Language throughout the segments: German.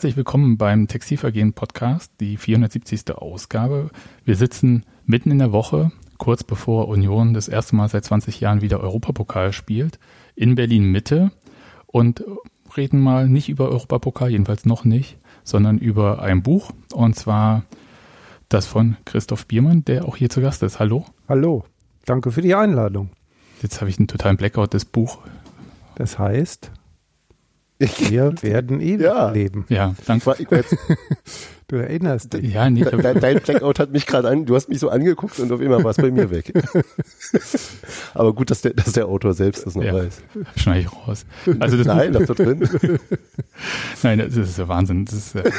Herzlich willkommen beim Textilvergehen Podcast, die 470. Ausgabe. Wir sitzen mitten in der Woche, kurz bevor Union das erste Mal seit 20 Jahren wieder Europapokal spielt, in Berlin Mitte und reden mal nicht über Europapokal, jedenfalls noch nicht, sondern über ein Buch und zwar das von Christoph Biermann, der auch hier zu Gast ist. Hallo. Hallo. Danke für die Einladung. Jetzt habe ich einen totalen Blackout, das Buch. Das heißt, wir werden ewig ja. leben. Ja, danke. Ich war, ich du erinnerst dich. Ja, nee, dein, dein Blackout hat mich gerade an, du hast mich so angeguckt und auf einmal war es bei mir weg. Aber gut, dass der, dass der Autor selbst das noch ja, weiß. Schneide ich raus. Also das Nein, das da drin. Nein, das ist ja Wahnsinn. Das ist, äh,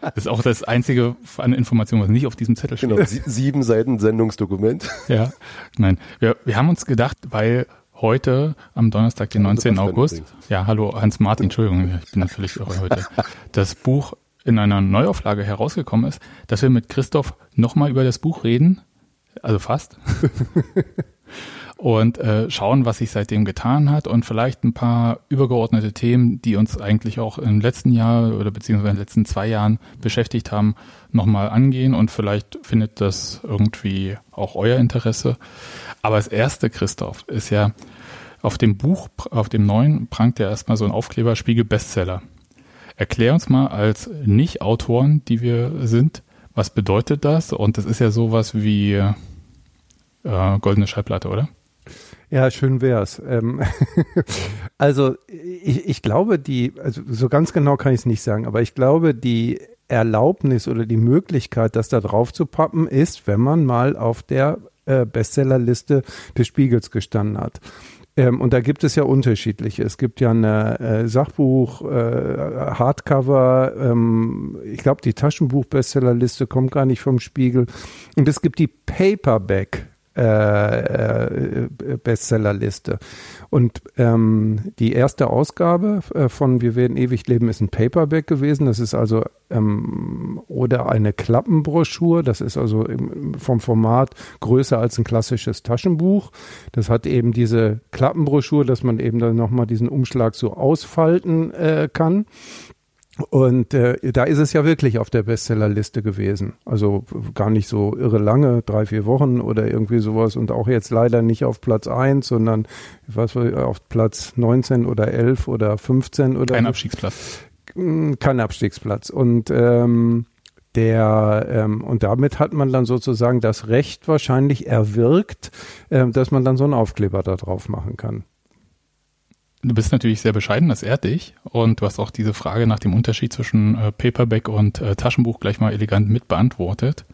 das ist auch das einzige an Informationen, was nicht auf diesem Zettel steht. Genau, sieben Seiten Sendungsdokument. Ja, nein. Wir, wir haben uns gedacht, weil heute, am Donnerstag, den 19. August, ja, hallo Hans-Martin, Entschuldigung, ich bin natürlich auch heute, das Buch in einer Neuauflage herausgekommen ist, dass wir mit Christoph nochmal über das Buch reden, also fast, und äh, schauen, was sich seitdem getan hat und vielleicht ein paar übergeordnete Themen, die uns eigentlich auch im letzten Jahr oder beziehungsweise in den letzten zwei Jahren beschäftigt haben, nochmal angehen und vielleicht findet das irgendwie auch euer Interesse. Aber das erste, Christoph, ist ja, auf dem Buch, auf dem neuen, prangt ja erstmal so ein Aufkleber Spiegel Bestseller. Erklär uns mal als Nicht-Autoren, die wir sind, was bedeutet das? Und das ist ja sowas wie äh, goldene Schallplatte, oder? Ja, schön wär's. Ähm, also ich, ich glaube, die, also so ganz genau kann ich es nicht sagen, aber ich glaube, die Erlaubnis oder die Möglichkeit, das da drauf zu pappen, ist, wenn man mal auf der äh, Bestsellerliste des Spiegels gestanden hat. Ähm, und da gibt es ja unterschiedliche. Es gibt ja eine äh, Sachbuch, äh, Hardcover, ähm, ich glaube, die Taschenbuch-Bestsellerliste kommt gar nicht vom Spiegel. Und es gibt die Paperback äh, äh, Bestsellerliste. Und ähm, die erste Ausgabe äh, von Wir werden ewig leben ist ein Paperback gewesen. Das ist also ähm, oder eine Klappenbroschur. Das ist also im, vom Format größer als ein klassisches Taschenbuch. Das hat eben diese Klappenbroschur, dass man eben dann nochmal diesen Umschlag so ausfalten äh, kann. Und äh, da ist es ja wirklich auf der Bestsellerliste gewesen. Also gar nicht so irre lange, drei, vier Wochen oder irgendwie sowas. Und auch jetzt leider nicht auf Platz eins, sondern was auf Platz 19 oder 11 oder 15 oder. Kein Abstiegsplatz. Hm, kein Abstiegsplatz. Und ähm, der ähm, und damit hat man dann sozusagen das Recht wahrscheinlich erwirkt, ähm, dass man dann so einen Aufkleber da drauf machen kann. Du bist natürlich sehr bescheiden, das ehrt dich. Und du hast auch diese Frage nach dem Unterschied zwischen äh, Paperback und äh, Taschenbuch gleich mal elegant mit beantwortet.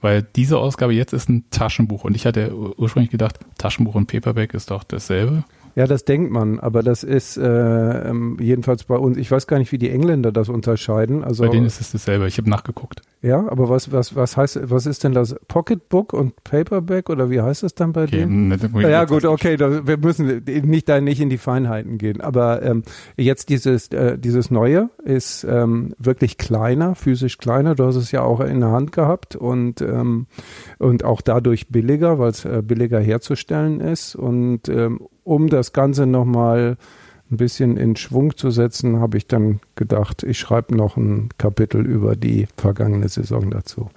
Weil diese Ausgabe jetzt ist ein Taschenbuch. Und ich hatte ursprünglich gedacht, Taschenbuch und Paperback ist doch dasselbe. Ja, das denkt man, aber das ist äh, ähm, jedenfalls bei uns, ich weiß gar nicht, wie die Engländer das unterscheiden. Also, bei denen ist es dasselbe, ich habe nachgeguckt. Ja, aber was, was, was heißt, was ist denn das? Pocketbook und Paperback oder wie heißt es dann bei okay, denen? Ne, ja, gut, okay, da, wir müssen nicht da nicht in die Feinheiten gehen. Aber ähm, jetzt dieses, äh, dieses Neue ist ähm, wirklich kleiner, physisch kleiner. Du hast es ja auch in der Hand gehabt und, ähm, und auch dadurch billiger, weil es äh, billiger herzustellen ist. Und ähm, um das Ganze nochmal ein bisschen in Schwung zu setzen, habe ich dann gedacht, ich schreibe noch ein Kapitel über die vergangene Saison dazu.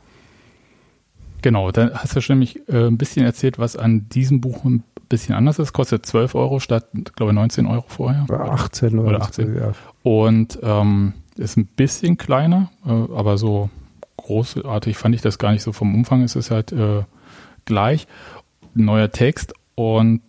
Genau, dann hast du schon nämlich äh, ein bisschen erzählt, was an diesem Buch ein bisschen anders ist. Kostet 12 Euro statt, glaube ich, 19 Euro vorher. 18 oder, oder 18. So, ja. Und ähm, ist ein bisschen kleiner, äh, aber so großartig fand ich das gar nicht so. Vom Umfang ist es halt äh, gleich. Neuer Text und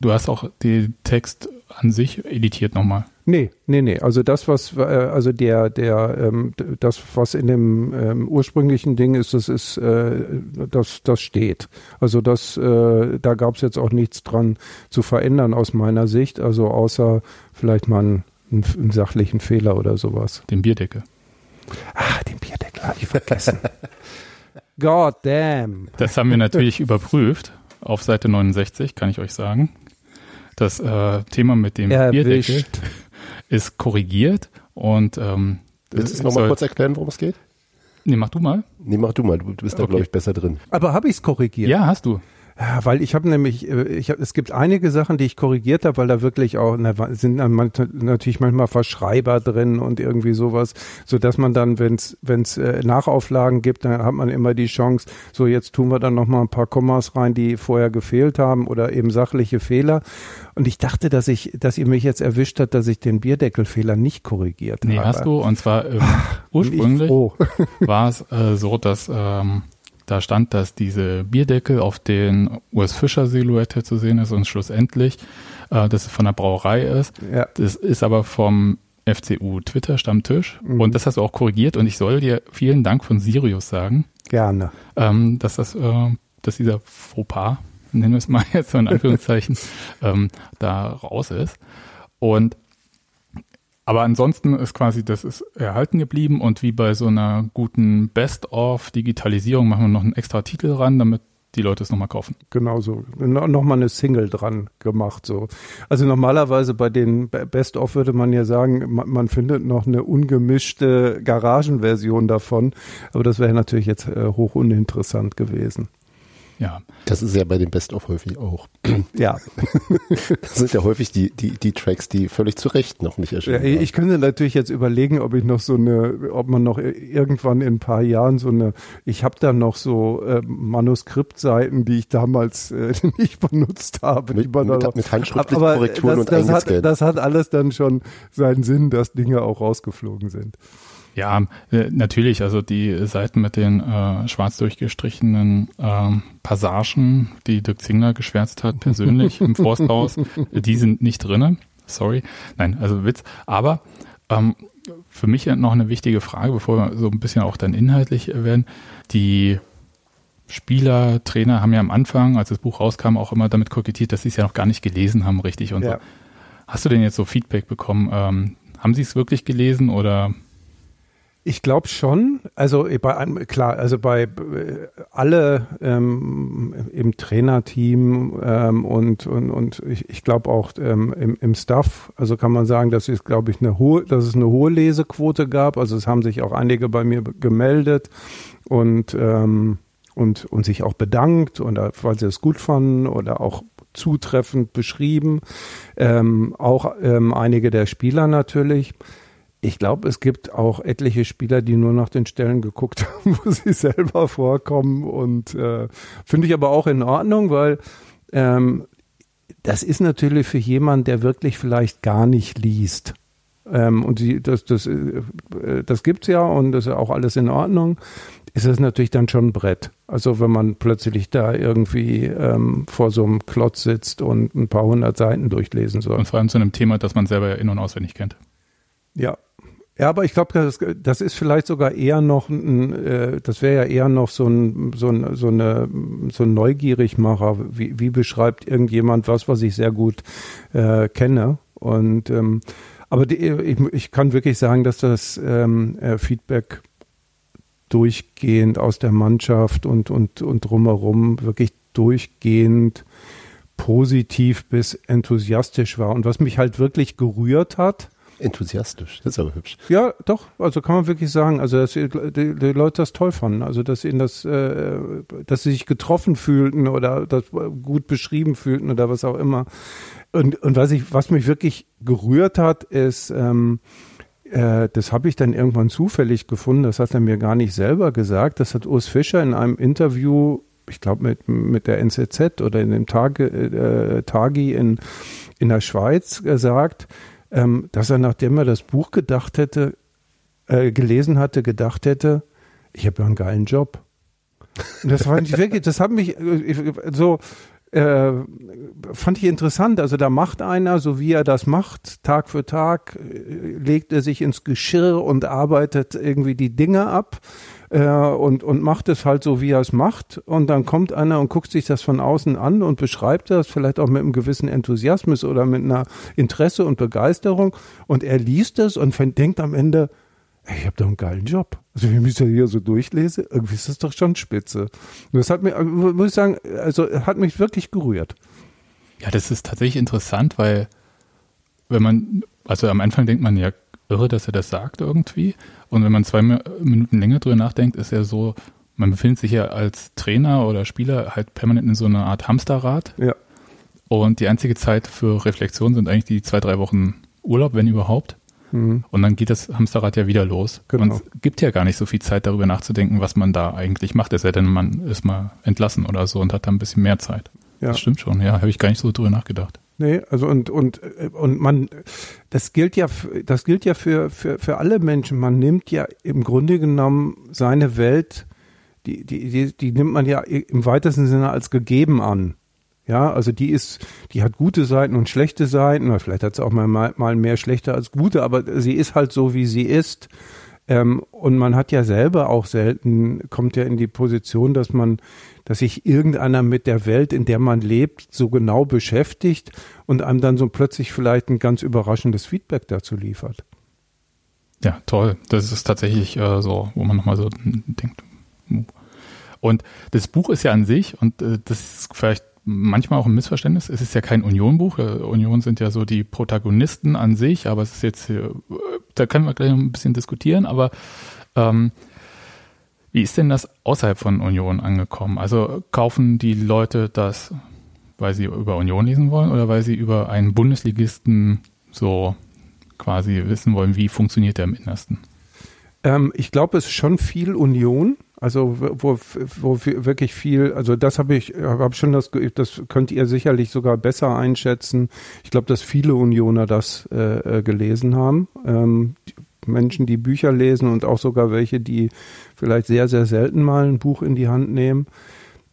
du hast auch den Text an sich editiert nochmal. Nee, nee, nee. Also das, was, äh, also der, der, ähm, das, was in dem ähm, ursprünglichen Ding ist, das ist, äh, das, das steht. Also das, äh, da gab es jetzt auch nichts dran zu verändern aus meiner Sicht. Also außer vielleicht mal einen, einen sachlichen Fehler oder sowas. Den Bierdeckel. Ah, den Bierdeckel habe ich vergessen. God damn. Das haben wir natürlich überprüft auf Seite 69, kann ich euch sagen. Das äh, Thema mit dem Erwischt. Bierdeckel ist korrigiert und ähm, Willst du es nochmal kurz erklären, worum es geht? Nee, mach du mal. Nee, mach du mal. Du bist da, okay. glaube ich, besser drin. Aber habe ich es korrigiert? Ja, hast du. Ja, weil ich habe nämlich, äh, ich hab, es gibt einige Sachen, die ich korrigiert habe, weil da wirklich auch na, sind natürlich manchmal Verschreiber drin und irgendwie sowas, so dass man dann, wenn es wenn es äh, Nachauflagen gibt, dann hat man immer die Chance, so jetzt tun wir dann noch mal ein paar Kommas rein, die vorher gefehlt haben oder eben sachliche Fehler. Und ich dachte, dass ich, dass ihr mich jetzt erwischt hat, dass ich den Bierdeckelfehler nicht korrigiert nee, habe. Nee, hast du. Und zwar ähm, ursprünglich war es äh, so, dass ähm, da stand, dass diese Bierdeckel auf den US Fischer Silhouette zu sehen ist und schlussendlich, äh, dass es von der Brauerei ist. Ja. Das ist aber vom FCU Twitter Stammtisch mhm. und das hast du auch korrigiert und ich soll dir vielen Dank von Sirius sagen. Gerne. Ähm, dass das, äh, dass dieser Fauxpas, nennen wir es mal jetzt so in Anführungszeichen, ähm, da raus ist. Und aber ansonsten ist quasi, das ist erhalten geblieben und wie bei so einer guten Best-of-Digitalisierung machen wir noch einen extra Titel ran, damit die Leute es nochmal kaufen. Genau so. No, nochmal eine Single dran gemacht. so. Also normalerweise bei den Best-of würde man ja sagen, man, man, findet noch eine ungemischte Garagenversion davon. Aber das wäre natürlich jetzt äh, hoch uninteressant gewesen. Ja. Das ist ja bei den Best-of häufig auch. Ja. das sind ja häufig die, die, die Tracks, die völlig zu Recht noch nicht erschienen ja, Ich könnte natürlich jetzt überlegen, ob ich noch so eine, ob man noch irgendwann in ein paar Jahren so eine, ich habe da noch so äh, Manuskriptseiten, die ich damals äh, nicht benutzt habe. Mit, mit, noch, mit handschriftlichen Korrekturen das, das und hat, das hat alles dann schon seinen Sinn, dass Dinge auch rausgeflogen sind. Ja, äh, natürlich. Also die Seiten mit den äh, schwarz durchgestrichenen äh, Passagen, die Dirk Zingler geschwärzt hat, persönlich im Forsthaus, die sind nicht drinne. Sorry. Nein, also Witz. Aber ähm, für mich noch eine wichtige Frage, bevor wir so ein bisschen auch dann inhaltlich werden. Die Spieler, Trainer haben ja am Anfang, als das Buch rauskam, auch immer damit kokettiert, dass sie es ja noch gar nicht gelesen haben, richtig. Und ja. so. Hast du denn jetzt so Feedback bekommen? Ähm, haben sie es wirklich gelesen oder ich glaube schon. Also äh, bei einem, klar, also bei äh, alle ähm, im Trainerteam ähm, und, und, und ich, ich glaube auch ähm, im, im Staff, also kann man sagen, dass es, glaube ich, eine hohe, dass es eine hohe Lesequote gab. Also es haben sich auch einige bei mir gemeldet und, ähm, und, und sich auch bedankt oder weil sie es gut fanden oder auch zutreffend beschrieben. Ähm, auch ähm, einige der Spieler natürlich ich glaube, es gibt auch etliche Spieler, die nur nach den Stellen geguckt haben, wo sie selber vorkommen. Und äh, finde ich aber auch in Ordnung, weil ähm, das ist natürlich für jemanden, der wirklich vielleicht gar nicht liest. Ähm, und sie, das, das, äh, das gibt's ja und das ist auch alles in Ordnung. Ist es natürlich dann schon ein Brett. Also wenn man plötzlich da irgendwie ähm, vor so einem Klotz sitzt und ein paar hundert Seiten durchlesen soll. Und vor allem zu einem Thema, das man selber in- und auswendig kennt. Ja, ja, aber ich glaube, das, das ist vielleicht sogar eher noch ein, äh, das wäre ja eher noch so ein, so ein, so eine, so ein Neugierigmacher. Wie, wie beschreibt irgendjemand was, was ich sehr gut äh, kenne? Und ähm, aber die, ich, ich kann wirklich sagen, dass das ähm, äh, Feedback durchgehend aus der Mannschaft und, und, und drumherum wirklich durchgehend positiv bis enthusiastisch war. Und was mich halt wirklich gerührt hat, enthusiastisch. Das ist aber hübsch. Ja, doch. Also kann man wirklich sagen, also dass die, die, Leute das toll fanden. Also dass ihnen das, äh, dass sie sich getroffen fühlten oder das gut beschrieben fühlten oder was auch immer. Und, und was ich, was mich wirklich gerührt hat, ist, ähm, äh, das habe ich dann irgendwann zufällig gefunden. Das hat er mir gar nicht selber gesagt. Das hat Urs Fischer in einem Interview, ich glaube mit mit der NZZ oder in dem Tage, äh, Tagi in in der Schweiz gesagt ähm, dass er, nachdem er das Buch gedacht hätte, äh, gelesen hatte, gedacht hätte, ich habe ja einen geilen Job. Und das fand ich wirklich, das hat mich äh, so, äh, fand ich interessant. Also da macht einer, so wie er das macht, Tag für Tag, äh, legt er sich ins Geschirr und arbeitet irgendwie die Dinge ab äh, und, und macht es halt so, wie er es macht. Und dann kommt einer und guckt sich das von außen an und beschreibt das vielleicht auch mit einem gewissen Enthusiasmus oder mit einer Interesse und Begeisterung. Und er liest es und denkt am Ende, ich habe doch einen geilen Job. Also wenn ich das hier so durchlese, irgendwie ist das doch schon spitze. Das hat mich, muss ich sagen, also hat mich wirklich gerührt. Ja, das ist tatsächlich interessant, weil wenn man, also am Anfang denkt man ja, irre, dass er das sagt irgendwie. Und wenn man zwei Minuten länger drüber nachdenkt, ist er so man befindet sich ja als Trainer oder Spieler halt permanent in so einer Art Hamsterrad. Ja. Und die einzige Zeit für Reflexion sind eigentlich die zwei, drei Wochen Urlaub, wenn überhaupt. Mhm. Und dann geht das Hamsterrad ja wieder los. Genau. Man gibt ja gar nicht so viel Zeit darüber nachzudenken, was man da eigentlich macht. Es sei denn, man ist mal entlassen oder so und hat da ein bisschen mehr Zeit. Ja. Das stimmt schon, ja, habe ich gar nicht so drüber nachgedacht. Nee, also und, und, und man, das gilt ja, das gilt ja für, für, für alle Menschen. Man nimmt ja im Grunde genommen seine Welt, die, die, die, die nimmt man ja im weitesten Sinne als gegeben an. Ja, also die ist, die hat gute Seiten und schlechte Seiten, vielleicht hat sie auch mal, mal mehr schlechte als gute, aber sie ist halt so, wie sie ist. Ähm, und man hat ja selber auch selten, kommt ja in die Position, dass man, dass sich irgendeiner mit der Welt, in der man lebt, so genau beschäftigt und einem dann so plötzlich vielleicht ein ganz überraschendes Feedback dazu liefert. Ja, toll. Das ist tatsächlich äh, so, wo man nochmal so denkt. Und das Buch ist ja an sich, und äh, das ist vielleicht manchmal auch ein Missverständnis. Es ist ja kein Union-Buch. Äh, Union sind ja so die Protagonisten an sich, aber es ist jetzt, äh, da können wir gleich noch ein bisschen diskutieren, aber ähm, wie ist denn das außerhalb von Union angekommen? Also kaufen die Leute das, weil sie über Union lesen wollen oder weil sie über einen Bundesligisten so quasi wissen wollen, wie funktioniert der im Innersten? Ähm, ich glaube, es ist schon viel Union. Also wo, wo wirklich viel, also das habe ich, habe schon das, das könnt ihr sicherlich sogar besser einschätzen. Ich glaube, dass viele Unioner das äh, äh, gelesen haben. Ähm, Menschen, die Bücher lesen und auch sogar welche, die vielleicht sehr, sehr selten mal ein Buch in die Hand nehmen.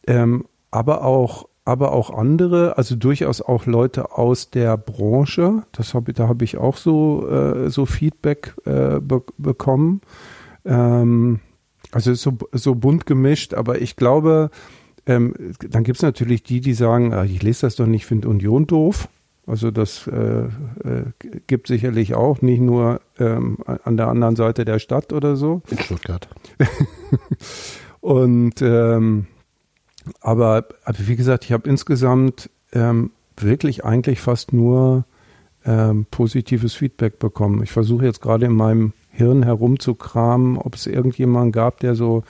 Ähm, aber auch aber auch andere, also durchaus auch Leute aus der Branche. Das habe da habe ich auch so äh, so Feedback äh, be bekommen. Ähm, also so, so bunt gemischt, aber ich glaube, ähm, dann gibt es natürlich die, die sagen, ah, ich lese das doch nicht, finde Union doof. Also das äh, äh, gibt sicherlich auch, nicht nur ähm, an der anderen Seite der Stadt oder so. In Stuttgart. Und ähm, aber, aber wie gesagt, ich habe insgesamt ähm, wirklich eigentlich fast nur ähm, positives Feedback bekommen. Ich versuche jetzt gerade in meinem Hirn herumzukramen, ob es irgendjemanden gab, der so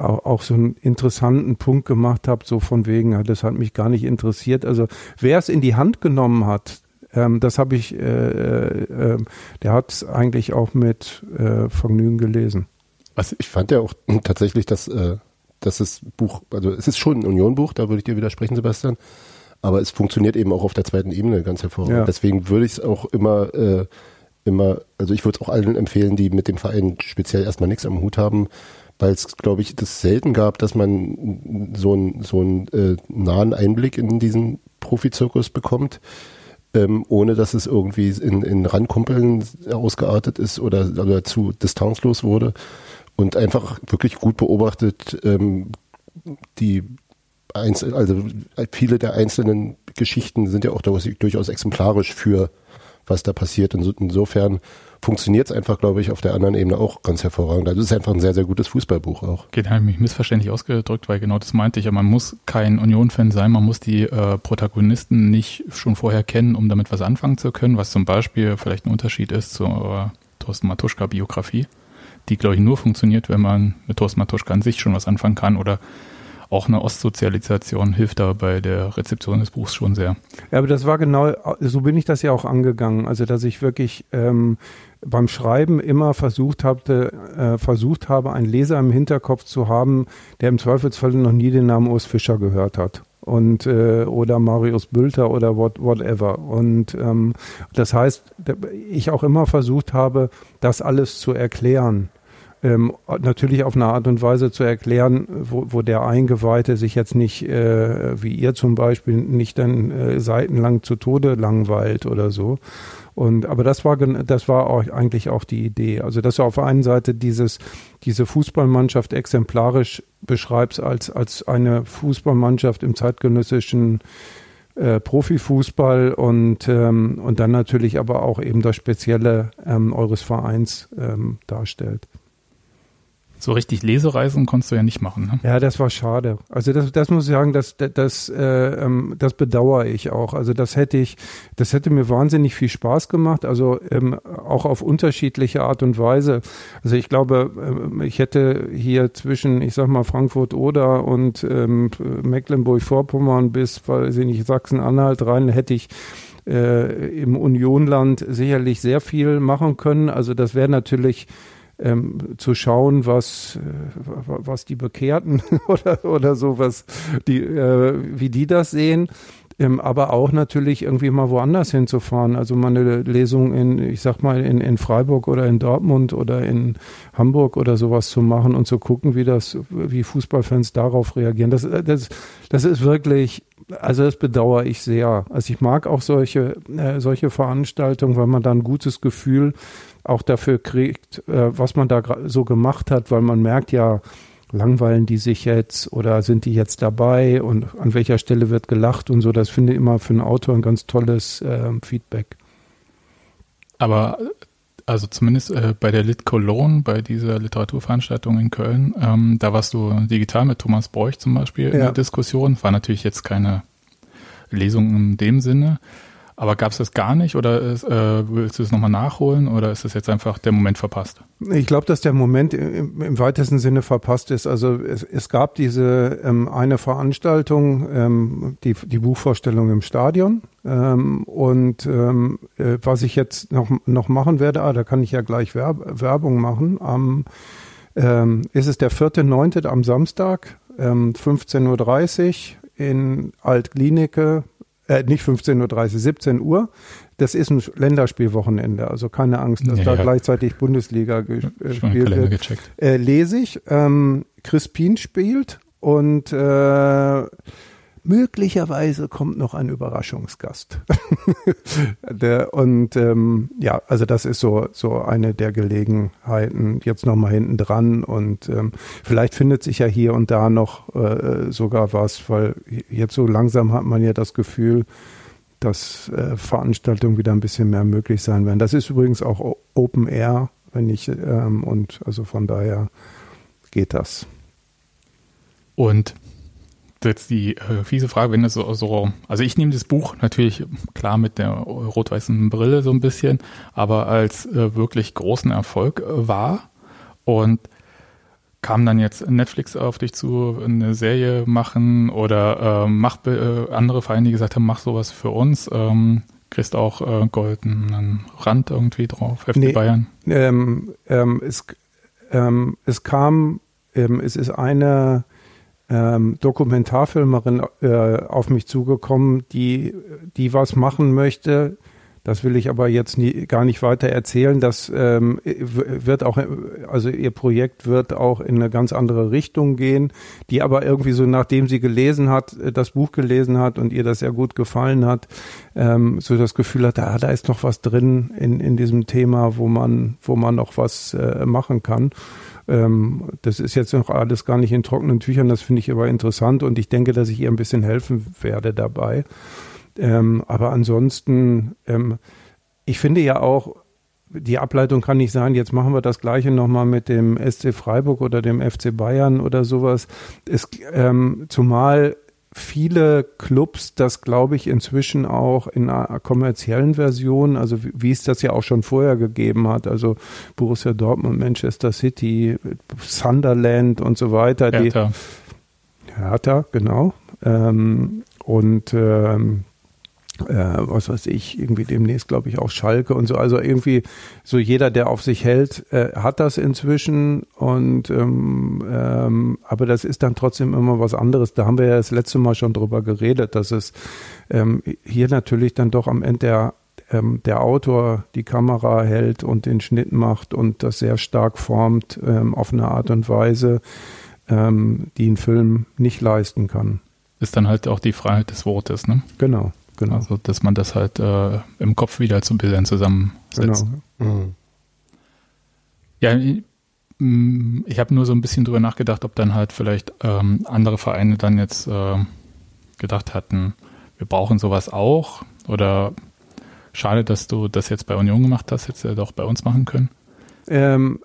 auch, auch, so einen interessanten Punkt gemacht hat, so von wegen, das hat mich gar nicht interessiert. Also wer es in die Hand genommen hat, ähm, das habe ich, äh, äh, ähm, der hat es eigentlich auch mit äh, Vergnügen gelesen. Also ich fand ja auch tatsächlich, dass, äh, dass das Buch, also es ist schon ein Union-Buch, da würde ich dir widersprechen, Sebastian, aber es funktioniert eben auch auf der zweiten Ebene ganz hervorragend. Ja. Deswegen würde ich es auch immer äh, immer, also ich würde es auch allen empfehlen, die mit dem Verein speziell erstmal nichts am Hut haben, weil es, glaube ich, das selten gab, dass man so einen so einen äh, nahen Einblick in diesen Profizirkus bekommt, ähm, ohne dass es irgendwie in, in Randkumpeln ausgeartet ist oder, oder zu distanzlos wurde. Und einfach wirklich gut beobachtet ähm, die Einzel also viele der einzelnen Geschichten sind ja auch durchaus exemplarisch für was da passiert. Insofern funktioniert es einfach, glaube ich, auf der anderen Ebene auch ganz hervorragend. Also es ist einfach ein sehr, sehr gutes Fußballbuch auch. Geht halt mich missverständlich ausgedrückt, weil genau das meinte ich. Ja, man muss kein Union-Fan sein, man muss die äh, Protagonisten nicht schon vorher kennen, um damit was anfangen zu können, was zum Beispiel vielleicht ein Unterschied ist zur äh, Thorsten Matuschka-Biografie, die, glaube ich, nur funktioniert, wenn man mit Thorsten Matuschka an sich schon was anfangen kann oder auch eine Ostsozialisation hilft da bei der Rezeption des Buchs schon sehr. Ja, aber das war genau, so bin ich das ja auch angegangen. Also, dass ich wirklich ähm, beim Schreiben immer versucht habe, äh, versucht habe, einen Leser im Hinterkopf zu haben, der im Zweifelsfall noch nie den Namen Urs Fischer gehört hat und äh, oder Marius Bülter oder what, whatever. Und ähm, das heißt, ich auch immer versucht habe, das alles zu erklären ähm, natürlich auf eine Art und Weise zu erklären, wo, wo der Eingeweihte sich jetzt nicht, äh, wie ihr zum Beispiel, nicht dann äh, seitenlang zu Tode langweilt oder so. Und aber das war das war auch eigentlich auch die Idee. Also dass du auf der einen Seite dieses diese Fußballmannschaft exemplarisch beschreibst als als eine Fußballmannschaft im zeitgenössischen äh, Profifußball und ähm, und dann natürlich aber auch eben das Spezielle ähm, eures Vereins ähm, darstellt. So richtig Lesereisen konntest du ja nicht machen. Ne? Ja, das war schade. Also das, das muss ich sagen, das, das, äh, ähm, das bedauere ich auch. Also das hätte ich, das hätte mir wahnsinnig viel Spaß gemacht. Also ähm, auch auf unterschiedliche Art und Weise. Also ich glaube, ähm, ich hätte hier zwischen, ich sag mal Frankfurt oder und ähm, Mecklenburg-Vorpommern bis, weiß ich nicht, Sachsen-Anhalt rein, hätte ich äh, im Unionland sicherlich sehr viel machen können. Also das wäre natürlich ähm, zu schauen, was, äh, was die Bekehrten oder, oder sowas, die, äh, wie die das sehen. Ähm, aber auch natürlich irgendwie mal woanders hinzufahren. Also mal eine Lesung in, ich sag mal, in, in Freiburg oder in Dortmund oder in Hamburg oder sowas zu machen und zu gucken, wie das, wie Fußballfans darauf reagieren. Das, das, das ist wirklich, also das bedauere ich sehr. Also ich mag auch solche, äh, solche Veranstaltungen, weil man da ein gutes Gefühl auch dafür kriegt, äh, was man da so gemacht hat, weil man merkt ja, langweilen die sich jetzt oder sind die jetzt dabei und an welcher Stelle wird gelacht und so. Das finde ich immer für einen Autor ein ganz tolles äh, Feedback. Aber also zumindest äh, bei der Lit Cologne, bei dieser Literaturveranstaltung in Köln, ähm, da warst du digital mit Thomas Bräuch zum Beispiel ja. in der Diskussion. War natürlich jetzt keine Lesung in dem Sinne. Aber gab es das gar nicht oder ist, äh, willst du es nochmal nachholen oder ist das jetzt einfach der Moment verpasst? Ich glaube, dass der Moment im, im, weitesten Sinne verpasst ist. Also es, es gab diese ähm, eine Veranstaltung, ähm, die, die Buchvorstellung im Stadion. Ähm, und ähm, äh, was ich jetzt noch, noch machen werde, ah, da kann ich ja gleich Werb Werbung machen. Am ähm, ist es der vierte Neunte am Samstag, ähm, 15.30 Uhr in Altklinike äh, nicht 15.30 Uhr, 17 Uhr. Das ist ein Länderspielwochenende, also keine Angst, dass ja, da ja. gleichzeitig Bundesliga gespielt wird. Äh, lese ich. Ähm, Crispin spielt und äh, möglicherweise kommt noch ein Überraschungsgast. der, und ähm, ja, also das ist so, so eine der Gelegenheiten, jetzt nochmal hinten dran und ähm, vielleicht findet sich ja hier und da noch äh, sogar was, weil jetzt so langsam hat man ja das Gefühl, dass äh, Veranstaltungen wieder ein bisschen mehr möglich sein werden. Das ist übrigens auch Open Air, wenn ich, ähm, und also von daher geht das. Und jetzt die äh, fiese Frage, wenn es so, so, also ich nehme das Buch natürlich klar mit der rot-weißen Brille so ein bisschen, aber als äh, wirklich großen Erfolg äh, war und kam dann jetzt Netflix auf dich zu, eine Serie machen oder äh, mach äh, andere Vereine, die gesagt haben, mach sowas für uns, ähm, kriegst auch äh, goldenen Rand irgendwie drauf, FC nee, Bayern. Ähm, ähm, es, ähm, es kam, ähm, es ist eine ähm, Dokumentarfilmerin äh, auf mich zugekommen, die, die was machen möchte. Das will ich aber jetzt nie, gar nicht weiter erzählen. Das ähm, wird auch, also ihr Projekt wird auch in eine ganz andere Richtung gehen, die aber irgendwie so, nachdem sie gelesen hat, das Buch gelesen hat und ihr das sehr gut gefallen hat, ähm, so das Gefühl hat, ah, da ist noch was drin in, in diesem Thema, wo man, wo man noch was äh, machen kann. Ähm, das ist jetzt noch alles gar nicht in trockenen Tüchern, das finde ich aber interessant und ich denke, dass ich ihr ein bisschen helfen werde dabei. Ähm, aber ansonsten, ähm, ich finde ja auch, die Ableitung kann nicht sein, jetzt machen wir das Gleiche nochmal mit dem SC Freiburg oder dem FC Bayern oder sowas. Es, ähm, zumal viele Clubs das, glaube ich, inzwischen auch in einer kommerziellen Version, also wie, es das ja auch schon vorher gegeben hat, also Borussia Dortmund, Manchester City, Sunderland und so weiter. Hertha. Die, Hertha, genau. Ähm, und ähm, äh, was weiß ich, irgendwie demnächst, glaube ich, auch Schalke und so. Also irgendwie so jeder, der auf sich hält, äh, hat das inzwischen. Und ähm, ähm, aber das ist dann trotzdem immer was anderes. Da haben wir ja das letzte Mal schon drüber geredet, dass es ähm, hier natürlich dann doch am Ende der ähm, der Autor die Kamera hält und den Schnitt macht und das sehr stark formt ähm, auf eine Art und Weise, ähm, die ein Film nicht leisten kann. Ist dann halt auch die Freiheit des Wortes, ne? Genau. Genau. Also, dass man das halt äh, im Kopf wieder zu Bildern zusammensetzt. Genau. Mhm. Ja, mm, ich habe nur so ein bisschen drüber nachgedacht, ob dann halt vielleicht ähm, andere Vereine dann jetzt äh, gedacht hatten, wir brauchen sowas auch. Oder schade, dass du das jetzt bei Union gemacht hast, jetzt ja doch bei uns machen können. Ähm,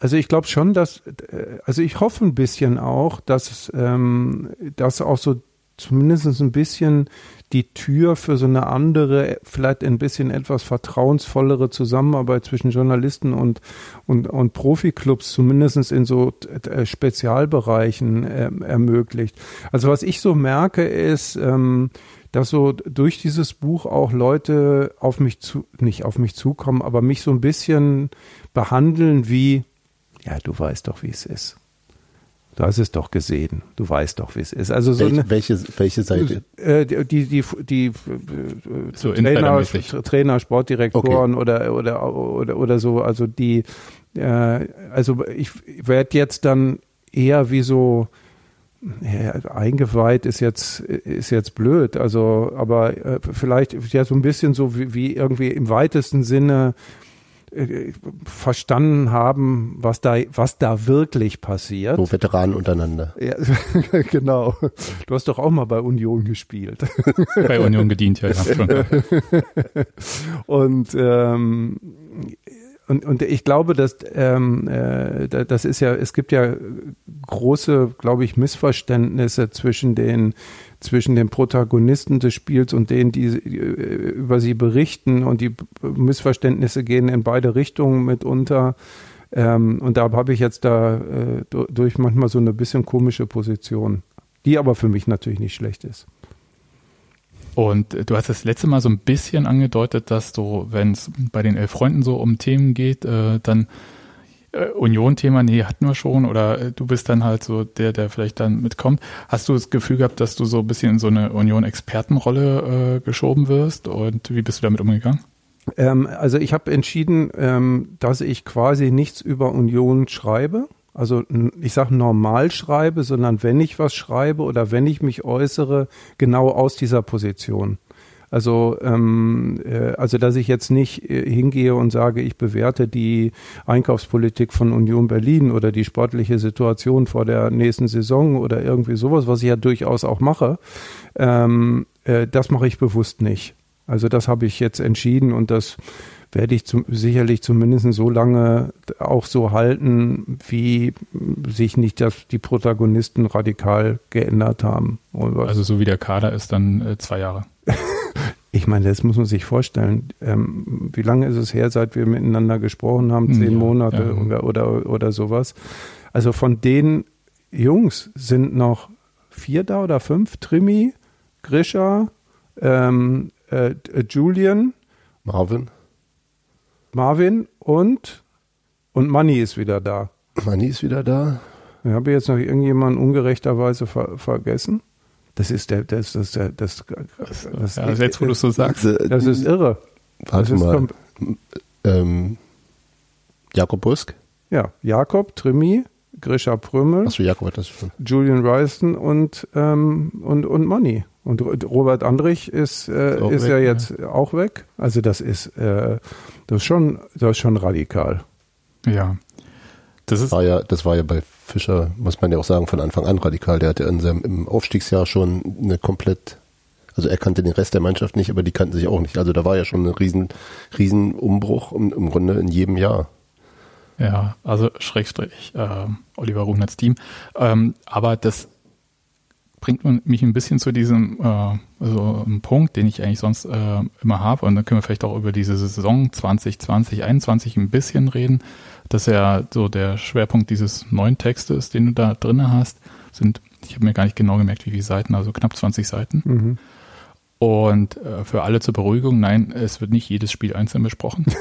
also ich glaube schon, dass, äh, also ich hoffe ein bisschen auch, dass, ähm, dass auch so zumindest ein bisschen die Tür für so eine andere, vielleicht ein bisschen etwas vertrauensvollere Zusammenarbeit zwischen Journalisten und, und, und Profiklubs zumindest in so äh, Spezialbereichen äh, ermöglicht. Also was ich so merke ist, ähm, dass so durch dieses Buch auch Leute auf mich zu, nicht auf mich zukommen, aber mich so ein bisschen behandeln wie, ja, du weißt doch, wie es ist. Du hast es doch gesehen. Du weißt doch, wie es ist. Also so welche, eine, welche, welche Seite? Äh, die, die, die, die äh, so Trainer, Trainer, Sportdirektoren okay. oder, oder, oder, oder so. Also die, äh, also ich werde jetzt dann eher wie so, ja, eingeweiht ist jetzt ist jetzt blöd, also aber äh, vielleicht ja so ein bisschen so wie, wie irgendwie im weitesten Sinne äh, verstanden haben, was da, was da wirklich passiert. So Veteranen untereinander. Ja, genau. Du hast doch auch mal bei Union gespielt. Bei Union gedient, ja. ja. Und ähm, und, und ich glaube, dass ähm, äh, das ist ja, es gibt ja große, glaube ich, Missverständnisse zwischen den zwischen den Protagonisten des Spiels und denen, die äh, über sie berichten. Und die Missverständnisse gehen in beide Richtungen mitunter. Ähm, und da habe ich jetzt da äh, durch manchmal so eine bisschen komische Position, die aber für mich natürlich nicht schlecht ist. Und du hast das letzte Mal so ein bisschen angedeutet, dass du, wenn es bei den elf Freunden so um Themen geht, äh, dann äh, Union-Thema, nee, hatten wir schon, oder äh, du bist dann halt so der, der vielleicht dann mitkommt. Hast du das Gefühl gehabt, dass du so ein bisschen in so eine Union-Expertenrolle äh, geschoben wirst und wie bist du damit umgegangen? Ähm, also ich habe entschieden, ähm, dass ich quasi nichts über Union schreibe also ich sage normal schreibe, sondern wenn ich was schreibe oder wenn ich mich äußere, genau aus dieser Position. Also, ähm, äh, also dass ich jetzt nicht äh, hingehe und sage, ich bewerte die Einkaufspolitik von Union Berlin oder die sportliche Situation vor der nächsten Saison oder irgendwie sowas, was ich ja durchaus auch mache, ähm, äh, das mache ich bewusst nicht. Also das habe ich jetzt entschieden und das werde ich zum, sicherlich zumindest so lange auch so halten, wie sich nicht das, die Protagonisten radikal geändert haben. Also so wie der Kader ist, dann äh, zwei Jahre. ich meine, das muss man sich vorstellen. Ähm, wie lange ist es her, seit wir miteinander gesprochen haben? Zehn ja, Monate ja. Oder, oder, oder sowas. Also von den Jungs sind noch vier da oder fünf. Trimi, Grisha, ähm, äh, Julian. Marvin. Marvin und, und Manni ist wieder da. Manni ist wieder da. Ich habe jetzt noch irgendjemanden ungerechterweise ver vergessen. Das ist der, das, das, das, das, das, das ja, also jetzt, wo du es so sagst. Das ist irre. Warte das mal. Ähm, Jakob Busk? Ja, Jakob, Trimi, Grisha Prümmel. Achso, Jakob hat das schon. Julian Reisten und, ähm, und, und Manni. Und Robert Andrich ist, äh, ist, ist weg, ja jetzt ja. auch weg. Also das ist, äh, das ist schon, das ist schon radikal. Ja. Das, ist war ja, das war ja bei Fischer, muss man ja auch sagen, von Anfang an radikal. Der hatte in seinem im Aufstiegsjahr schon eine komplett, also er kannte den Rest der Mannschaft nicht, aber die kannten sich auch nicht. Also da war ja schon ein riesen, riesen Umbruch im, im Grunde in jedem Jahr. Ja, also Schrägstrich äh, Oliver Ruhners Team. Ähm, aber das bringt mich ein bisschen zu diesem äh, also einem Punkt, den ich eigentlich sonst äh, immer habe. Und dann können wir vielleicht auch über diese Saison 2020, 2021 ein bisschen reden. Das ist ja so der Schwerpunkt dieses neuen Textes, den du da drin hast. Sind, ich habe mir gar nicht genau gemerkt, wie viele Seiten, also knapp 20 Seiten. Mhm. Und äh, für alle zur Beruhigung, nein, es wird nicht jedes Spiel einzeln besprochen.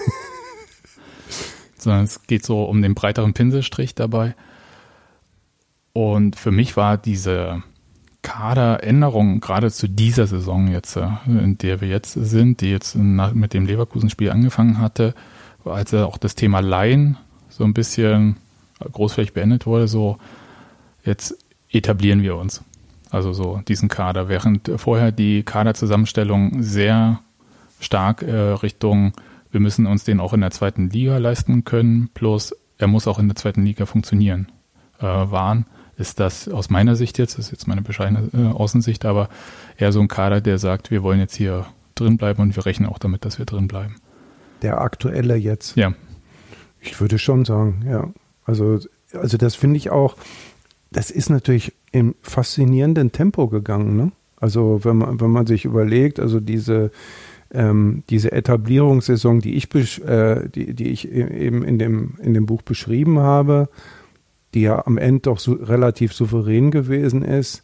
sondern es geht so um den breiteren Pinselstrich dabei. Und für mich war diese Kaderänderungen gerade zu dieser Saison jetzt, äh, in der wir jetzt sind, die jetzt mit dem Leverkusen-Spiel angefangen hatte, als auch das Thema Laien so ein bisschen großflächig beendet wurde, so jetzt etablieren wir uns. Also so diesen Kader, während vorher die Kaderzusammenstellung sehr stark äh, Richtung, wir müssen uns den auch in der zweiten Liga leisten können, plus er muss auch in der zweiten Liga funktionieren, äh, waren ist das aus meiner Sicht jetzt, das ist jetzt meine bescheidene äh, Außensicht, aber eher so ein Kader, der sagt, wir wollen jetzt hier drin bleiben und wir rechnen auch damit, dass wir drin bleiben. Der aktuelle jetzt? Ja. Ich würde schon sagen, ja. Also, also das finde ich auch, das ist natürlich im faszinierenden Tempo gegangen. Ne? Also wenn man, wenn man sich überlegt, also diese, ähm, diese Etablierungssaison, die ich, äh, die, die ich e-, eben in dem, in dem Buch beschrieben habe, die ja am Ende doch so relativ souverän gewesen ist,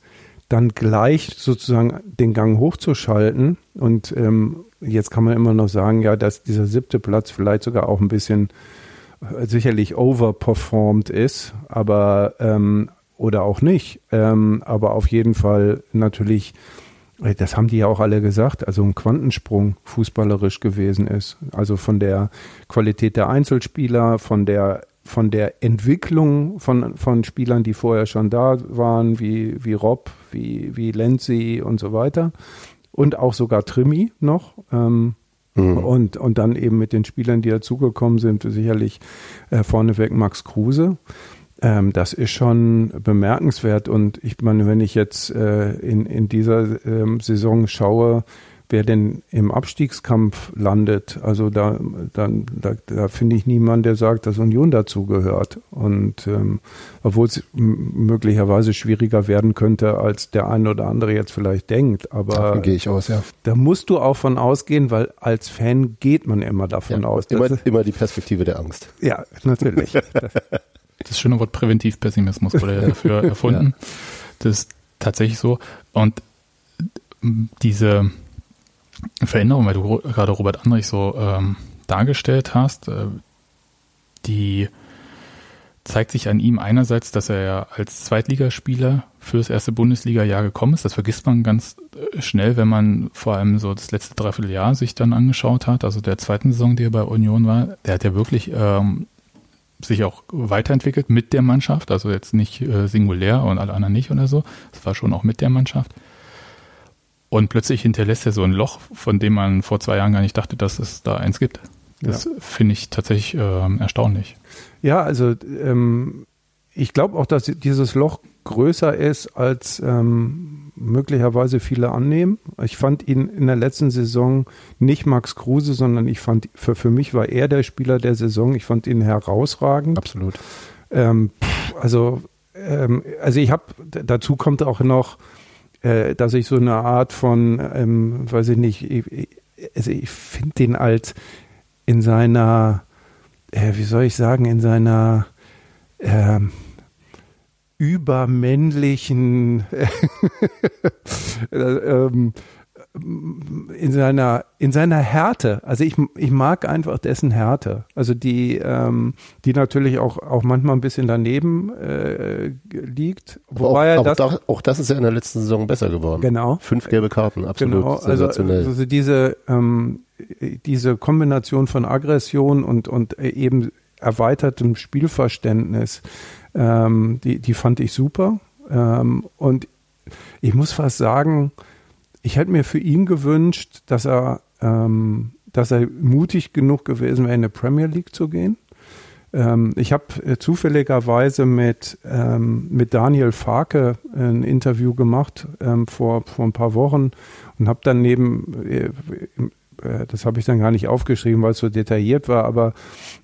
dann gleich sozusagen den Gang hochzuschalten. Und ähm, jetzt kann man immer noch sagen, ja, dass dieser siebte Platz vielleicht sogar auch ein bisschen sicherlich overperformed ist, aber ähm, oder auch nicht. Ähm, aber auf jeden Fall natürlich, äh, das haben die ja auch alle gesagt, also ein Quantensprung fußballerisch gewesen ist. Also von der Qualität der Einzelspieler, von der von der Entwicklung von, von Spielern, die vorher schon da waren, wie, wie Rob, wie, wie Lenzi und so weiter. Und auch sogar Trimi noch. Ähm, mhm. und, und dann eben mit den Spielern, die dazugekommen sind, sicherlich äh, vorneweg Max Kruse. Ähm, das ist schon bemerkenswert. Und ich meine, wenn ich jetzt äh, in, in dieser ähm, Saison schaue, wer denn im Abstiegskampf landet. Also da, dann, da, da finde ich niemanden, der sagt, dass Union dazu gehört. Und ähm, obwohl es möglicherweise schwieriger werden könnte, als der eine oder andere jetzt vielleicht denkt. Aber davon gehe ich aus, ja. Da musst du auch von ausgehen, weil als Fan geht man immer davon ja, aus. Immer, immer die Perspektive der Angst. Ja, natürlich. das schöne Wort Präventivpessimismus wurde ja dafür erfunden. Ja. Das ist tatsächlich so. Und diese Veränderung, weil du gerade Robert Andrich so ähm, dargestellt hast, äh, die zeigt sich an ihm einerseits, dass er ja als Zweitligaspieler fürs erste Bundesliga-Jahr gekommen ist. Das vergisst man ganz äh, schnell, wenn man vor allem so das letzte Dreivierteljahr sich dann angeschaut hat. Also der zweiten Saison, die er bei Union war, der hat ja wirklich ähm, sich auch weiterentwickelt mit der Mannschaft. Also jetzt nicht äh, singulär und alle anderen nicht oder so. Es war schon auch mit der Mannschaft. Und plötzlich hinterlässt er so ein Loch, von dem man vor zwei Jahren gar nicht dachte, dass es da eins gibt. Das ja. finde ich tatsächlich äh, erstaunlich. Ja, also ähm, ich glaube auch, dass dieses Loch größer ist, als ähm, möglicherweise viele annehmen. Ich fand ihn in der letzten Saison nicht Max Kruse, sondern ich fand, für, für mich war er der Spieler der Saison. Ich fand ihn herausragend. Absolut. Ähm, also, ähm, also ich habe, dazu kommt auch noch, äh, dass ich so eine Art von, ähm, weiß ich nicht, ich, also ich finde den als in seiner, äh, wie soll ich sagen, in seiner äh, übermännlichen äh, ähm, in seiner, in seiner Härte. Also ich, ich mag einfach dessen Härte. Also die, ähm, die natürlich auch, auch manchmal ein bisschen daneben äh, liegt. Wobei auch, er das, auch, auch das ist ja in der letzten Saison besser geworden. Genau. Fünf gelbe Karten, absolut genau. Also, also diese, ähm, diese Kombination von Aggression und, und eben erweitertem Spielverständnis, ähm, die, die fand ich super. Ähm, und ich muss fast sagen, ich hätte mir für ihn gewünscht, dass er, ähm, dass er mutig genug gewesen wäre, in die Premier League zu gehen. Ähm, ich habe äh, zufälligerweise mit, ähm, mit Daniel Farke ein Interview gemacht ähm, vor, vor ein paar Wochen und habe dann neben äh, äh, das habe ich dann gar nicht aufgeschrieben, weil es so detailliert war, aber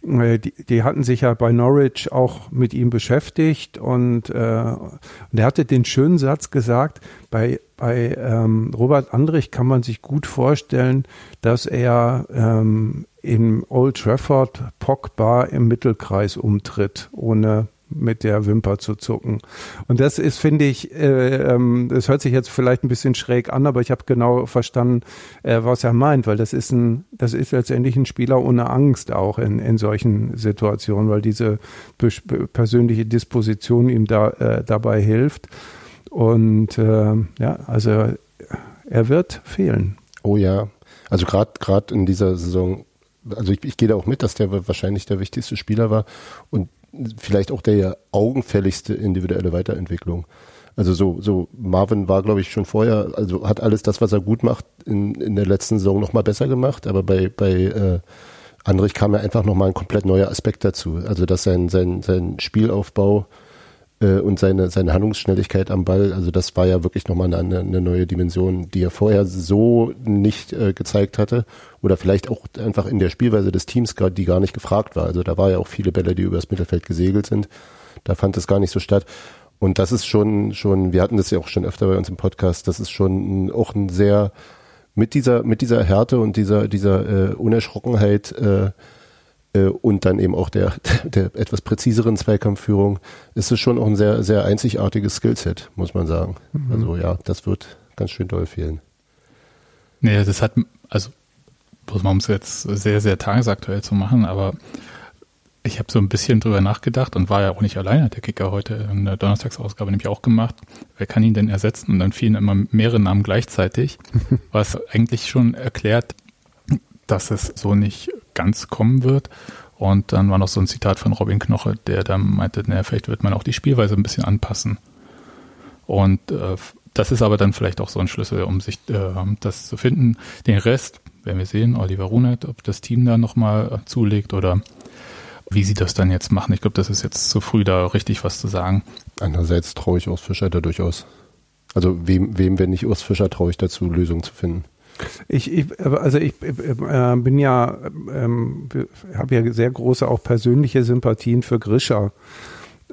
äh, die, die, hatten sich ja bei Norwich auch mit ihm beschäftigt und, äh, und er hatte den schönen Satz gesagt, bei, bei ähm, Robert Andrich kann man sich gut vorstellen, dass er ähm, in Old Trafford Pogba im Mittelkreis umtritt, ohne mit der Wimper zu zucken. Und das ist, finde ich, äh, ähm, das hört sich jetzt vielleicht ein bisschen schräg an, aber ich habe genau verstanden, äh, was er meint, weil das ist ein, das ist letztendlich ein Spieler ohne Angst auch in, in solchen Situationen, weil diese persönliche Disposition ihm da äh, dabei hilft. Und äh, ja, also er wird fehlen. Oh ja, also gerade gerade in dieser Saison also ich, ich gehe da auch mit, dass der wahrscheinlich der wichtigste Spieler war. Und vielleicht auch der augenfälligste individuelle Weiterentwicklung. Also so, so Marvin war, glaube ich, schon vorher, also hat alles das, was er gut macht, in, in der letzten Saison nochmal besser gemacht, aber bei, bei äh, Andrich kam ja einfach nochmal ein komplett neuer Aspekt dazu. Also dass sein, sein, sein Spielaufbau äh, und seine, seine Handlungsschnelligkeit am Ball, also das war ja wirklich nochmal eine, eine neue Dimension, die er vorher so nicht äh, gezeigt hatte oder vielleicht auch einfach in der Spielweise des Teams, die gar nicht gefragt war. Also da war ja auch viele Bälle, die übers Mittelfeld gesegelt sind. Da fand es gar nicht so statt. Und das ist schon, schon, wir hatten das ja auch schon öfter bei uns im Podcast, das ist schon auch ein sehr, mit dieser, mit dieser Härte und dieser, dieser äh, Unerschrockenheit äh, und dann eben auch der, der etwas präziseren Zweikampfführung ist es schon auch ein sehr, sehr einzigartiges Skillset, muss man sagen. Mhm. Also ja, das wird ganz schön doll fehlen. Nee, das hat, also, um es jetzt sehr, sehr tagesaktuell zu machen, aber ich habe so ein bisschen drüber nachgedacht und war ja auch nicht alleine, hat der Kicker heute in der Donnerstagsausgabe nämlich auch gemacht. Wer kann ihn denn ersetzen? Und dann fielen immer mehrere Namen gleichzeitig, was eigentlich schon erklärt, dass es so nicht ganz kommen wird. Und dann war noch so ein Zitat von Robin Knoche, der dann meinte, naja, vielleicht wird man auch die Spielweise ein bisschen anpassen. Und äh, das ist aber dann vielleicht auch so ein Schlüssel, um sich äh, das zu finden. Den Rest werden wir sehen, Oliver Runet, ob das Team da nochmal äh, zulegt oder wie sie das dann jetzt machen. Ich glaube, das ist jetzt zu früh, da richtig was zu sagen. Andererseits traue ich Urs Fischer da durchaus. Also wem, wem wenn nicht Urs Fischer, traue ich dazu, Lösungen zu finden. Ich, ich also ich äh, bin ja, ähm, habe ja sehr große auch persönliche Sympathien für Grischer.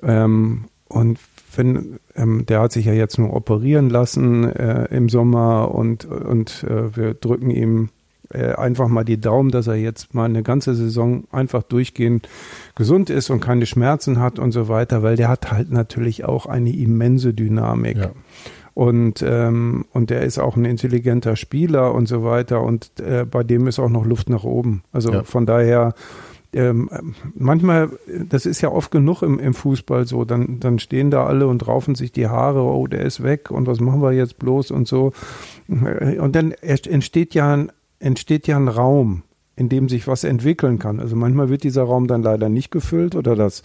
Ähm, und wenn, ähm, der hat sich ja jetzt nur operieren lassen äh, im Sommer und, und äh, wir drücken ihm äh, einfach mal die Daumen, dass er jetzt mal eine ganze Saison einfach durchgehend gesund ist und keine Schmerzen hat und so weiter, weil der hat halt natürlich auch eine immense Dynamik. Ja. Und, ähm, und der ist auch ein intelligenter Spieler und so weiter. Und äh, bei dem ist auch noch Luft nach oben. Also ja. von daher, ähm, manchmal, das ist ja oft genug im, im Fußball so, dann, dann stehen da alle und raufen sich die Haare, oh, der ist weg und was machen wir jetzt bloß und so. Und dann entsteht ja, entsteht ja ein Raum in dem sich was entwickeln kann. Also manchmal wird dieser Raum dann leider nicht gefüllt oder das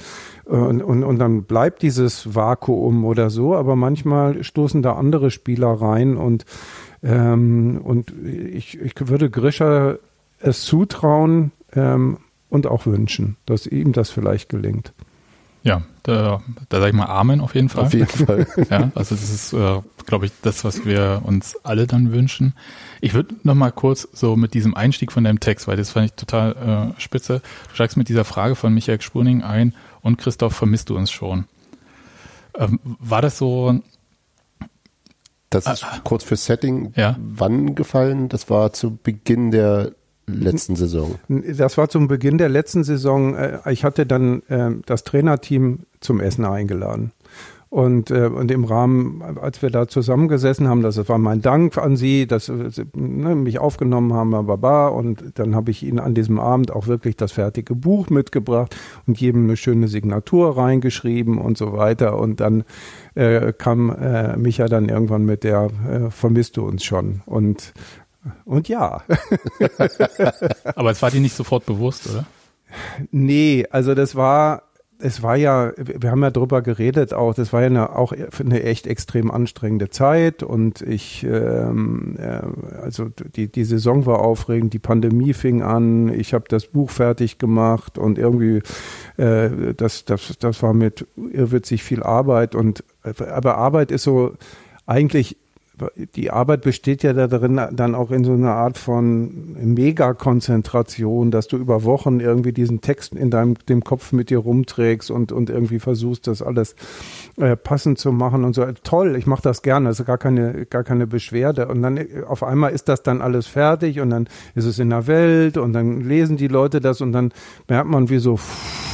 äh, und, und, und dann bleibt dieses Vakuum oder so, aber manchmal stoßen da andere Spieler rein und ähm, und ich, ich würde Grischer es zutrauen ähm, und auch wünschen, dass ihm das vielleicht gelingt. Ja, da, da sage ich mal Amen auf jeden Fall. Auf jeden Fall. ja, also das ist, äh, glaube ich, das, was wir uns alle dann wünschen. Ich würde noch mal kurz so mit diesem Einstieg von deinem Text, weil das fand ich total äh, spitze. Du steigst mit dieser Frage von Michael Spurning ein und Christoph, vermisst du uns schon? Ähm, war das so? Das ist ah, kurz für Setting. Ja. Wann gefallen? Das war zu Beginn der letzten Saison? Das war zum Beginn der letzten Saison. Äh, ich hatte dann äh, das Trainerteam zum Essen eingeladen. Und, äh, und im Rahmen, als wir da zusammengesessen haben, das war mein Dank an Sie, dass Sie ne, mich aufgenommen haben, baba, und dann habe ich Ihnen an diesem Abend auch wirklich das fertige Buch mitgebracht und jedem eine schöne Signatur reingeschrieben und so weiter. Und dann äh, kam äh, Micha dann irgendwann mit der äh, Vermisst du uns schon? Und und ja. Aber es war dir nicht sofort bewusst, oder? Nee, also das war, es war ja, wir haben ja drüber geredet auch, das war ja eine, auch eine echt extrem anstrengende Zeit und ich, ähm, äh, also die, die Saison war aufregend, die Pandemie fing an, ich habe das Buch fertig gemacht und irgendwie, äh, das, das, das war mit irrwitzig viel Arbeit und, aber Arbeit ist so eigentlich die Arbeit besteht ja darin, dann auch in so einer Art von Megakonzentration, dass du über Wochen irgendwie diesen Text in deinem dem Kopf mit dir rumträgst und, und irgendwie versuchst, das alles äh, passend zu machen und so. Toll, ich mache das gerne, also gar keine, gar keine Beschwerde. Und dann äh, auf einmal ist das dann alles fertig und dann ist es in der Welt und dann lesen die Leute das und dann merkt man, wie so pff,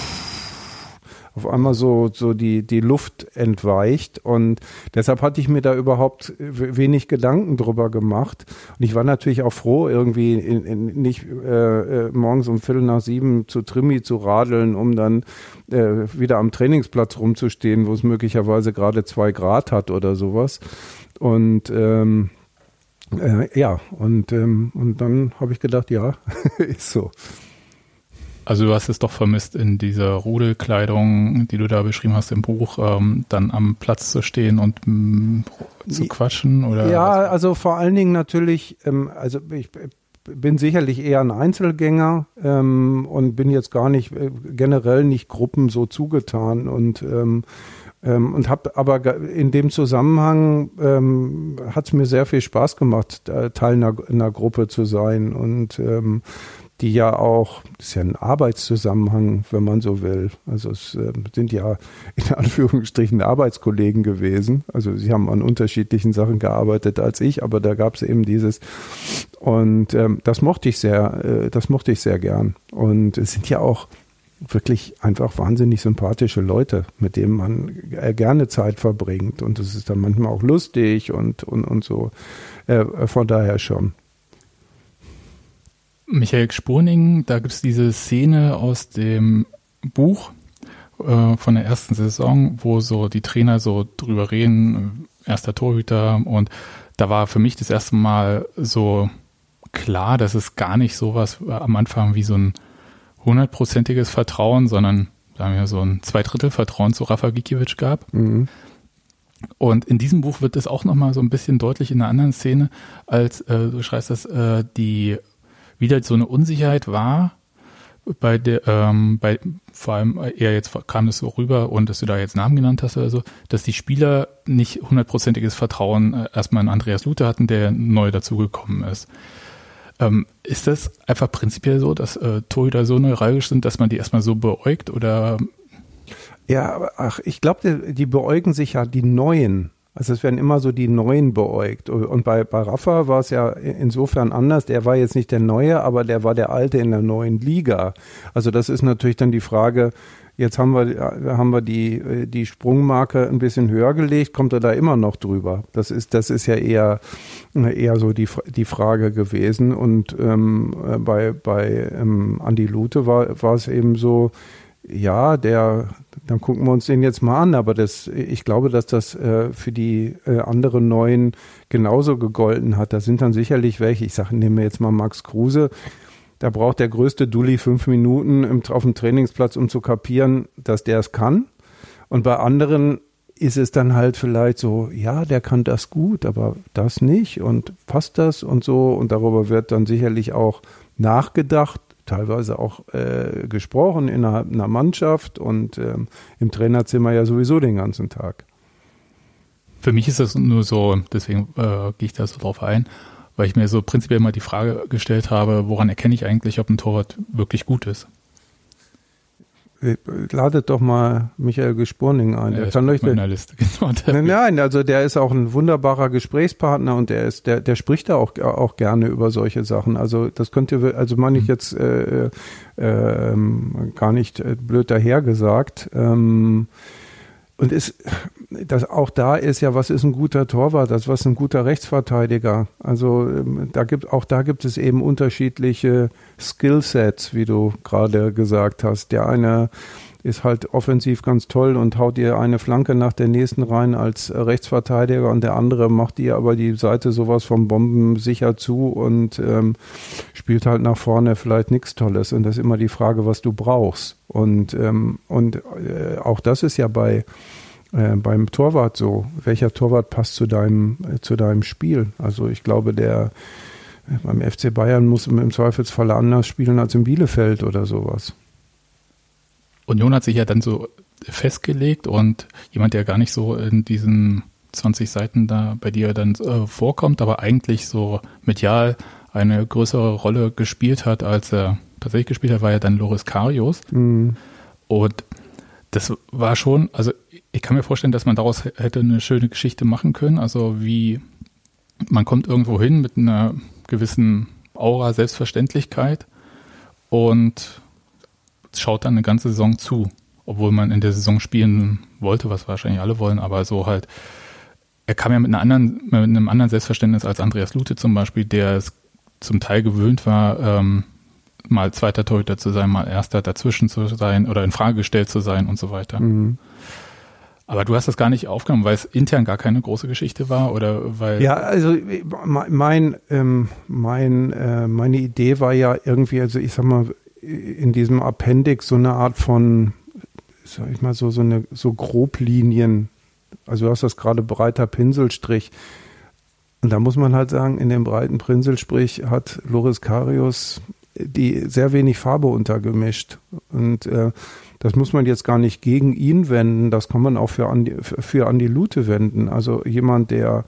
auf einmal so, so die, die Luft entweicht. Und deshalb hatte ich mir da überhaupt wenig Gedanken drüber gemacht. Und ich war natürlich auch froh, irgendwie in, in, nicht äh, äh, morgens um Viertel nach sieben zu Trimi zu radeln, um dann äh, wieder am Trainingsplatz rumzustehen, wo es möglicherweise gerade zwei Grad hat oder sowas. Und ähm, äh, ja, und, ähm, und dann habe ich gedacht, ja, ist so. Also du hast es doch vermisst, in dieser Rudelkleidung, die du da beschrieben hast im Buch, ähm, dann am Platz zu stehen und mh, mm, zu quatschen? Oder ja, was? also vor allen Dingen natürlich, ähm, also ich bin sicherlich eher ein Einzelgänger ähm, und bin jetzt gar nicht äh, generell nicht Gruppen so zugetan und ähm, Ähm, und habe aber in dem Zusammenhang ähm, hat es mir sehr viel Spaß gemacht, Teil einer, einer Gruppe zu sein und ähm, die ja auch, das ist ja ein Arbeitszusammenhang, wenn man so will. Also es äh, sind ja in Anführungsstrichen Arbeitskollegen gewesen. Also sie haben an unterschiedlichen Sachen gearbeitet als ich, aber da gab es eben dieses und ähm, das mochte ich sehr, äh, das mochte ich sehr gern. Und es sind ja auch wirklich einfach wahnsinnig sympathische Leute, mit denen man äh, gerne Zeit verbringt. Und es ist dann manchmal auch lustig und, und, und so. Äh, von daher schon. Michael Spurning, da gibt es diese Szene aus dem Buch äh, von der ersten Saison, wo so die Trainer so drüber reden, äh, erster Torhüter und da war für mich das erste Mal so klar, dass es gar nicht sowas am Anfang wie so ein hundertprozentiges Vertrauen, sondern sagen wir so ein Zweidrittel Vertrauen zu Rafa Gikiewicz gab. Mhm. Und in diesem Buch wird es auch nochmal so ein bisschen deutlich in einer anderen Szene, als äh, du schreibst, dass äh, die wieder so eine Unsicherheit war, bei der, ähm, bei, vor allem eher jetzt kam es so rüber und dass du da jetzt Namen genannt hast oder so, dass die Spieler nicht hundertprozentiges Vertrauen äh, erstmal in Andreas Lute hatten, der neu dazugekommen ist. Ähm, ist das einfach prinzipiell so, dass äh, Torhüter so neuralgisch sind, dass man die erstmal so beäugt oder? Ja, ach, ich glaube, die, die beäugen sich ja die Neuen. Also es werden immer so die Neuen beäugt. Und bei, bei Rafa war es ja insofern anders. Der war jetzt nicht der Neue, aber der war der Alte in der neuen Liga. Also das ist natürlich dann die Frage, jetzt haben wir, haben wir die, die Sprungmarke ein bisschen höher gelegt, kommt er da immer noch drüber? Das ist, das ist ja eher, eher so die, die Frage gewesen. Und ähm, bei, bei ähm, Andi Lute war, war es eben so, ja, der, dann gucken wir uns den jetzt mal an, aber das, ich glaube, dass das äh, für die äh, anderen Neuen genauso gegolten hat. Da sind dann sicherlich welche, ich sage, nehmen wir jetzt mal Max Kruse, da braucht der größte Dulli fünf Minuten im, auf dem Trainingsplatz, um zu kapieren, dass der es kann. Und bei anderen ist es dann halt vielleicht so, ja, der kann das gut, aber das nicht und passt das und so. Und darüber wird dann sicherlich auch nachgedacht teilweise auch äh, gesprochen innerhalb einer Mannschaft und ähm, im Trainerzimmer ja sowieso den ganzen Tag. Für mich ist das nur so, deswegen äh, gehe ich da so drauf ein, weil ich mir so prinzipiell mal die Frage gestellt habe, woran erkenne ich eigentlich, ob ein Torwart wirklich gut ist? Ladet doch mal Michael Gesporning ein. Der, der kann euch Liste. Genau, nein, nein, also der ist auch ein wunderbarer Gesprächspartner und der ist, der, der spricht da auch, auch gerne über solche Sachen. Also das könnt ihr, also meine ich mhm. jetzt äh, äh, ähm, gar nicht äh, blöd dahergesagt. Ähm, und ist, das, auch da ist ja, was ist ein guter Torwart, das was ist ein guter Rechtsverteidiger. Also ähm, da gibt, auch da gibt es eben unterschiedliche Skillsets, wie du gerade gesagt hast. Der eine ist halt offensiv ganz toll und haut dir eine Flanke nach der nächsten rein als Rechtsverteidiger und der andere macht dir aber die Seite sowas vom Bomben sicher zu und ähm, spielt halt nach vorne vielleicht nichts Tolles. Und das ist immer die Frage, was du brauchst. Und, ähm, und äh, auch das ist ja bei äh, beim Torwart so. Welcher Torwart passt zu deinem, äh, zu deinem Spiel? Also ich glaube, der äh, beim FC Bayern muss im Zweifelsfalle anders spielen als in Bielefeld oder sowas. Union hat sich ja dann so festgelegt und jemand, der gar nicht so in diesen 20 Seiten da bei dir dann äh, vorkommt, aber eigentlich so medial eine größere Rolle gespielt hat, als er tatsächlich gespielt hat, war ja dann Loris Karius. Mhm. Und das war schon, also ich kann mir vorstellen, dass man daraus hätte eine schöne Geschichte machen können. Also wie man kommt irgendwo hin mit einer gewissen Aura Selbstverständlichkeit und schaut dann eine ganze Saison zu, obwohl man in der Saison spielen wollte, was wahrscheinlich alle wollen, aber so halt, er kam ja mit, einer anderen, mit einem anderen Selbstverständnis als Andreas Lute zum Beispiel, der es zum Teil gewöhnt war, ähm, mal zweiter Torhüter zu sein, mal erster dazwischen zu sein oder in Frage gestellt zu sein und so weiter. Mhm. Aber du hast das gar nicht aufgenommen, weil es intern gar keine große Geschichte war oder weil ja also mein ähm, mein äh, meine Idee war ja irgendwie also ich sag mal in diesem Appendix so eine Art von, sag ich mal, so, so eine, so Groblinien. Also du hast das gerade breiter Pinselstrich. Und da muss man halt sagen, in dem breiten Pinselstrich hat Loris Karius die sehr wenig Farbe untergemischt. Und äh, das muss man jetzt gar nicht gegen ihn wenden, das kann man auch für Andi, für Andi Lute wenden. Also jemand, der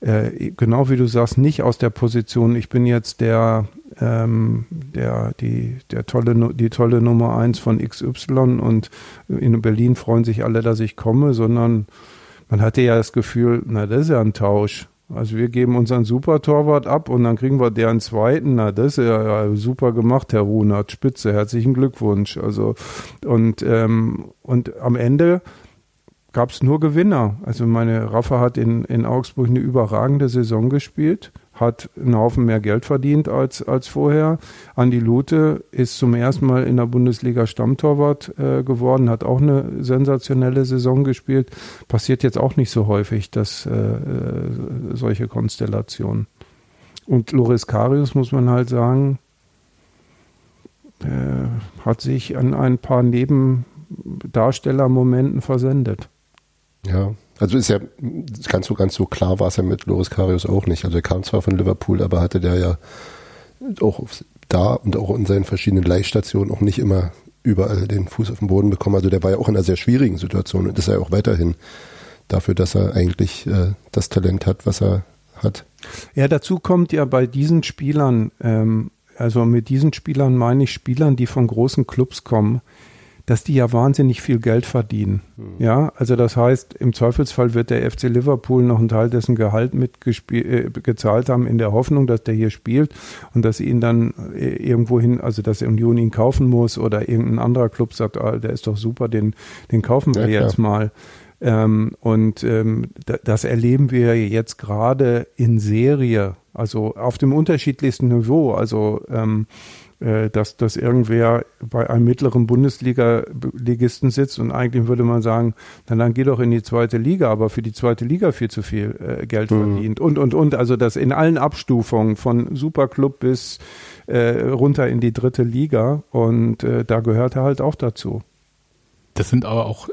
äh, genau wie du sagst, nicht aus der Position, ich bin jetzt der, ähm, der, die, der tolle, die tolle Nummer eins von XY und in Berlin freuen sich alle, dass ich komme, sondern man hatte ja das Gefühl, na, das ist ja ein Tausch. Also wir geben unseren Super-Torwart ab und dann kriegen wir deren zweiten. Na, das ist ja, ja super gemacht, Herr Runert. Spitze, herzlichen Glückwunsch. Also und ähm, und am Ende gab es nur Gewinner. Also meine Rafa hat in, in Augsburg eine überragende Saison gespielt hat einen Haufen mehr Geld verdient als, als vorher. Andi Lute ist zum ersten Mal in der Bundesliga Stammtorwart äh, geworden, hat auch eine sensationelle Saison gespielt. Passiert jetzt auch nicht so häufig, dass äh, äh solche Konstellationen. Und Loris Karius, muss man halt sagen, äh, hat sich an ein paar Nebendarstellermomenten versendet. Ja, also ist ja ganz so, ganz so klar war es ja mit Loris Karius auch nicht. Also er kam zwar von Liverpool, aber hatte der ja auch da und auch in seinen verschiedenen Leihstationen auch nicht immer überall den Fuß auf den Boden bekommen. Also der war ja auch in einer sehr schwierigen Situation und ist ja auch weiterhin dafür, dass er eigentlich äh, das Talent hat, was er hat. Ja, dazu kommt ja bei diesen Spielern, ähm, also mit diesen Spielern meine ich Spielern, die von großen Clubs kommen, dass die ja wahnsinnig viel Geld verdienen. Mhm. Ja, also das heißt, im Zweifelsfall wird der FC Liverpool noch einen Teil dessen Gehalt mitgezahlt äh, haben in der Hoffnung, dass der hier spielt und dass sie ihn dann äh, irgendwohin, also dass Union ihn kaufen muss oder irgendein anderer Club sagt, ah, der ist doch super, den, den kaufen wir ja, jetzt mal. Ähm, und ähm, das erleben wir jetzt gerade in Serie, also auf dem unterschiedlichsten Niveau. Also ähm, äh, dass, dass irgendwer bei einem mittleren Bundesliga-Ligisten sitzt und eigentlich würde man sagen, dann, dann geh doch in die zweite Liga, aber für die zweite Liga viel zu viel äh, Geld mhm. verdient und, und, und. Also das in allen Abstufungen von Superclub bis äh, runter in die dritte Liga und äh, da gehört er halt auch dazu. Das sind aber auch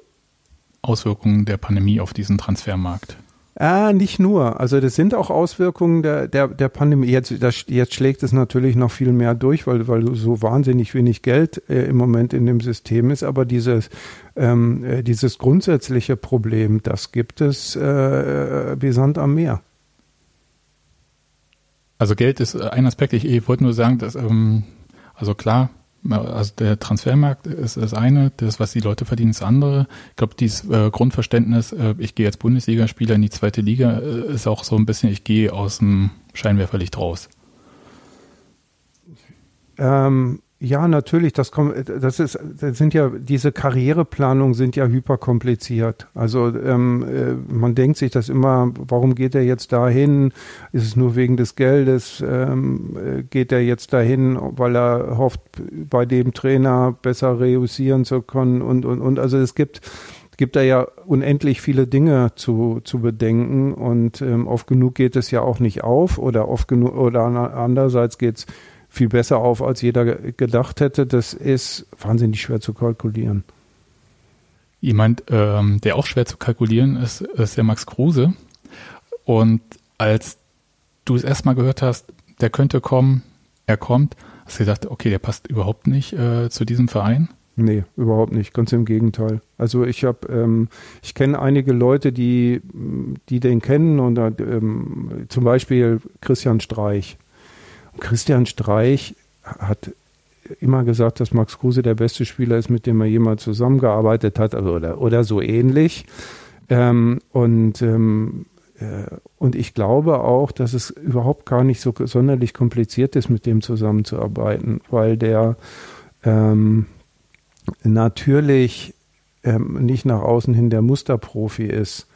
Auswirkungen der Pandemie auf diesen Transfermarkt. Ah, nicht nur. Also das sind auch Auswirkungen der, der, der Pandemie. Jetzt, das, jetzt schlägt es natürlich noch viel mehr durch, weil, weil so wahnsinnig wenig Geld äh, im Moment in dem System ist. Aber dieses, ähm, äh, dieses grundsätzliche Problem, das gibt es äh, wie Sand am Meer. Also Geld ist ein Aspekt. Ich, ich wollte nur sagen, dass, ähm, also klar, also der Transfermarkt ist das eine, das, was die Leute verdienen, ist das andere. Ich glaube, dieses äh, Grundverständnis, äh, ich gehe als Bundesligaspieler in die zweite Liga, äh, ist auch so ein bisschen, ich gehe aus dem Scheinwerferlicht raus. Ähm, ja, natürlich, das kommt, das ist, das sind ja, diese Karriereplanungen sind ja hyperkompliziert. Also ähm, äh, man denkt sich das immer, warum geht er jetzt dahin? Ist es nur wegen des Geldes? Ähm, äh, geht er jetzt dahin, weil er hofft, bei dem Trainer besser reüssieren zu können und und und. Also es gibt gibt da ja unendlich viele Dinge zu, zu bedenken und ähm, oft genug geht es ja auch nicht auf oder oft genug oder andererseits geht es viel besser auf, als jeder gedacht hätte. Das ist wahnsinnig schwer zu kalkulieren. Jemand, ähm, der auch schwer zu kalkulieren ist, ist der Max Kruse. Und als du es erstmal gehört hast, der könnte kommen, er kommt, hast du gedacht, okay, der passt überhaupt nicht äh, zu diesem Verein? Nee, überhaupt nicht. Ganz im Gegenteil. Also ich habe, ähm, ich kenne einige Leute, die, die den kennen und ähm, zum Beispiel Christian Streich. Christian Streich hat immer gesagt, dass Max Kruse der beste Spieler ist, mit dem er jemals zusammengearbeitet hat, also, oder, oder so ähnlich. Ähm, und, ähm, äh, und ich glaube auch, dass es überhaupt gar nicht so sonderlich kompliziert ist, mit dem zusammenzuarbeiten, weil der ähm, natürlich ähm, nicht nach außen hin der Musterprofi ist.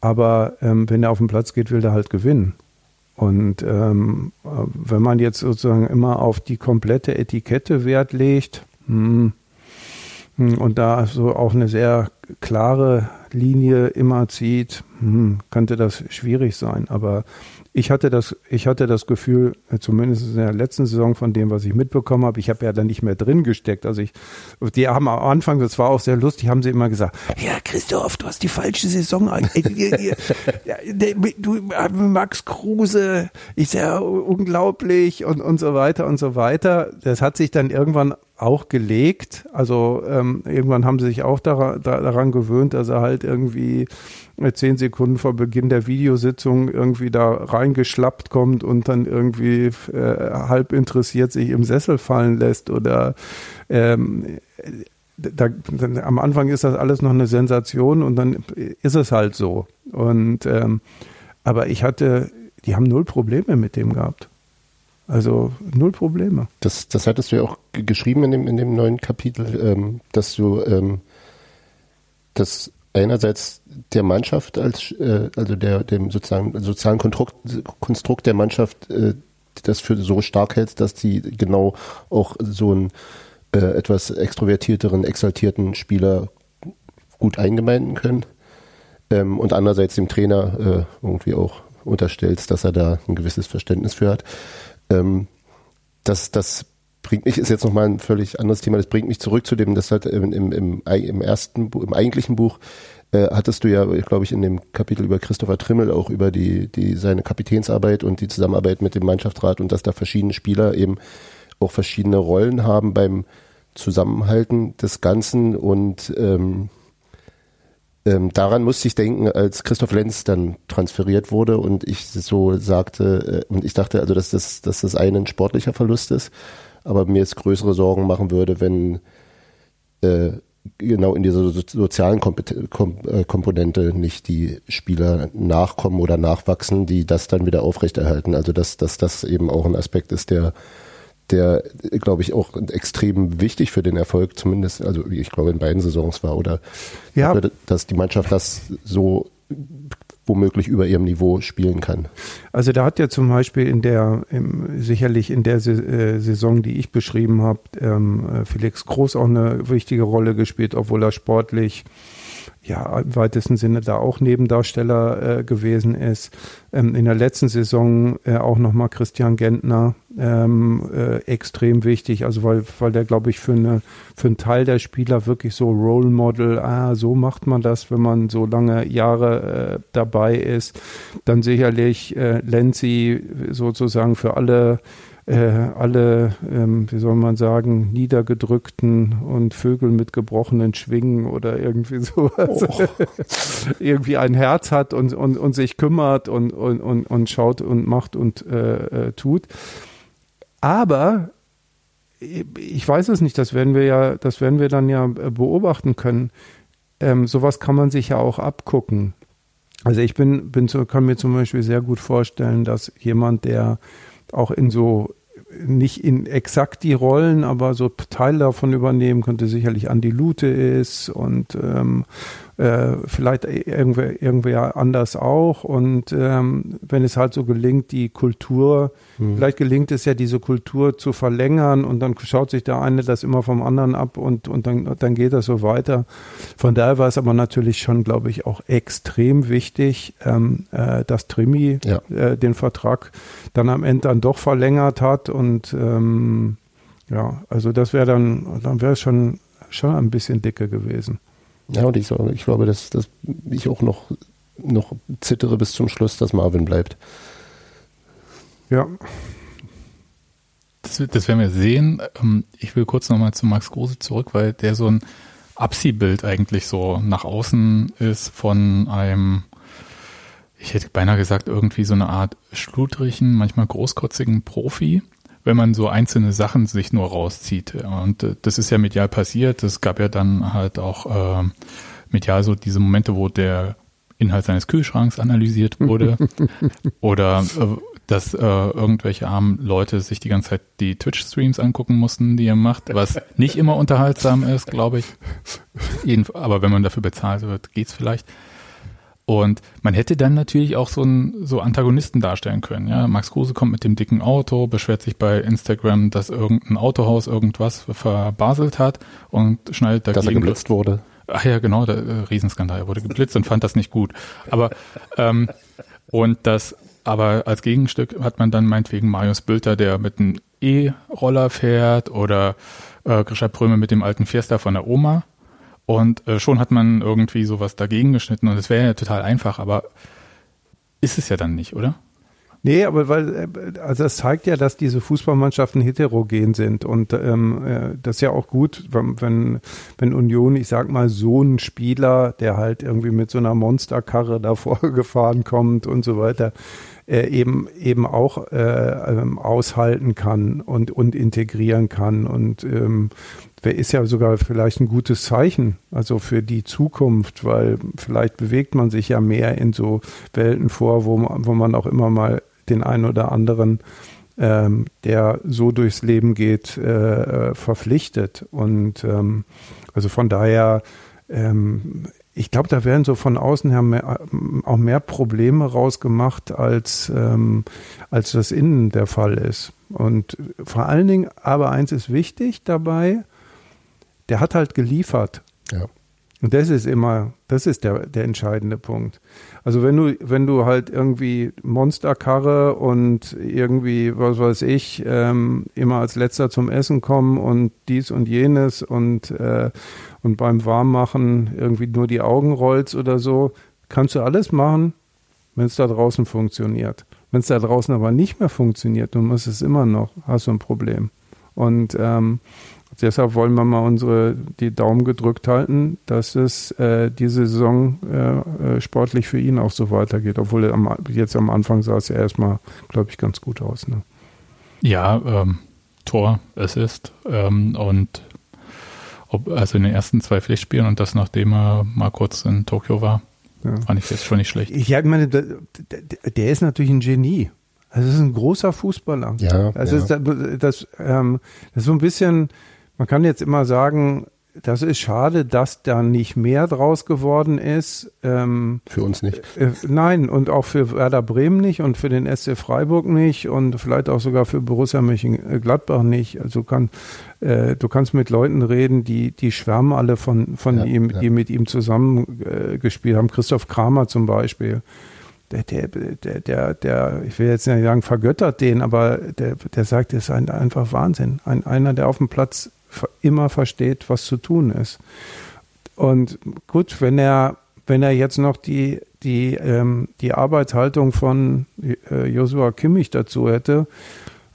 Aber ähm, wenn er auf den Platz geht, will er halt gewinnen. Und ähm, wenn man jetzt sozusagen immer auf die komplette Etikette Wert legt hm, hm, und da so auch eine sehr klare Linie immer zieht, hm, könnte das schwierig sein. Aber ich hatte das, ich hatte das Gefühl, äh, zumindest in der letzten Saison von dem, was ich mitbekommen habe, ich habe ja da nicht mehr drin gesteckt. Also ich, die haben am Anfang, das war auch sehr lustig, haben sie immer gesagt, ja Christoph, du hast die falsche Saison. du, Max Kruse, ich sehr unglaublich und, und so weiter und so weiter. Das hat sich dann irgendwann auch gelegt. Also ähm, irgendwann haben sie sich auch daran, daran gewöhnt, dass er halt irgendwie zehn Sekunden vor Beginn der Videositzung irgendwie da reingeschlappt kommt und dann irgendwie äh, halb interessiert sich im Sessel fallen lässt oder ähm, da, dann, am Anfang ist das alles noch eine Sensation und dann ist es halt so. Und ähm, aber ich hatte, die haben null Probleme mit dem gehabt. Also null Probleme. Das, das hattest du ja auch geschrieben in dem, in dem neuen Kapitel, ähm, dass du ähm, das einerseits der Mannschaft als, äh, also der, dem sozusagen sozialen Konstrukt, Konstrukt der Mannschaft, äh, das für so stark hältst, dass die genau auch so einen äh, etwas extrovertierteren, exaltierten Spieler gut eingemeinden können. Ähm, und andererseits dem Trainer äh, irgendwie auch unterstellst, dass er da ein gewisses Verständnis für hat. Ähm, das, das bringt mich, ist jetzt nochmal ein völlig anderes Thema, das bringt mich zurück zu dem, das halt im, im, im, im ersten, im eigentlichen Buch äh, hattest du ja, glaube ich, in dem Kapitel über Christopher Trimmel auch über die, die seine Kapitänsarbeit und die Zusammenarbeit mit dem Mannschaftsrat und dass da verschiedene Spieler eben auch verschiedene Rollen haben beim Zusammenhalten des Ganzen. Und ähm, ähm, daran musste ich denken, als Christoph Lenz dann transferiert wurde und ich so sagte, äh, und ich dachte also, dass das, dass das ein sportlicher Verlust ist aber mir es größere Sorgen machen würde, wenn äh, genau in dieser so sozialen äh, Komponente nicht die Spieler nachkommen oder nachwachsen, die das dann wieder aufrechterhalten. Also dass, dass das eben auch ein Aspekt ist, der der, glaube ich, auch extrem wichtig für den Erfolg, zumindest, also ich glaube in beiden Saisons war, oder ja. dass die Mannschaft das so womöglich über ihrem Niveau spielen kann. Also da hat ja zum Beispiel in der, im, sicherlich in der äh, Saison, die ich beschrieben habe, ähm, äh, Felix Groß auch eine wichtige Rolle gespielt, obwohl er sportlich ja, im weitesten Sinne da auch Nebendarsteller äh, gewesen ist. Ähm, in der letzten Saison äh, auch nochmal Christian Gentner, ähm, äh, extrem wichtig, also weil, weil der, glaube ich, für, eine, für einen Teil der Spieler wirklich so Role Model, ah, so macht man das, wenn man so lange Jahre äh, dabei ist. Dann sicherlich äh, Lenzi sozusagen für alle alle, ähm, wie soll man sagen, niedergedrückten und Vögel mit gebrochenen Schwingen oder irgendwie sowas, oh. irgendwie ein Herz hat und, und, und sich kümmert und, und, und, und schaut und macht und äh, äh, tut. Aber ich weiß es nicht, das werden wir ja, das werden wir dann ja äh, beobachten können. Ähm, sowas kann man sich ja auch abgucken. Also ich bin, bin kann mir zum Beispiel sehr gut vorstellen, dass jemand, der auch in so nicht in exakt die Rollen, aber so Teil davon übernehmen könnte sicherlich Andi Lute ist und ähm, äh, vielleicht irgendwer, irgendwer anders auch. Und ähm, wenn es halt so gelingt, die Kultur, mhm. vielleicht gelingt es ja, diese Kultur zu verlängern und dann schaut sich der eine das immer vom anderen ab und, und dann, dann geht das so weiter. Von daher war es aber natürlich schon, glaube ich, auch extrem wichtig, ähm, äh, dass Trimi ja. äh, den Vertrag dann am Ende dann doch verlängert hat und ähm, ja, also das wäre dann, dann wäre es schon, schon ein bisschen dicker gewesen. Ja, und ich, ich glaube, dass, dass ich auch noch, noch zittere bis zum Schluss, dass Marvin bleibt. Ja. Das, das werden wir sehen. Ähm, ich will kurz nochmal zu Max Kruse zurück, weil der so ein Abziehbild eigentlich so nach außen ist von einem, ich hätte beinahe gesagt, irgendwie so eine Art schludrigen, manchmal großkotzigen Profi wenn man so einzelne Sachen sich nur rauszieht. Und äh, das ist ja medial passiert. Es gab ja dann halt auch äh, medial so diese Momente, wo der Inhalt seines Kühlschranks analysiert wurde. Oder äh, dass äh, irgendwelche armen Leute sich die ganze Zeit die Twitch-Streams angucken mussten, die er macht, was nicht immer unterhaltsam ist, glaube ich. Jeden, aber wenn man dafür bezahlt wird, geht's vielleicht. Und man hätte dann natürlich auch so, ein, so Antagonisten darstellen können. Ja, Max Kruse kommt mit dem dicken Auto, beschwert sich bei Instagram, dass irgendein Autohaus irgendwas verbaselt hat und schneidet dagegen. Dass er geblitzt wurde. Ach ja, genau, der äh, Riesenskandal. Er wurde geblitzt und fand das nicht gut. Aber ähm, und das aber als Gegenstück hat man dann meinetwegen Marius Bülter, der mit einem E-Roller fährt oder äh, Grisha Pröme mit dem alten Fiesta von der Oma. Und äh, schon hat man irgendwie sowas dagegen geschnitten und es wäre ja total einfach, aber ist es ja dann nicht, oder? Nee, aber weil, äh, also das zeigt ja, dass diese Fußballmannschaften heterogen sind und ähm, äh, das ist ja auch gut, wenn, wenn Union, ich sag mal, so ein Spieler, der halt irgendwie mit so einer Monsterkarre davor gefahren kommt und so weiter, äh, eben eben auch äh, ähm, aushalten kann und und integrieren kann und ähm, ist ja sogar vielleicht ein gutes Zeichen, also für die Zukunft, weil vielleicht bewegt man sich ja mehr in so Welten vor, wo man, wo man auch immer mal den einen oder anderen, ähm, der so durchs Leben geht, äh, äh, verpflichtet. Und ähm, also von daher, ähm, ich glaube, da werden so von außen her mehr, auch mehr Probleme rausgemacht, als, ähm, als das innen der Fall ist. Und vor allen Dingen, aber eins ist wichtig dabei, der hat halt geliefert. Ja. Und das ist immer, das ist der, der entscheidende Punkt. Also wenn du, wenn du halt irgendwie Monsterkarre und irgendwie, was weiß ich, ähm, immer als letzter zum Essen kommen und dies und jenes und, äh, und beim Warmmachen irgendwie nur die Augen rollst oder so, kannst du alles machen, wenn es da draußen funktioniert. Wenn es da draußen aber nicht mehr funktioniert, dann muss es immer noch, hast du ein Problem. Und ähm, deshalb wollen wir mal unsere die Daumen gedrückt halten, dass es äh, diese Saison äh, äh sportlich für ihn auch so weitergeht. Obwohl er am, jetzt am Anfang sah es ja erstmal, glaube ich, ganz gut aus. Ne? Ja, ähm, Tor, Assist ähm, und ob, also in den ersten zwei Pflichtspielen und das nachdem er mal kurz in Tokio war, ja. fand ich jetzt schon nicht schlecht. Ich meine, der, der ist natürlich ein Genie. Also es ist ein großer Fußballer. Ja. Also ja. Das, das, ähm, das ist so ein bisschen man kann jetzt immer sagen, das ist schade, dass da nicht mehr draus geworden ist. Ähm, für uns nicht. Äh, nein, und auch für Werder Bremen nicht und für den SC Freiburg nicht und vielleicht auch sogar für Borussia Mönchengladbach nicht. Also kann, äh, du kannst mit Leuten reden, die, die schwärmen alle von, von ja, ihm, ja. die mit ihm zusammen äh, gespielt haben. Christoph Kramer zum Beispiel. Der, der, der, der, der, ich will jetzt nicht sagen, vergöttert den, aber der, der sagt, es ist ein, einfach Wahnsinn. Ein, einer, der auf dem Platz immer versteht, was zu tun ist. Und gut, wenn er, wenn er jetzt noch die, die, ähm, die Arbeitshaltung von äh, Joshua Kimmich dazu hätte,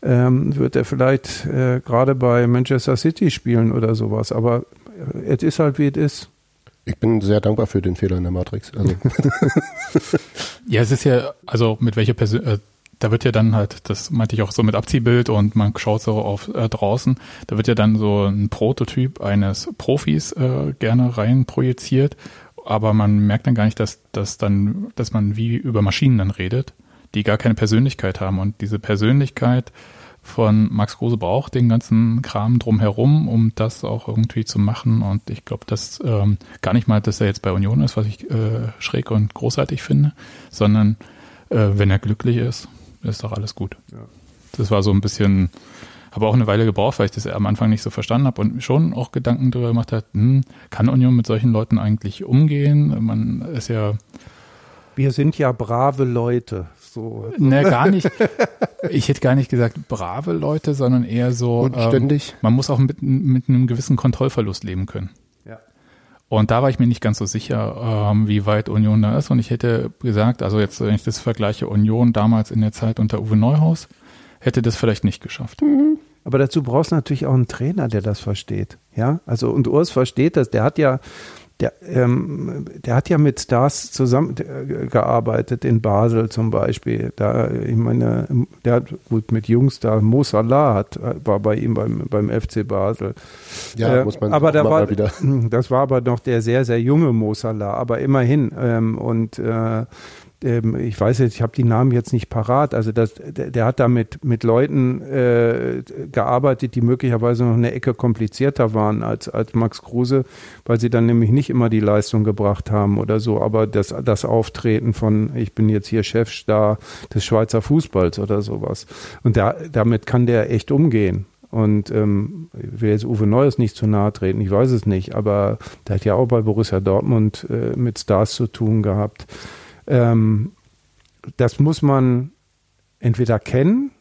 ähm, wird er vielleicht äh, gerade bei Manchester City spielen oder sowas. Aber äh, es ist halt, wie es ist. Ich bin sehr dankbar für den Fehler in der Matrix. Also. ja, es ist ja, also mit welcher Person, äh, da wird ja dann halt, das meinte ich auch so mit Abziehbild und man schaut so auf äh, draußen, da wird ja dann so ein Prototyp eines Profis äh, gerne rein projiziert, aber man merkt dann gar nicht, dass, dass dann, dass man wie über Maschinen dann redet, die gar keine Persönlichkeit haben und diese Persönlichkeit von Max Kruse braucht den ganzen Kram drumherum, um das auch irgendwie zu machen. Und ich glaube, dass ähm, gar nicht mal, dass er jetzt bei Union ist, was ich äh, schräg und großartig finde, sondern äh, wenn er glücklich ist, ist doch alles gut. Ja. Das war so ein bisschen, habe auch eine Weile gebraucht, weil ich das am Anfang nicht so verstanden habe und schon auch Gedanken darüber gemacht hat, hm, kann Union mit solchen Leuten eigentlich umgehen? Man ist ja. Wir sind ja brave Leute. So. Ne, gar nicht. Ich hätte gar nicht gesagt brave Leute, sondern eher so. Und ständig. Ähm, man muss auch mit, mit einem gewissen Kontrollverlust leben können. Und da war ich mir nicht ganz so sicher, ähm, wie weit Union da ist. Und ich hätte gesagt, also jetzt, wenn ich das vergleiche, Union damals in der Zeit unter Uwe Neuhaus, hätte das vielleicht nicht geschafft. Mhm. Aber dazu brauchst du natürlich auch einen Trainer, der das versteht. Ja, also und Urs versteht das. Der hat ja, der, ähm, der hat ja mit Stars zusammengearbeitet in Basel zum Beispiel. Da, ich meine, der hat gut mit Jungs da, Mo Salah hat, war bei ihm beim, beim FC Basel. Ja, äh, muss man aber da war, wieder. Das war aber noch der sehr, sehr junge Mo Salah, aber immerhin. Ähm, und äh, ähm, ich weiß jetzt, ich habe die Namen jetzt nicht parat, also das, der, der hat da mit, mit Leuten äh, gearbeitet, die möglicherweise noch eine Ecke komplizierter waren als, als Max Kruse, weil sie dann nämlich nicht immer die Leistung gebracht haben oder so, aber das, das Auftreten von, ich bin jetzt hier Chefstar des Schweizer Fußballs oder sowas. Und da, damit kann der echt umgehen. Und ähm, ich will jetzt Uwe Neues nicht zu nahe treten, ich weiß es nicht, aber der hat ja auch bei Borussia Dortmund äh, mit Stars zu tun gehabt. Ähm, das muss man, entweder kennen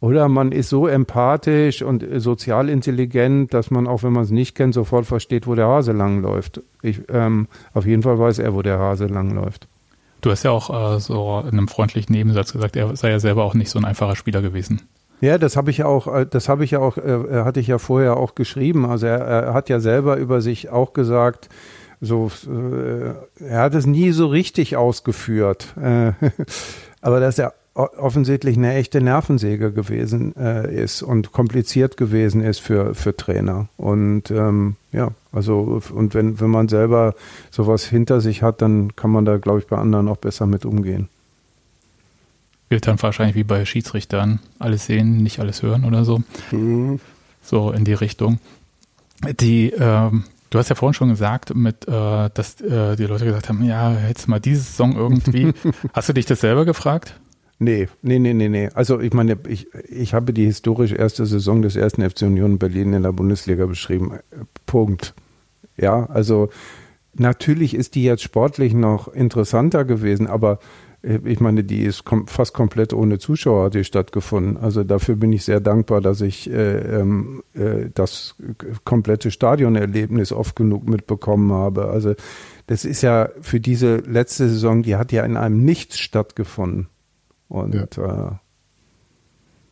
oder man ist so empathisch und sozial intelligent, dass man auch, wenn man es nicht kennt, sofort versteht, wo der Hase langläuft. Ich, ähm, auf jeden Fall weiß er, wo der Hase langläuft. Du hast ja auch äh, so in einem freundlichen Nebensatz gesagt, er sei ja selber auch nicht so ein einfacher Spieler gewesen. Ja, das habe ich ja auch, äh, das habe ich ja auch, äh, hatte ich ja vorher auch geschrieben. Also er, er, hat ja selber über sich auch gesagt, so, äh, er hat es nie so richtig ausgeführt. Äh, aber dass er offensichtlich eine echte Nervensäge gewesen äh, ist und kompliziert gewesen ist für, für Trainer. Und ähm, ja, also und wenn, wenn man selber sowas hinter sich hat, dann kann man da, glaube ich, bei anderen auch besser mit umgehen. Gilt dann wahrscheinlich wie bei Schiedsrichtern, alles sehen, nicht alles hören oder so. Mhm. So in die Richtung. Die, ähm, du hast ja vorhin schon gesagt, mit, äh, dass äh, die Leute gesagt haben, ja, jetzt mal diese Saison irgendwie. hast du dich das selber gefragt? Nee, nee, nee, nee, nee. Also ich meine, ich, ich habe die historisch erste Saison des ersten FC Union Berlin in der Bundesliga beschrieben. Punkt. Ja, also natürlich ist die jetzt sportlich noch interessanter gewesen, aber ich meine, die ist kom fast komplett ohne Zuschauer hat die stattgefunden. Also dafür bin ich sehr dankbar, dass ich äh, ähm, äh, das komplette Stadionerlebnis oft genug mitbekommen habe. Also das ist ja für diese letzte Saison, die hat ja in einem Nichts stattgefunden. Und ja. Äh,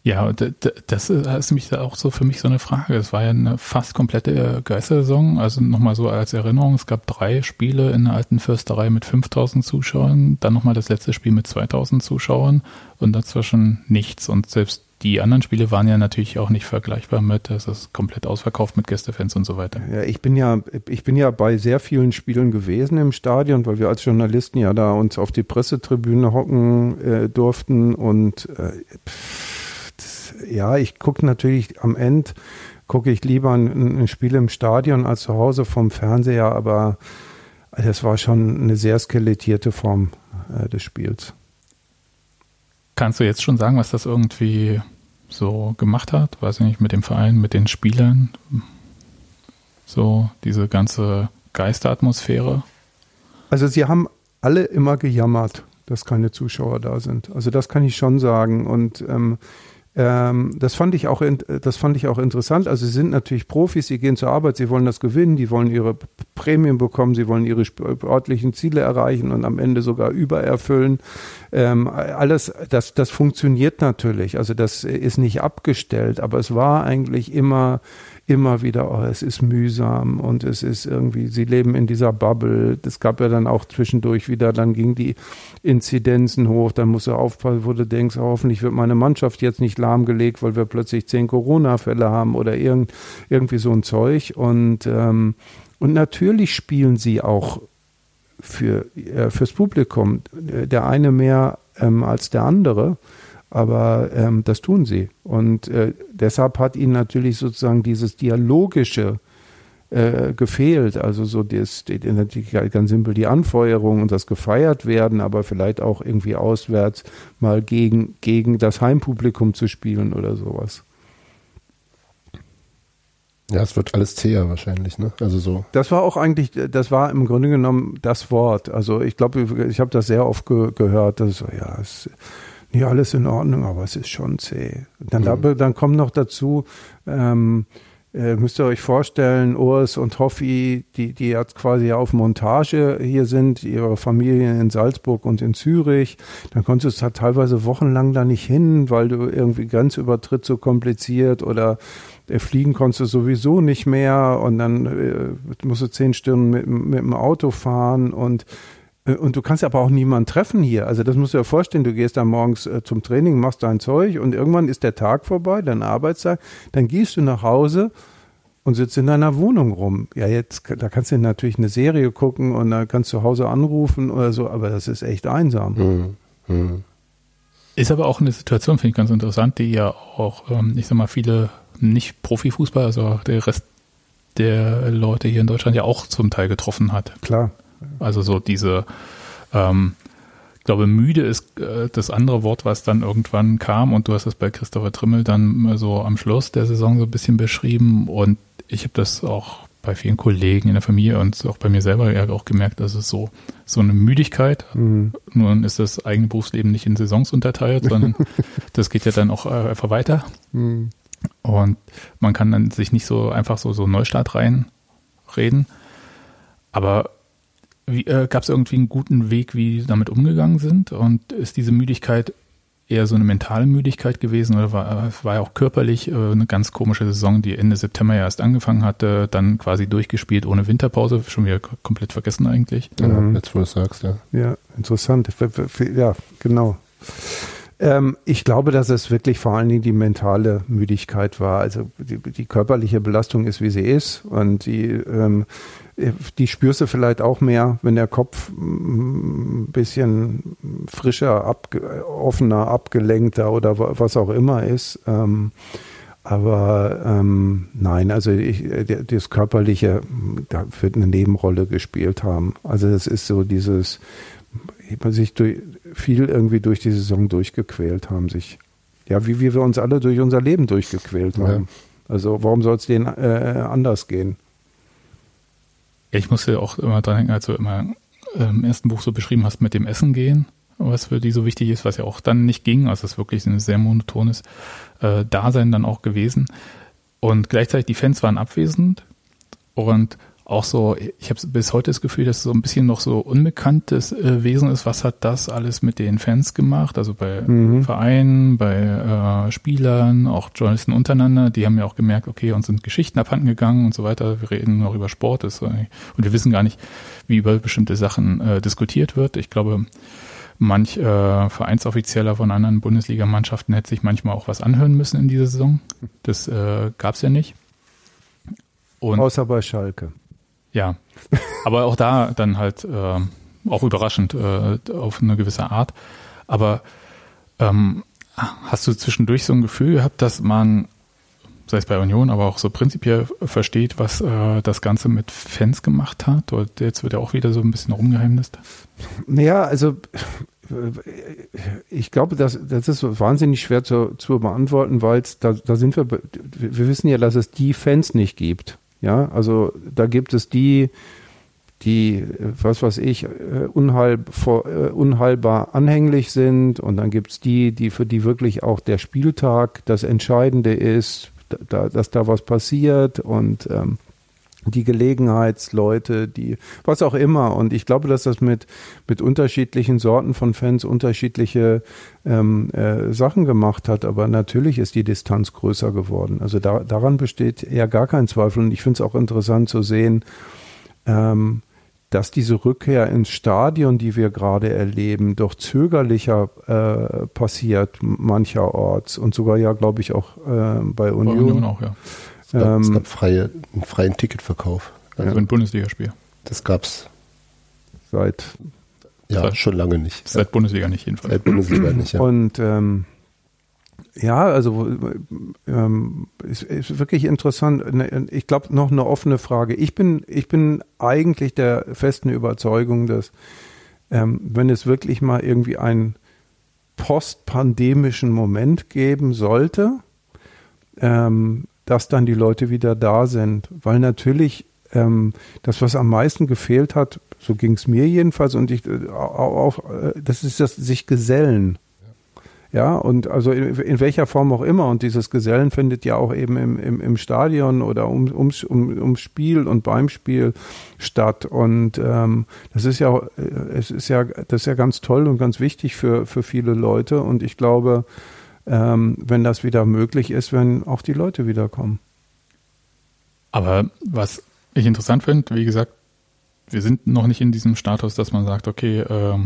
ja, das ist mich auch so für mich so eine Frage. Es war ja eine fast komplette Geistersaison. Also nochmal so als Erinnerung, es gab drei Spiele in der alten Fürsterei mit 5000 Zuschauern, dann nochmal das letzte Spiel mit 2000 Zuschauern und dazwischen nichts. Und selbst die anderen Spiele waren ja natürlich auch nicht vergleichbar mit, es ist komplett ausverkauft mit Gästefans und so weiter. Ja, ich bin ja, ich bin ja bei sehr vielen Spielen gewesen im Stadion, weil wir als Journalisten ja da uns auf die Pressetribüne hocken äh, durften und äh, pff, das, ja, ich gucke natürlich am Ende gucke ich lieber ein, ein, Spiel im Stadion als zu Hause vom Fernseher, aber das war schon eine sehr skelettierte Form äh, des Spiels. Kannst du jetzt schon sagen, was das irgendwie so gemacht hat, weiß ich nicht, mit dem Verein, mit den Spielern, so diese ganze Geisteratmosphäre? Also sie haben alle immer gejammert, dass keine Zuschauer da sind. Also das kann ich schon sagen. Und ähm, ähm, das fand ich auch, das fand ich auch interessant. Also sie sind natürlich Profis, sie gehen zur Arbeit, sie wollen das gewinnen, die wollen ihre Prämien bekommen, sie wollen ihre sportlichen Ziele erreichen und am Ende sogar übererfüllen. Ähm, alles, das, das funktioniert natürlich. Also das ist nicht abgestellt, aber es war eigentlich immer immer wieder, oh, es ist mühsam und es ist irgendwie, sie leben in dieser Bubble. Es gab ja dann auch zwischendurch wieder, dann ging die Inzidenzen hoch, dann musst du aufpassen, wo du denkst, oh, hoffentlich wird meine Mannschaft jetzt nicht lahmgelegt, weil wir plötzlich zehn Corona-Fälle haben oder irgend, irgendwie so ein Zeug. Und, ähm, und natürlich spielen sie auch für, äh, fürs Publikum. Der eine mehr ähm, als der andere aber ähm, das tun sie. Und äh, deshalb hat ihnen natürlich sozusagen dieses Dialogische äh, gefehlt. Also so das, die, die, ganz simpel die Anfeuerung und das gefeiert werden, aber vielleicht auch irgendwie auswärts mal gegen, gegen das Heimpublikum zu spielen oder sowas. Ja, es wird alles zäher wahrscheinlich, ne? Also so. Das war auch eigentlich, das war im Grunde genommen das Wort. Also ich glaube, ich habe das sehr oft ge gehört, dass so, ja, es ja, alles in Ordnung, aber es ist schon zäh. Dann, mhm. dann kommt noch dazu, ähm, äh, müsst ihr euch vorstellen, Urs und Hoffi, die, die jetzt quasi auf Montage hier sind, ihre Familien in Salzburg und in Zürich, dann konntest du da teilweise wochenlang da nicht hin, weil du irgendwie Grenzübertritt so kompliziert oder äh, fliegen konntest du sowieso nicht mehr und dann äh, musst du zehn Stunden mit, mit dem Auto fahren und und du kannst aber auch niemanden treffen hier. Also das musst du dir vorstellen, du gehst dann morgens äh, zum Training, machst dein Zeug und irgendwann ist der Tag vorbei, dein Arbeitstag, dann gehst du nach Hause und sitzt in deiner Wohnung rum. Ja, jetzt, da kannst du natürlich eine Serie gucken und dann kannst du zu Hause anrufen oder so, aber das ist echt einsam. Mhm. Mhm. Ist aber auch eine Situation, finde ich ganz interessant, die ja auch, ähm, ich sag mal, viele nicht Profifußball, also der Rest der Leute hier in Deutschland ja auch zum Teil getroffen hat. Klar. Also so diese, ähm, ich glaube, müde ist äh, das andere Wort, was dann irgendwann kam und du hast es bei Christopher Trimmel dann so am Schluss der Saison so ein bisschen beschrieben und ich habe das auch bei vielen Kollegen in der Familie und auch bei mir selber ja auch gemerkt, dass es so, so eine Müdigkeit. Mhm. Nun ist das eigene Berufsleben nicht in Saisons unterteilt, sondern das geht ja dann auch äh, einfach weiter. Mhm. Und man kann dann sich nicht so einfach so, so Neustart reinreden. Aber äh, gab es irgendwie einen guten Weg, wie sie damit umgegangen sind? Und ist diese Müdigkeit eher so eine mentale Müdigkeit gewesen oder war, es war ja auch körperlich äh, eine ganz komische Saison, die Ende September ja erst angefangen hatte, dann quasi durchgespielt ohne Winterpause, schon wieder komplett vergessen eigentlich. Ja, mhm. jetzt wo du sagst, ja. Ja, interessant. Ja, genau. Ähm, ich glaube, dass es wirklich vor allen Dingen die mentale Müdigkeit war. Also die, die körperliche Belastung ist, wie sie ist und die ähm, die spürst du vielleicht auch mehr, wenn der Kopf ein bisschen frischer, abge offener, abgelenkter oder was auch immer ist. Ähm, aber ähm, nein, also ich, das Körperliche, da wird eine Nebenrolle gespielt haben. Also es ist so dieses, sich durch, viel irgendwie durch die Saison durchgequält haben, sich, ja, wie, wie wir uns alle durch unser Leben durchgequält haben. Ja. Also warum soll es denen äh, anders gehen? Ja, ich musste auch immer dran denken, als du immer im ersten Buch so beschrieben hast mit dem Essen gehen, was für die so wichtig ist, was ja auch dann nicht ging. Also es ist wirklich ein sehr monotones äh, Dasein dann auch gewesen. Und gleichzeitig die Fans waren abwesend und auch so, ich habe bis heute das Gefühl, dass es so ein bisschen noch so unbekanntes äh, Wesen ist. Was hat das alles mit den Fans gemacht? Also bei mhm. Vereinen, bei äh, Spielern, auch Journalisten untereinander, die haben ja auch gemerkt, okay, uns sind Geschichten abhanden gegangen und so weiter. Wir reden noch über Sport das, und wir wissen gar nicht, wie über bestimmte Sachen äh, diskutiert wird. Ich glaube, manch äh, Vereinsoffizieller von anderen Bundesligamannschaften hätte sich manchmal auch was anhören müssen in dieser Saison. Das äh, gab es ja nicht. Und Außer bei Schalke. Ja, aber auch da dann halt äh, auch überraschend äh, auf eine gewisse Art. Aber ähm, hast du zwischendurch so ein Gefühl gehabt, dass man, sei es bei Union, aber auch so prinzipiell versteht, was äh, das Ganze mit Fans gemacht hat? Oder jetzt wird ja auch wieder so ein bisschen rumgeheimnist. Naja, also ich glaube, das, das ist wahnsinnig schwer zu, zu beantworten, weil da, da sind wir, wir wissen ja, dass es die Fans nicht gibt. Ja, also da gibt es die, die, was weiß ich, äh, unheil, äh, unheilbar anhänglich sind. Und dann gibt es die, die für die wirklich auch der Spieltag das Entscheidende ist, da, dass da was passiert. Und ähm, die Gelegenheitsleute, die was auch immer. Und ich glaube, dass das mit mit unterschiedlichen Sorten von Fans unterschiedliche ähm, äh, Sachen gemacht hat. Aber natürlich ist die Distanz größer geworden. Also da, daran besteht ja gar kein Zweifel. Und ich finde es auch interessant zu sehen, ähm, dass diese Rückkehr ins Stadion, die wir gerade erleben, doch zögerlicher äh, passiert mancherorts und sogar ja, glaube ich, auch äh, bei Union. Bei Union auch, ja. Es gab, ähm, es gab freie, einen freien Ticketverkauf. Also ein Bundesligaspiel. Das gab es seit ja seit, schon lange nicht. Seit ja. Bundesliga nicht jedenfalls. Seit Bundesliga nicht. Ja. Und ähm, ja, also ähm, ist, ist wirklich interessant. Ne, ich glaube noch eine offene Frage. Ich bin ich bin eigentlich der festen Überzeugung, dass ähm, wenn es wirklich mal irgendwie einen postpandemischen Moment geben sollte, ähm, dass dann die Leute wieder da sind. Weil natürlich ähm, das, was am meisten gefehlt hat, so ging es mir jedenfalls, und ich äh, auch, äh, das ist das sich gesellen. Ja, und also in, in, welcher Form auch immer. Und dieses Gesellen findet ja auch eben im, im, im Stadion oder um, um, um, ums Spiel und beim Spiel statt. Und ähm, das ist ja, äh, es ist ja, das ist ja ganz toll und ganz wichtig für, für viele Leute. Und ich glaube, ähm, wenn das wieder möglich ist, wenn auch die Leute wiederkommen. Aber was ich interessant finde, wie gesagt, wir sind noch nicht in diesem Status, dass man sagt, okay, äh,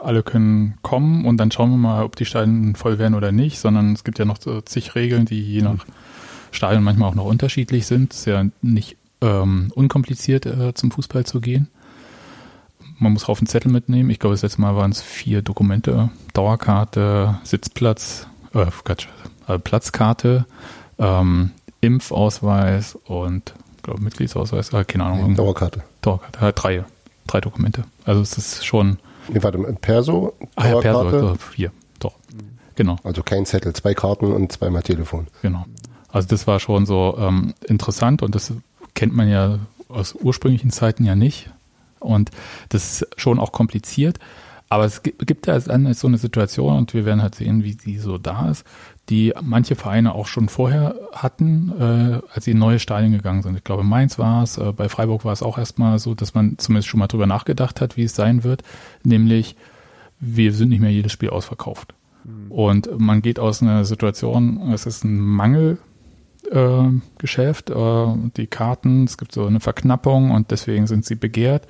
alle können kommen und dann schauen wir mal, ob die Stadien voll werden oder nicht, sondern es gibt ja noch so zig Regeln, die je nach Stadion manchmal auch noch unterschiedlich sind. Es ist ja nicht ähm, unkompliziert, äh, zum Fußball zu gehen. Man muss auf einen Zettel mitnehmen. Ich glaube, das letzte Mal waren es vier Dokumente. Dauerkarte, Sitzplatz, äh, Quatsch, äh, Platzkarte, ähm, Impfausweis und glaube Mitgliedsausweis, äh, keine Ahnung. Dauerkarte. Dauerkarte, äh, drei, drei Dokumente. Also es ist schon. Nee, warte, Perso, ah, ja, Perso, vier, doch. Genau. Also kein Zettel, zwei Karten und zweimal Telefon. Genau. Also das war schon so ähm, interessant und das kennt man ja aus ursprünglichen Zeiten ja nicht. Und das ist schon auch kompliziert. Aber es gibt da dann so eine Situation und wir werden halt sehen, wie sie so da ist, die manche Vereine auch schon vorher hatten, äh, als sie in neue Stadien gegangen sind. Ich glaube, Mainz war es, äh, bei Freiburg war es auch erstmal so, dass man zumindest schon mal drüber nachgedacht hat, wie es sein wird. Nämlich, wir sind nicht mehr jedes Spiel ausverkauft. Mhm. Und man geht aus einer Situation, es ist ein Mangelgeschäft, äh, äh, die Karten, es gibt so eine Verknappung und deswegen sind sie begehrt,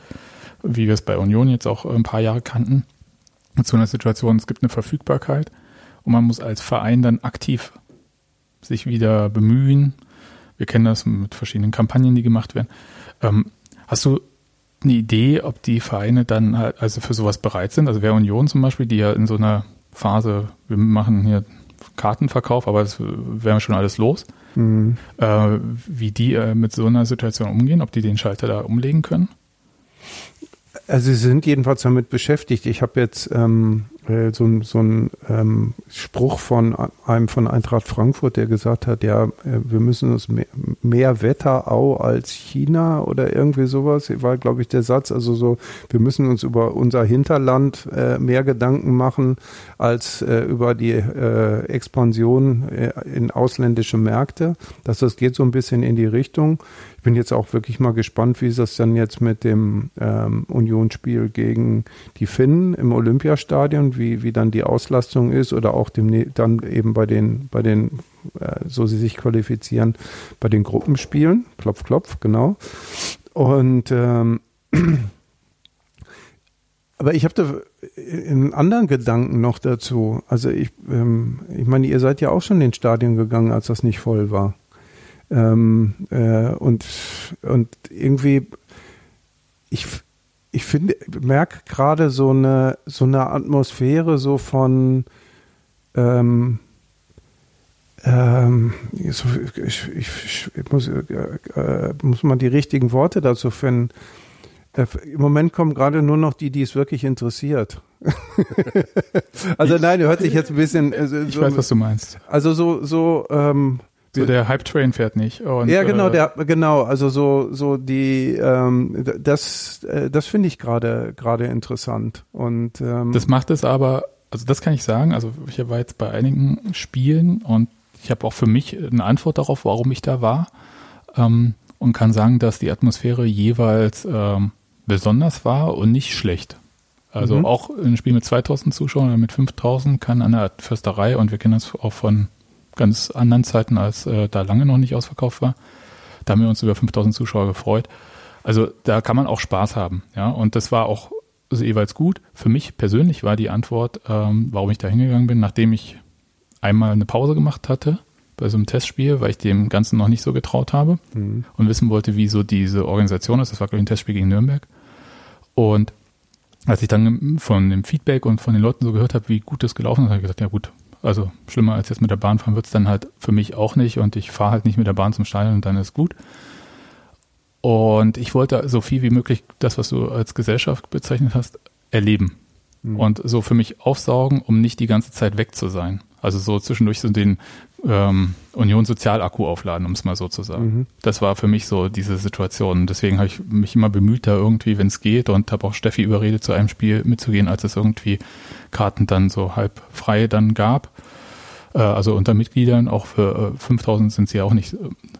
wie wir es bei Union jetzt auch ein paar Jahre kannten zu einer Situation, es gibt eine Verfügbarkeit und man muss als Verein dann aktiv sich wieder bemühen. Wir kennen das mit verschiedenen Kampagnen, die gemacht werden. Ähm, hast du eine Idee, ob die Vereine dann halt also für sowas bereit sind? Also wer Union zum Beispiel, die ja in so einer Phase, wir machen hier Kartenverkauf, aber das wäre schon alles los. Mhm. Äh, wie die äh, mit so einer Situation umgehen, ob die den Schalter da umlegen können? Also sie sind jedenfalls damit beschäftigt. Ich habe jetzt ähm, äh, so, so ein ähm, Spruch von einem von Eintracht Frankfurt, der gesagt hat, ja, äh, wir müssen uns mehr, mehr Wetterau als China oder irgendwie sowas, war, glaube ich, der Satz. Also so, wir müssen uns über unser Hinterland äh, mehr Gedanken machen als äh, über die äh, Expansion äh, in ausländische Märkte. Dass das geht so ein bisschen in die Richtung. Ich bin jetzt auch wirklich mal gespannt, wie das dann jetzt mit dem ähm, Unionsspiel gegen die Finnen im Olympiastadion, wie, wie dann die Auslastung ist oder auch dem, dann eben bei den, bei den, äh, so sie sich qualifizieren, bei den Gruppenspielen. Klopf, klopf, genau. Und ähm, aber ich habe da einen anderen Gedanken noch dazu. Also ich, ähm, ich meine, ihr seid ja auch schon in Stadion gegangen, als das nicht voll war. Ähm, äh, und, und irgendwie, ich, ich finde, merke gerade so eine, so eine Atmosphäre so von, ähm, ähm, so, ich, ich, ich, muss, äh, äh, muss man die richtigen Worte dazu finden. Äh, Im Moment kommen gerade nur noch die, die es wirklich interessiert. also nein, hört sich jetzt ein bisschen. Äh, so, ich weiß, was du meinst. Also so, so ähm, so der Hype-Train fährt nicht. Und, ja, genau, äh, der, genau, also so, so die, ähm, das, äh, das finde ich gerade, gerade interessant. Und ähm, das macht es aber, also das kann ich sagen. Also ich war jetzt bei einigen Spielen und ich habe auch für mich eine Antwort darauf, warum ich da war ähm, und kann sagen, dass die Atmosphäre jeweils ähm, besonders war und nicht schlecht. Also mhm. auch ein Spiel mit 2000 Zuschauern oder mit 5000 kann an der Försterei und wir kennen das auch von ganz anderen Zeiten, als äh, da lange noch nicht ausverkauft war. Da haben wir uns über 5000 Zuschauer gefreut. Also da kann man auch Spaß haben, ja. Und das war auch also jeweils gut. Für mich persönlich war die Antwort, ähm, warum ich da hingegangen bin, nachdem ich einmal eine Pause gemacht hatte bei so einem Testspiel, weil ich dem Ganzen noch nicht so getraut habe mhm. und wissen wollte, wie so diese Organisation ist. Das war, glaube ich, ein Testspiel gegen Nürnberg. Und als ich dann von dem Feedback und von den Leuten so gehört habe, wie gut das gelaufen ist, habe ich gesagt, ja gut, also schlimmer als jetzt mit der Bahn fahren wird es dann halt für mich auch nicht und ich fahre halt nicht mit der Bahn zum Stadion und dann ist gut. Und ich wollte so viel wie möglich das, was du als Gesellschaft bezeichnet hast, erleben. Mhm. Und so für mich aufsaugen, um nicht die ganze Zeit weg zu sein. Also so zwischendurch so den ähm, Union Sozialakku aufladen, um es mal so zu sagen. Mhm. Das war für mich so diese Situation. Deswegen habe ich mich immer bemüht, da irgendwie, wenn es geht, und habe auch Steffi überredet, zu einem Spiel mitzugehen, als es irgendwie Karten dann so halb frei dann gab. Äh, also unter Mitgliedern, auch für äh, 5000 sind sie auch nicht äh,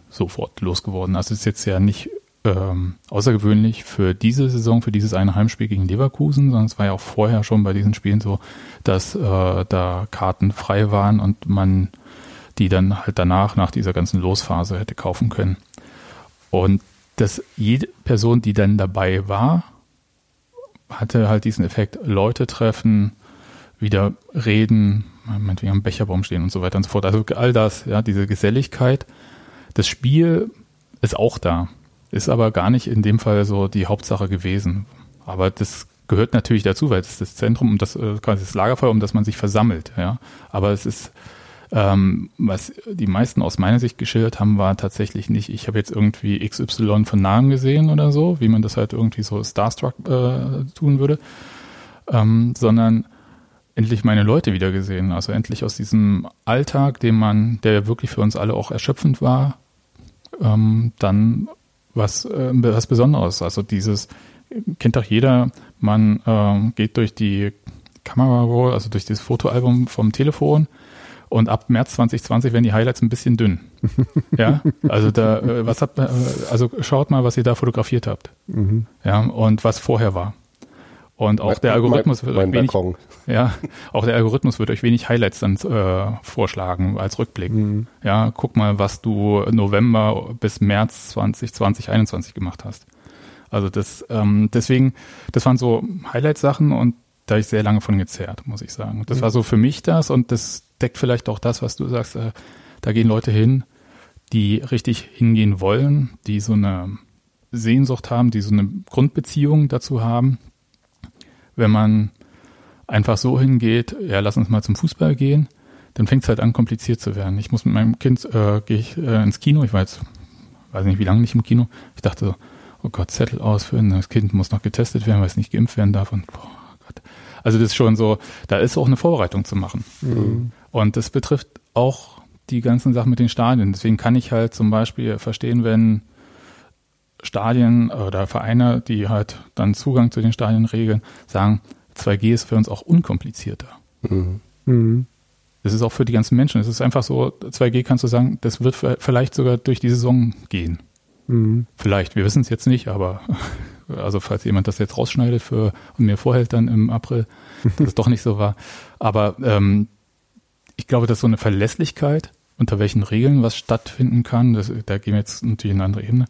sofort losgeworden. Also es ist jetzt ja nicht ähm, außergewöhnlich für diese Saison, für dieses eine Heimspiel gegen Leverkusen, sondern es war ja auch vorher schon bei diesen Spielen so, dass äh, da Karten frei waren und man die dann halt danach, nach dieser ganzen Losphase hätte kaufen können. Und dass jede Person, die dann dabei war, hatte halt diesen Effekt, Leute treffen, wieder reden, meinetwegen am Becherbaum stehen und so weiter und so fort. Also all das, ja, diese Geselligkeit. Das Spiel ist auch da, ist aber gar nicht in dem Fall so die Hauptsache gewesen. Aber das gehört natürlich dazu, weil es ist das Zentrum, um das, äh, das Lagerfeuer, um das man sich versammelt, ja. Aber es ist, ähm, was die meisten aus meiner Sicht geschildert haben, war tatsächlich nicht, ich habe jetzt irgendwie XY von Namen gesehen oder so, wie man das halt irgendwie so Starstruck äh, tun würde, ähm, sondern endlich meine Leute wieder gesehen. Also endlich aus diesem Alltag, den man, der wirklich für uns alle auch erschöpfend war, ähm, dann was, äh, was Besonderes. Also dieses kennt doch jeder, man äh, geht durch die Kamera also durch das Fotoalbum vom Telefon und ab März 2020 werden die Highlights ein bisschen dünn. ja, also da, äh, was habt, äh, also schaut mal, was ihr da fotografiert habt. Mhm. Ja, und was vorher war. Und auch mein, der Algorithmus mein, mein wird euch wenig, ja, auch der Algorithmus wird euch wenig Highlights dann äh, vorschlagen als Rückblick. Mhm. Ja, guck mal, was du November bis März 2020, 2021 gemacht hast. Also das, ähm, deswegen, das waren so Highlight-Sachen und da ich sehr lange von gezerrt, muss ich sagen. Das mhm. war so für mich das und das deckt vielleicht auch das, was du sagst. Äh, da gehen Leute hin, die richtig hingehen wollen, die so eine Sehnsucht haben, die so eine Grundbeziehung dazu haben. Wenn man einfach so hingeht, ja, lass uns mal zum Fußball gehen, dann fängt es halt an, kompliziert zu werden. Ich muss mit meinem Kind, äh, gehe ich äh, ins Kino, ich war jetzt, weiß nicht wie lange nicht im Kino. Ich dachte so, oh Gott, Zettel ausfüllen, das Kind muss noch getestet werden, weil es nicht geimpft werden darf und boah, Gott. Also das ist schon so, da ist auch eine Vorbereitung zu machen. Mhm. Und das betrifft auch die ganzen Sachen mit den Stadien. Deswegen kann ich halt zum Beispiel verstehen, wenn Stadien oder Vereine, die halt dann Zugang zu den Stadien regeln, sagen, 2G ist für uns auch unkomplizierter. Mhm. Mhm. Das ist auch für die ganzen Menschen. Es ist einfach so, 2G kannst du sagen, das wird vielleicht sogar durch die Saison gehen. Mhm. Vielleicht, wir wissen es jetzt nicht, aber also falls jemand das jetzt rausschneidet für, und mir vorhält dann im April, dass es doch nicht so war. Aber ähm, ich glaube, dass so eine Verlässlichkeit, unter welchen Regeln was stattfinden kann, das, da gehen wir jetzt natürlich in eine andere Ebene,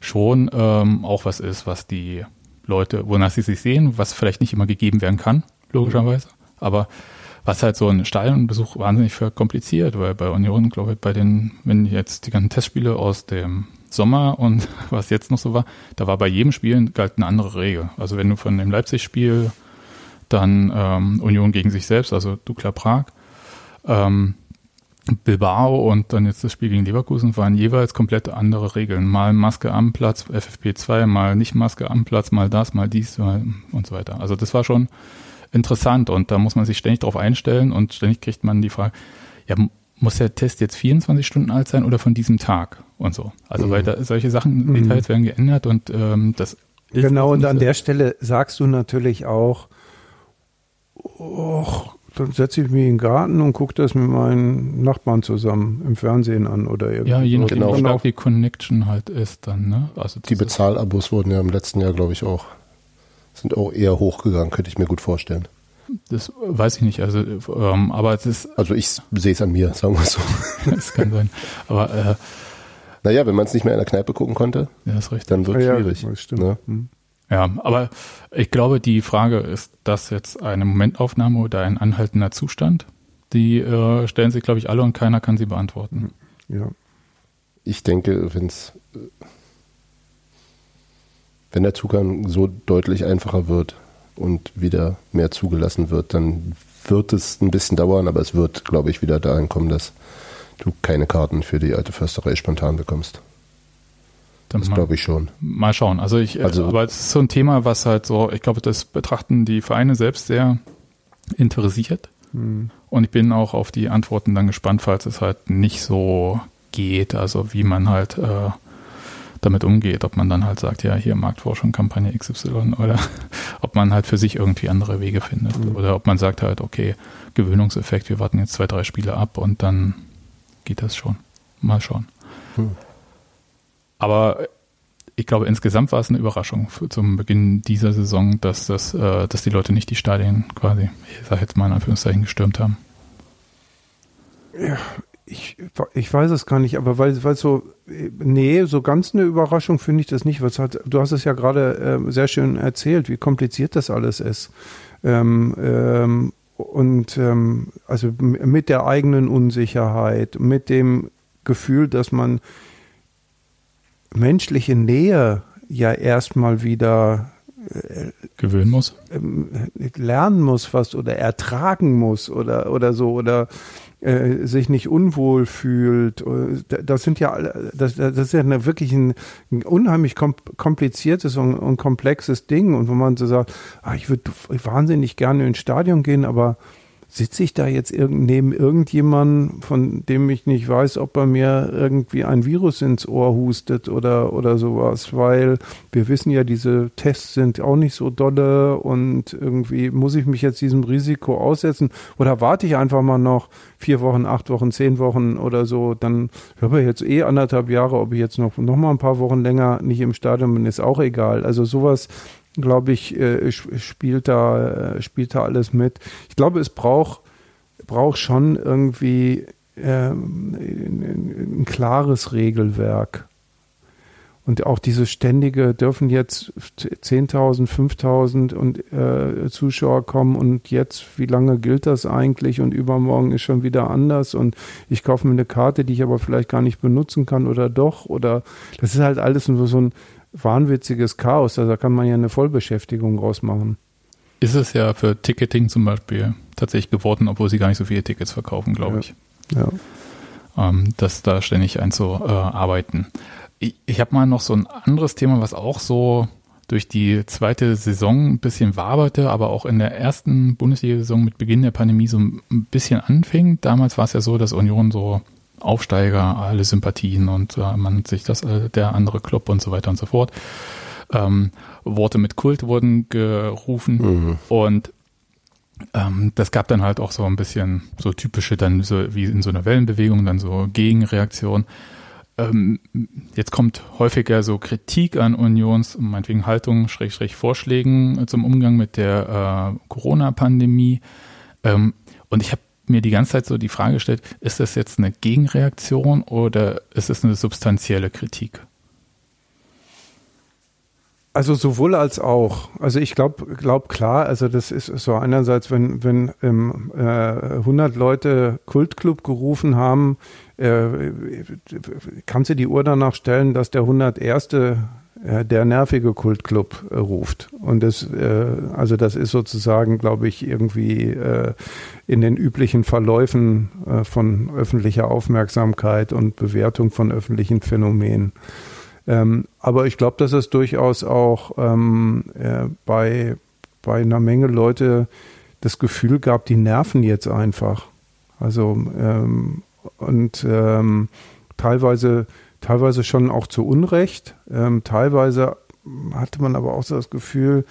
schon ähm, auch was ist, was die Leute, wonach sie sich sehen, was vielleicht nicht immer gegeben werden kann, logischerweise. Aber was halt so ein Stadionbesuch wahnsinnig verkompliziert, weil bei Union, glaube ich, bei den, wenn jetzt die ganzen Testspiele aus dem Sommer und was jetzt noch so war, da war bei jedem Spiel galt eine andere Regel. Also wenn du von dem Leipzig-Spiel dann ähm, Union gegen sich selbst, also Dukla Prag, ähm, Bilbao und dann jetzt das Spiel gegen Leverkusen waren jeweils komplett andere Regeln. Mal Maske am Platz, FFP2, mal nicht Maske am Platz, mal das, mal dies mal und so weiter. Also das war schon interessant und da muss man sich ständig darauf einstellen und ständig kriegt man die Frage, ja, muss der Test jetzt 24 Stunden alt sein oder von diesem Tag und so. Also mhm. weil da solche Sachen, mhm. Details werden geändert und ähm, das Genau, und an der Stelle sagst du natürlich auch, oh, dann setze ich mich in den Garten und gucke das mit meinen Nachbarn zusammen im Fernsehen an oder irgendwie. Ja, je nachdem, genau. wie stark die Connection halt ist dann, ne? Also die Bezahlabos wurden ja im letzten Jahr, glaube ich, auch, sind auch eher hochgegangen, könnte ich mir gut vorstellen. Das weiß ich nicht. Also, ähm, aber es ist. Also ich sehe es an mir, sagen wir so. das kann sein. Aber äh, naja, wenn man es nicht mehr in der Kneipe gucken konnte, ja, ist richtig. dann wird es ja, schwierig. Ja, stimmt. Ne? Ja, aber ich glaube, die Frage ist das jetzt eine Momentaufnahme oder ein anhaltender Zustand? Die äh, stellen sich, glaube ich, alle und keiner kann sie beantworten. Ja. Ich denke, wenn es wenn der Zugang so deutlich einfacher wird, und wieder mehr zugelassen wird, dann wird es ein bisschen dauern, aber es wird, glaube ich, wieder dahin kommen, dass du keine Karten für die alte Försterei spontan bekommst. Das glaube ich schon. Mal schauen. Also ich, äh, also, aber es ist so ein Thema, was halt so, ich glaube, das betrachten die Vereine selbst sehr interessiert. Hm. Und ich bin auch auf die Antworten dann gespannt, falls es halt nicht so geht, also wie man halt äh, damit umgeht, ob man dann halt sagt, ja, hier Marktforschung, Kampagne XY oder ob man halt für sich irgendwie andere Wege findet mhm. oder ob man sagt halt, okay, Gewöhnungseffekt, wir warten jetzt zwei, drei Spiele ab und dann geht das schon. Mal schauen. Mhm. Aber ich glaube, insgesamt war es eine Überraschung für, zum Beginn dieser Saison, dass das, äh, dass die Leute nicht die Stadien quasi, ich sage jetzt mal in Anführungszeichen, gestürmt haben. Ja, ich, ich weiß es gar nicht, aber weil, weil so, nee, so ganz eine Überraschung finde ich das nicht. Was hat, du hast es ja gerade äh, sehr schön erzählt, wie kompliziert das alles ist. Ähm, ähm, und ähm, also mit der eigenen Unsicherheit, mit dem Gefühl, dass man menschliche Nähe ja erstmal wieder äh, gewöhnen muss, ähm, lernen muss fast oder ertragen muss oder oder so oder äh, sich nicht unwohl fühlt. Äh, das sind ja, das, das ist ja eine, wirklich ein, ein unheimlich kompliziertes und, und, komplexes Ding. Und wo man so sagt, ah, ich würde wahnsinnig gerne ins Stadion gehen, aber sitze ich da jetzt irg neben irgendjemandem, von dem ich nicht weiß, ob er mir irgendwie ein Virus ins Ohr hustet oder, oder sowas, weil wir wissen ja, diese Tests sind auch nicht so dolle und irgendwie muss ich mich jetzt diesem Risiko aussetzen? Oder warte ich einfach mal noch vier Wochen, acht Wochen, zehn Wochen oder so, dann habe ich jetzt eh anderthalb Jahre, ob ich jetzt noch, noch mal ein paar Wochen länger nicht im Stadion bin, ist auch egal. Also sowas glaube ich, äh, spielt da, äh, spielt da alles mit. Ich glaube, es braucht, braucht schon irgendwie ähm, ein, klares Regelwerk. Und auch diese ständige, dürfen jetzt 10.000, 5.000 und äh, Zuschauer kommen und jetzt, wie lange gilt das eigentlich und übermorgen ist schon wieder anders und ich kaufe mir eine Karte, die ich aber vielleicht gar nicht benutzen kann oder doch oder das ist halt alles nur so ein, wahnwitziges Chaos. Also da kann man ja eine Vollbeschäftigung rausmachen. Ist es ja für Ticketing zum Beispiel tatsächlich geworden, obwohl sie gar nicht so viele Tickets verkaufen, glaube ja. ich. Ja. Ähm, das da ständig einzuarbeiten. Ich, ich habe mal noch so ein anderes Thema, was auch so durch die zweite Saison ein bisschen waberte, aber auch in der ersten Bundesliga-Saison mit Beginn der Pandemie so ein bisschen anfing. Damals war es ja so, dass Union so Aufsteiger, alle Sympathien und äh, man sich das, äh, der andere Club und so weiter und so fort. Ähm, Worte mit Kult wurden gerufen mhm. und ähm, das gab dann halt auch so ein bisschen so typische, dann so wie in so einer Wellenbewegung, dann so Gegenreaktion. Ähm, jetzt kommt häufiger so Kritik an Unions, meinetwegen Haltung, Schrägstrich Vorschlägen zum Umgang mit der äh, Corona-Pandemie. Ähm, und ich habe mir die ganze Zeit so die Frage gestellt, ist das jetzt eine Gegenreaktion oder ist es eine substanzielle Kritik? Also sowohl als auch. Also ich glaube, glaub klar, also das ist so einerseits, wenn, wenn ähm, äh, 100 Leute Kultclub gerufen haben, äh, kannst du die Uhr danach stellen, dass der 101 der nervige Kultclub äh, ruft. Und das, äh, also das ist sozusagen, glaube ich, irgendwie äh, in den üblichen Verläufen äh, von öffentlicher Aufmerksamkeit und Bewertung von öffentlichen Phänomenen. Ähm, aber ich glaube, dass es durchaus auch ähm, äh, bei, bei einer Menge Leute das Gefühl gab, die nerven jetzt einfach. Also ähm, und ähm, teilweise teilweise schon auch zu Unrecht. Ähm, teilweise hatte man aber auch so das Gefühl,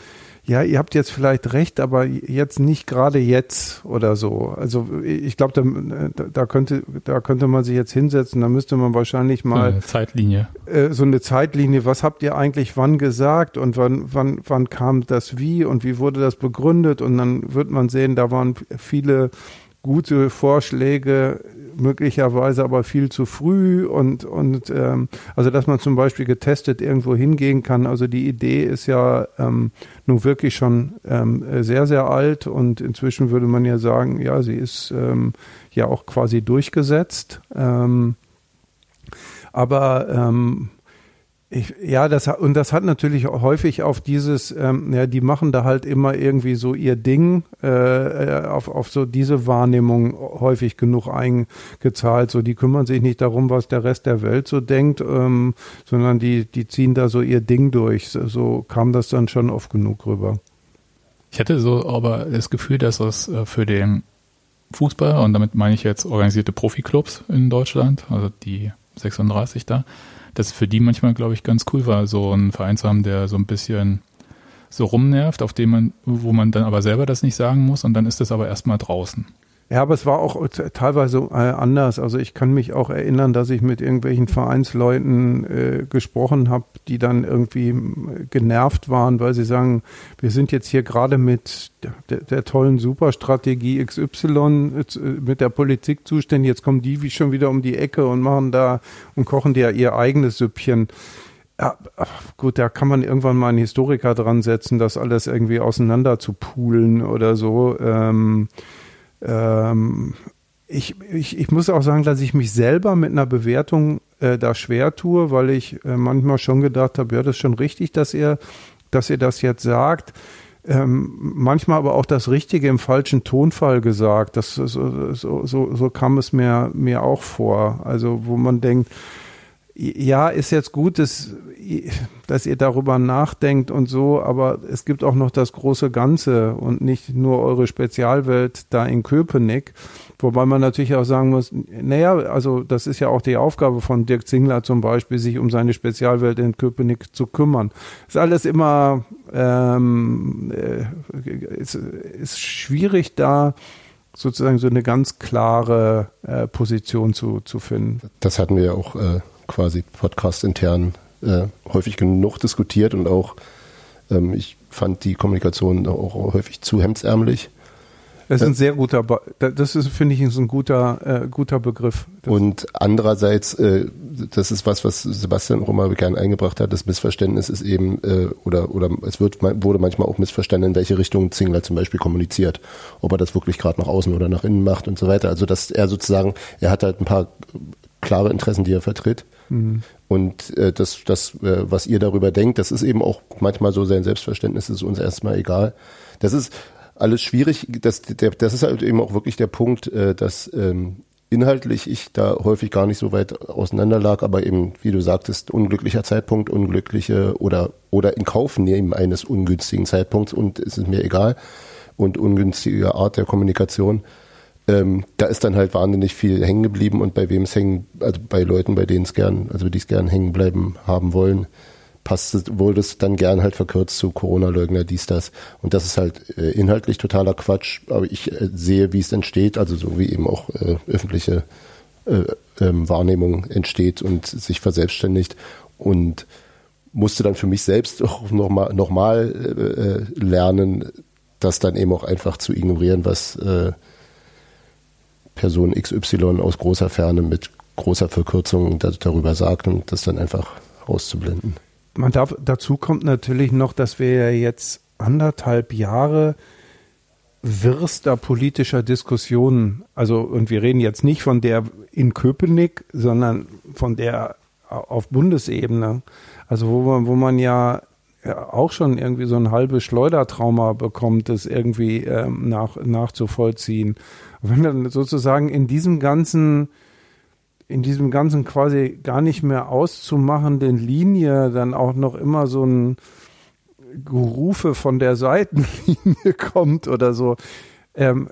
ja, ihr habt jetzt vielleicht recht, aber jetzt nicht gerade jetzt oder so. Also ich glaube, da, da, könnte, da könnte man sich jetzt hinsetzen, da müsste man wahrscheinlich mal so eine Zeitlinie. Äh, so eine Zeitlinie, was habt ihr eigentlich wann gesagt und wann, wann, wann kam das wie und wie wurde das begründet? Und dann wird man sehen, da waren viele gute Vorschläge, möglicherweise aber viel zu früh und, und ähm, also dass man zum Beispiel getestet irgendwo hingehen kann. Also die Idee ist ja ähm, nun wirklich schon ähm, sehr, sehr alt und inzwischen würde man ja sagen, ja, sie ist ähm, ja auch quasi durchgesetzt. Ähm, aber ähm, ich, ja, das und das hat natürlich häufig auf dieses, ähm, ja, die machen da halt immer irgendwie so ihr Ding, äh, äh, auf, auf so diese Wahrnehmung häufig genug eingezahlt. So, die kümmern sich nicht darum, was der Rest der Welt so denkt, ähm, sondern die, die ziehen da so ihr Ding durch. So, so kam das dann schon oft genug rüber. Ich hatte so aber das Gefühl, dass das äh, für den Fußball, und damit meine ich jetzt organisierte Profiklubs in Deutschland, also die 36 da, dass für die manchmal, glaube ich, ganz cool war, so einen Verein zu haben, der so ein bisschen so rumnervt, auf dem man, wo man dann aber selber das nicht sagen muss und dann ist das aber erstmal draußen. Ja, aber es war auch teilweise äh, anders. Also ich kann mich auch erinnern, dass ich mit irgendwelchen Vereinsleuten äh, gesprochen habe, die dann irgendwie äh, genervt waren, weil sie sagen, wir sind jetzt hier gerade mit der, der, tollen Superstrategie XY, äh, mit der Politik zuständig, jetzt kommen die wie schon wieder um die Ecke und machen da und kochen dir ihr eigenes Süppchen. Ja, gut, da kann man irgendwann mal einen Historiker dran setzen, das alles irgendwie auseinander zu poolen oder so. Ähm, ähm, ich, ich, ich muss auch sagen, dass ich mich selber mit einer Bewertung äh, da schwer tue, weil ich äh, manchmal schon gedacht habe, ja, das ist schon richtig, dass ihr, dass ihr das jetzt sagt. Ähm, manchmal aber auch das Richtige im falschen Tonfall gesagt. Das, so, so, so, so kam es mir, mir auch vor. Also, wo man denkt, ja, ist jetzt gut, dass dass ihr darüber nachdenkt und so, aber es gibt auch noch das große Ganze und nicht nur eure Spezialwelt da in Köpenick. Wobei man natürlich auch sagen muss, naja, also das ist ja auch die Aufgabe von Dirk Zingler zum Beispiel, sich um seine Spezialwelt in Köpenick zu kümmern. Ist alles immer, ähm, äh, ist, ist schwierig da sozusagen so eine ganz klare äh, Position zu, zu finden. Das hatten wir ja auch äh, quasi podcast intern äh, häufig genug diskutiert und auch ähm, ich fand die Kommunikation auch häufig zu hemdsärmelig. Das ist ein sehr guter, das ist, finde ich, ist ein guter, äh, guter Begriff. Das und andererseits, äh, das ist was, was Sebastian auch immer gern eingebracht hat, das Missverständnis ist eben, äh, oder, oder es wird, wurde manchmal auch missverstanden, in welche Richtung Zingler zum Beispiel kommuniziert. Ob er das wirklich gerade nach außen oder nach innen macht und so weiter. Also, dass er sozusagen, er hat halt ein paar klare Interessen, die er vertritt. Mhm. Und äh, das, das äh, was ihr darüber denkt, das ist eben auch manchmal so sein Selbstverständnis, ist uns erstmal egal. Das ist, alles schwierig. Das, der, das ist halt eben auch wirklich der Punkt, äh, dass ähm, inhaltlich ich da häufig gar nicht so weit auseinander lag, aber eben, wie du sagtest, unglücklicher Zeitpunkt, unglückliche oder, oder in Kauf nehmen eines ungünstigen Zeitpunkts und es ist mir egal und ungünstige Art der Kommunikation. Ähm, da ist dann halt wahnsinnig viel hängen geblieben und bei wem es hängen, also bei Leuten, bei denen es gern, also die es gern hängen bleiben haben wollen, passt wurde es dann gern halt verkürzt zu Corona-Leugner, dies, das. Und das ist halt äh, inhaltlich totaler Quatsch, aber ich äh, sehe, wie es entsteht, also so wie eben auch äh, öffentliche äh, ähm, Wahrnehmung entsteht und sich verselbstständigt und musste dann für mich selbst auch nochmal noch mal, äh, lernen, das dann eben auch einfach zu ignorieren, was äh, Person XY aus großer Ferne mit großer Verkürzung darüber sagt und das dann einfach auszublenden man darf, dazu kommt natürlich noch, dass wir ja jetzt anderthalb Jahre wirster politischer Diskussionen, also und wir reden jetzt nicht von der in Köpenick, sondern von der auf Bundesebene, also wo man, wo man ja auch schon irgendwie so ein halbes Schleudertrauma bekommt, das irgendwie ähm, nach, nachzuvollziehen. Wenn dann sozusagen in diesem ganzen in diesem ganzen quasi gar nicht mehr auszumachenden Linie dann auch noch immer so ein Gerufe von der Seitenlinie kommt oder so, ähm,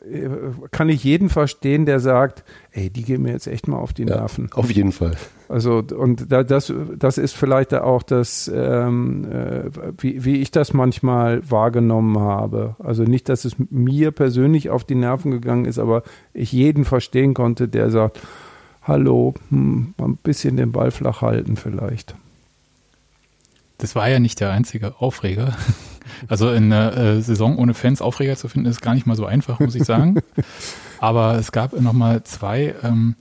kann ich jeden verstehen, der sagt, ey, die gehen mir jetzt echt mal auf die Nerven. Ja, auf jeden Fall. Also und da, das, das ist vielleicht auch das, ähm, äh, wie, wie ich das manchmal wahrgenommen habe. Also nicht, dass es mir persönlich auf die Nerven gegangen ist, aber ich jeden verstehen konnte, der sagt, hallo, hm, ein bisschen den Ball flach halten vielleicht. Das war ja nicht der einzige Aufreger. Also in einer äh, Saison ohne Fans Aufreger zu finden, ist gar nicht mal so einfach, muss ich sagen. Aber es gab nochmal zwei, ähm,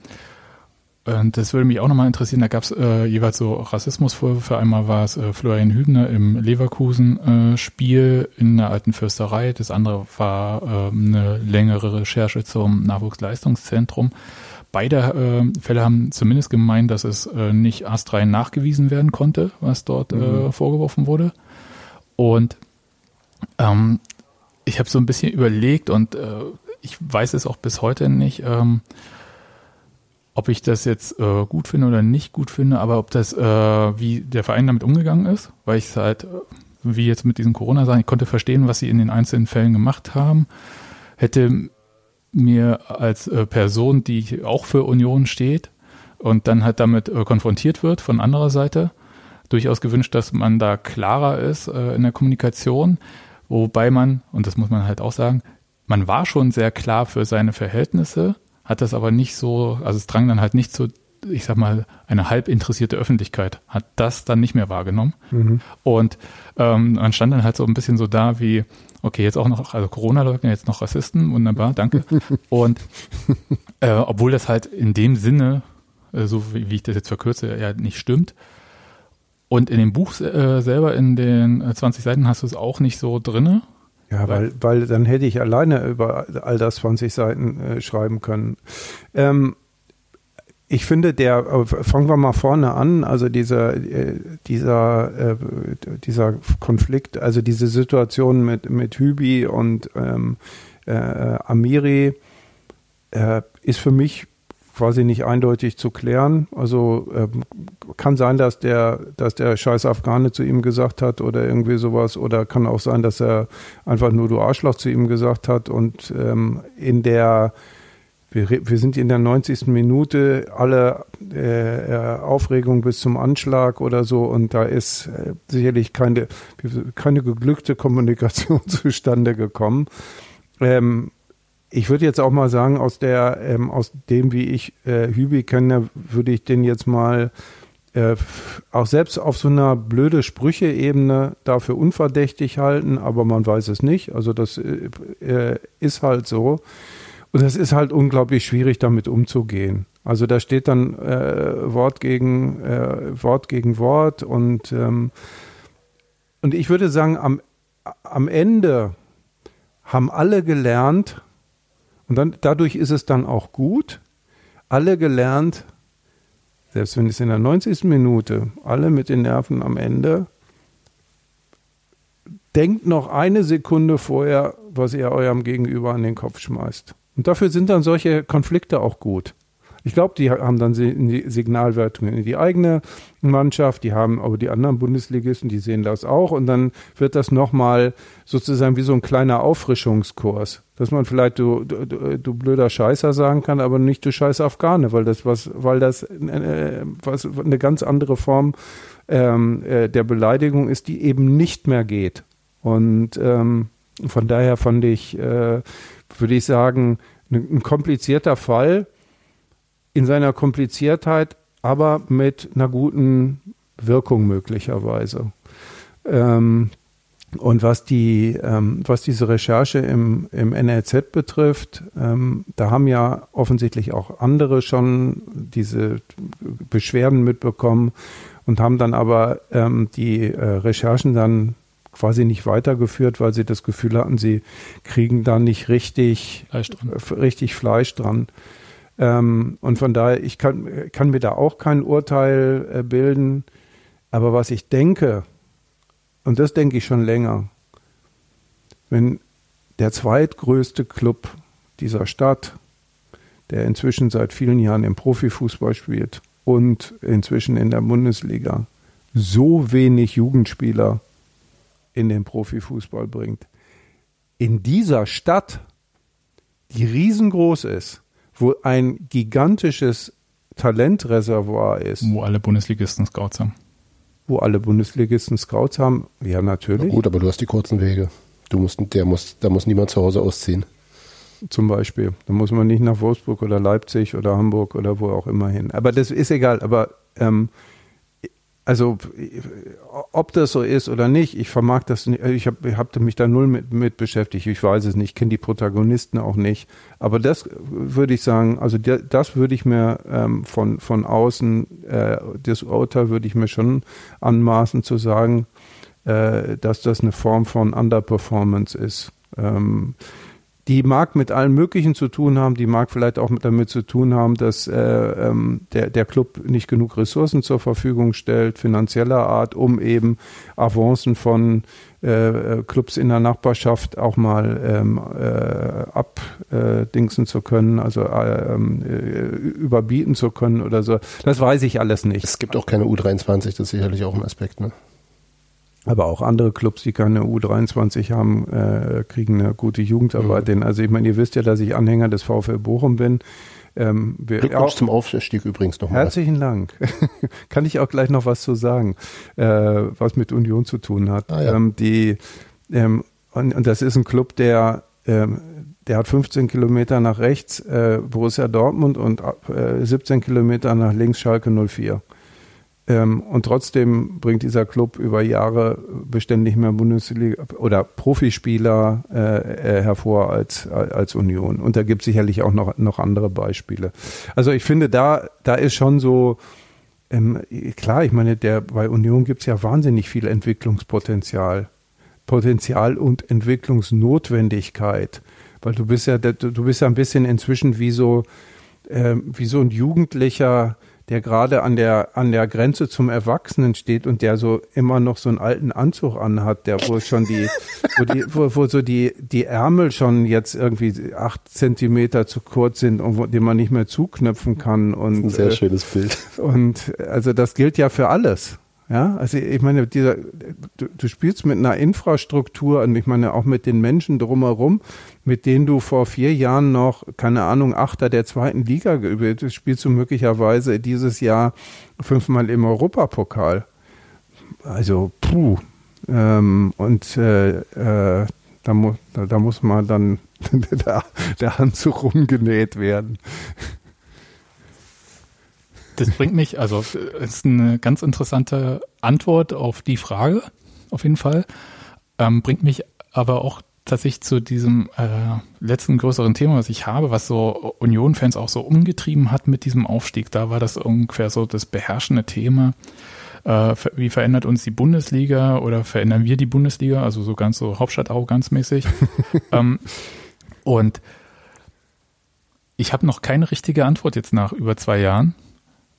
und das würde mich auch nochmal interessieren, da gab es äh, jeweils so Rassismusvorwürfe. Einmal war es äh, Florian Hübner im Leverkusen-Spiel äh, in der alten Fürsterei. Das andere war äh, eine längere Recherche zum Nachwuchsleistungszentrum. Beide äh, Fälle haben zumindest gemeint, dass es äh, nicht astrein nachgewiesen werden konnte, was dort äh, mhm. vorgeworfen wurde. Und ähm, ich habe so ein bisschen überlegt und äh, ich weiß es auch bis heute nicht, ähm, ob ich das jetzt äh, gut finde oder nicht gut finde, aber ob das, äh, wie der Verein damit umgegangen ist, weil ich es halt, wie jetzt mit diesen Corona-Sachen, ich konnte verstehen, was sie in den einzelnen Fällen gemacht haben, hätte mir als äh, Person, die auch für Union steht und dann halt damit äh, konfrontiert wird von anderer Seite, durchaus gewünscht, dass man da klarer ist äh, in der Kommunikation, wobei man, und das muss man halt auch sagen, man war schon sehr klar für seine Verhältnisse, hat das aber nicht so, also es drang dann halt nicht so, ich sag mal, eine halb interessierte Öffentlichkeit hat das dann nicht mehr wahrgenommen. Mhm. Und ähm, man stand dann halt so ein bisschen so da wie, Okay, jetzt auch noch, also Corona-Leugner, jetzt noch Rassisten, wunderbar, danke. Und äh, obwohl das halt in dem Sinne, äh, so wie, wie, ich das jetzt verkürze, ja nicht stimmt. Und in dem Buch äh, selber, in den 20 äh, Seiten, hast du es auch nicht so drinne. Ja, weil, weil dann hätte ich alleine über all das 20 Seiten äh, schreiben können. Ähm, ich finde, der, äh, fangen wir mal vorne an, also dieser, äh, dieser, äh, dieser Konflikt, also diese Situation mit, mit Hübi und ähm, äh, Amiri äh, ist für mich quasi nicht eindeutig zu klären. Also ähm, kann sein, dass der, dass der scheiß Afghane zu ihm gesagt hat oder irgendwie sowas. Oder kann auch sein, dass er einfach nur du Arschloch zu ihm gesagt hat. Und ähm, in der wir, wir sind in der 90. Minute, alle äh, äh, Aufregung bis zum Anschlag oder so und da ist äh, sicherlich keine, keine geglückte Kommunikation zustande gekommen. Ähm, ich würde jetzt auch mal sagen, aus der, ähm, aus dem, wie ich äh, Hübi kenne, würde ich den jetzt mal äh, auch selbst auf so einer blöde Sprüche-Ebene dafür unverdächtig halten, aber man weiß es nicht. Also das äh, äh ist halt so. Und es ist halt unglaublich schwierig, damit umzugehen. Also da steht dann äh, Wort gegen äh, Wort gegen Wort und ähm, und ich würde sagen, am, am Ende haben alle gelernt und dann dadurch ist es dann auch gut. Alle gelernt, selbst wenn es in der 90. Minute, alle mit den Nerven am Ende, denkt noch eine Sekunde vorher, was ihr eurem Gegenüber an den Kopf schmeißt. Und dafür sind dann solche Konflikte auch gut. Ich glaube, die haben dann Signalwertungen in die eigene Mannschaft, die haben aber die anderen Bundesligisten, die sehen das auch und dann wird das nochmal sozusagen wie so ein kleiner Auffrischungskurs, dass man vielleicht du, du, du blöder Scheißer sagen kann, aber nicht du scheiß Afghane, weil das was, weil das äh, was eine ganz andere Form ähm, äh, der Beleidigung ist, die eben nicht mehr geht. Und ähm, von daher fand ich äh, würde ich sagen, ein komplizierter Fall in seiner Kompliziertheit, aber mit einer guten Wirkung möglicherweise. Ähm, und was die, ähm, was diese Recherche im, im NRZ betrifft, ähm, da haben ja offensichtlich auch andere schon diese Beschwerden mitbekommen und haben dann aber ähm, die äh, Recherchen dann quasi nicht weitergeführt, weil sie das Gefühl hatten, sie kriegen da nicht richtig Fleisch dran. Richtig Fleisch dran. Ähm, und von daher, ich kann, kann mir da auch kein Urteil äh, bilden. Aber was ich denke, und das denke ich schon länger, wenn der zweitgrößte Club dieser Stadt, der inzwischen seit vielen Jahren im Profifußball spielt und inzwischen in der Bundesliga, so wenig Jugendspieler in den Profifußball bringt. In dieser Stadt, die riesengroß ist, wo ein gigantisches Talentreservoir ist. Wo alle Bundesligisten Scouts haben. Wo alle Bundesligisten Scouts haben, ja natürlich. Na gut, aber du hast die kurzen Wege. Du musst, der muss, da muss niemand zu Hause ausziehen. Zum Beispiel. Da muss man nicht nach Wolfsburg oder Leipzig oder Hamburg oder wo auch immer hin. Aber das ist egal. Aber ähm, also ob das so ist oder nicht, ich vermag das nicht, ich habe hab mich da null mit, mit beschäftigt, ich weiß es nicht, kenne die Protagonisten auch nicht, aber das würde ich sagen, also das würde ich mir ähm, von, von außen, äh, das Urteil würde ich mir schon anmaßen zu sagen, äh, dass das eine Form von Underperformance ist. Ähm, die mag mit allem Möglichen zu tun haben, die mag vielleicht auch damit zu tun haben, dass äh, ähm, der, der Club nicht genug Ressourcen zur Verfügung stellt, finanzieller Art, um eben Avancen von äh, Clubs in der Nachbarschaft auch mal ähm, äh, abdingsen zu können, also äh, ähm, äh, überbieten zu können oder so. Das weiß ich alles nicht. Es gibt auch keine U23, das ist sicherlich auch ein Aspekt, ne? Aber auch andere Clubs, die keine U23 haben, äh, kriegen eine gute Jugendarbeit mhm. Also ich meine, ihr wisst ja, dass ich Anhänger des VfL Bochum bin. Ähm, Glückwunsch zum Aufstieg übrigens nochmal. Herzlichen Dank. Kann ich auch gleich noch was zu sagen, äh, was mit Union zu tun hat. Ah, ja. ähm, die, ähm, und, und, das ist ein Club, der, ähm, der hat 15 Kilometer nach rechts äh, Borussia Dortmund und äh, 17 Kilometer nach links Schalke 04. Ähm, und trotzdem bringt dieser Club über Jahre beständig mehr Bundesliga oder Profispieler äh, äh, hervor als, als Union. Und da gibt es sicherlich auch noch, noch andere Beispiele. Also ich finde, da, da ist schon so, ähm, klar, ich meine, der, bei Union gibt es ja wahnsinnig viel Entwicklungspotenzial. Potenzial und Entwicklungsnotwendigkeit. Weil du bist ja, du bist ja ein bisschen inzwischen wie so, äh, wie so ein Jugendlicher, der gerade an der, an der Grenze zum Erwachsenen steht und der so immer noch so einen alten Anzug anhat, der wo schon die, wo die, wo, wo so die, die Ärmel schon jetzt irgendwie acht Zentimeter zu kurz sind und wo, den man nicht mehr zuknöpfen kann und. Ein sehr äh, schönes Bild. Und also das gilt ja für alles. Ja, also ich meine, dieser, du, du spielst mit einer Infrastruktur und ich meine auch mit den Menschen drumherum, mit denen du vor vier Jahren noch, keine Ahnung, Achter der zweiten Liga geübt hast, spielst du möglicherweise dieses Jahr fünfmal im Europapokal. Also, puh. Ähm, und äh, äh, da, mu da, da muss mal dann der, der Handzug rumgenäht werden. Das bringt mich, also es ist eine ganz interessante Antwort auf die Frage, auf jeden Fall. Ähm, bringt mich aber auch tatsächlich zu diesem äh, letzten größeren Thema, was ich habe, was so Union-Fans auch so umgetrieben hat mit diesem Aufstieg. Da war das ungefähr so das beherrschende Thema. Äh, wie verändert uns die Bundesliga oder verändern wir die Bundesliga? Also so ganz so Hauptstadt-Arroganzmäßig. ähm, und ich habe noch keine richtige Antwort jetzt nach über zwei Jahren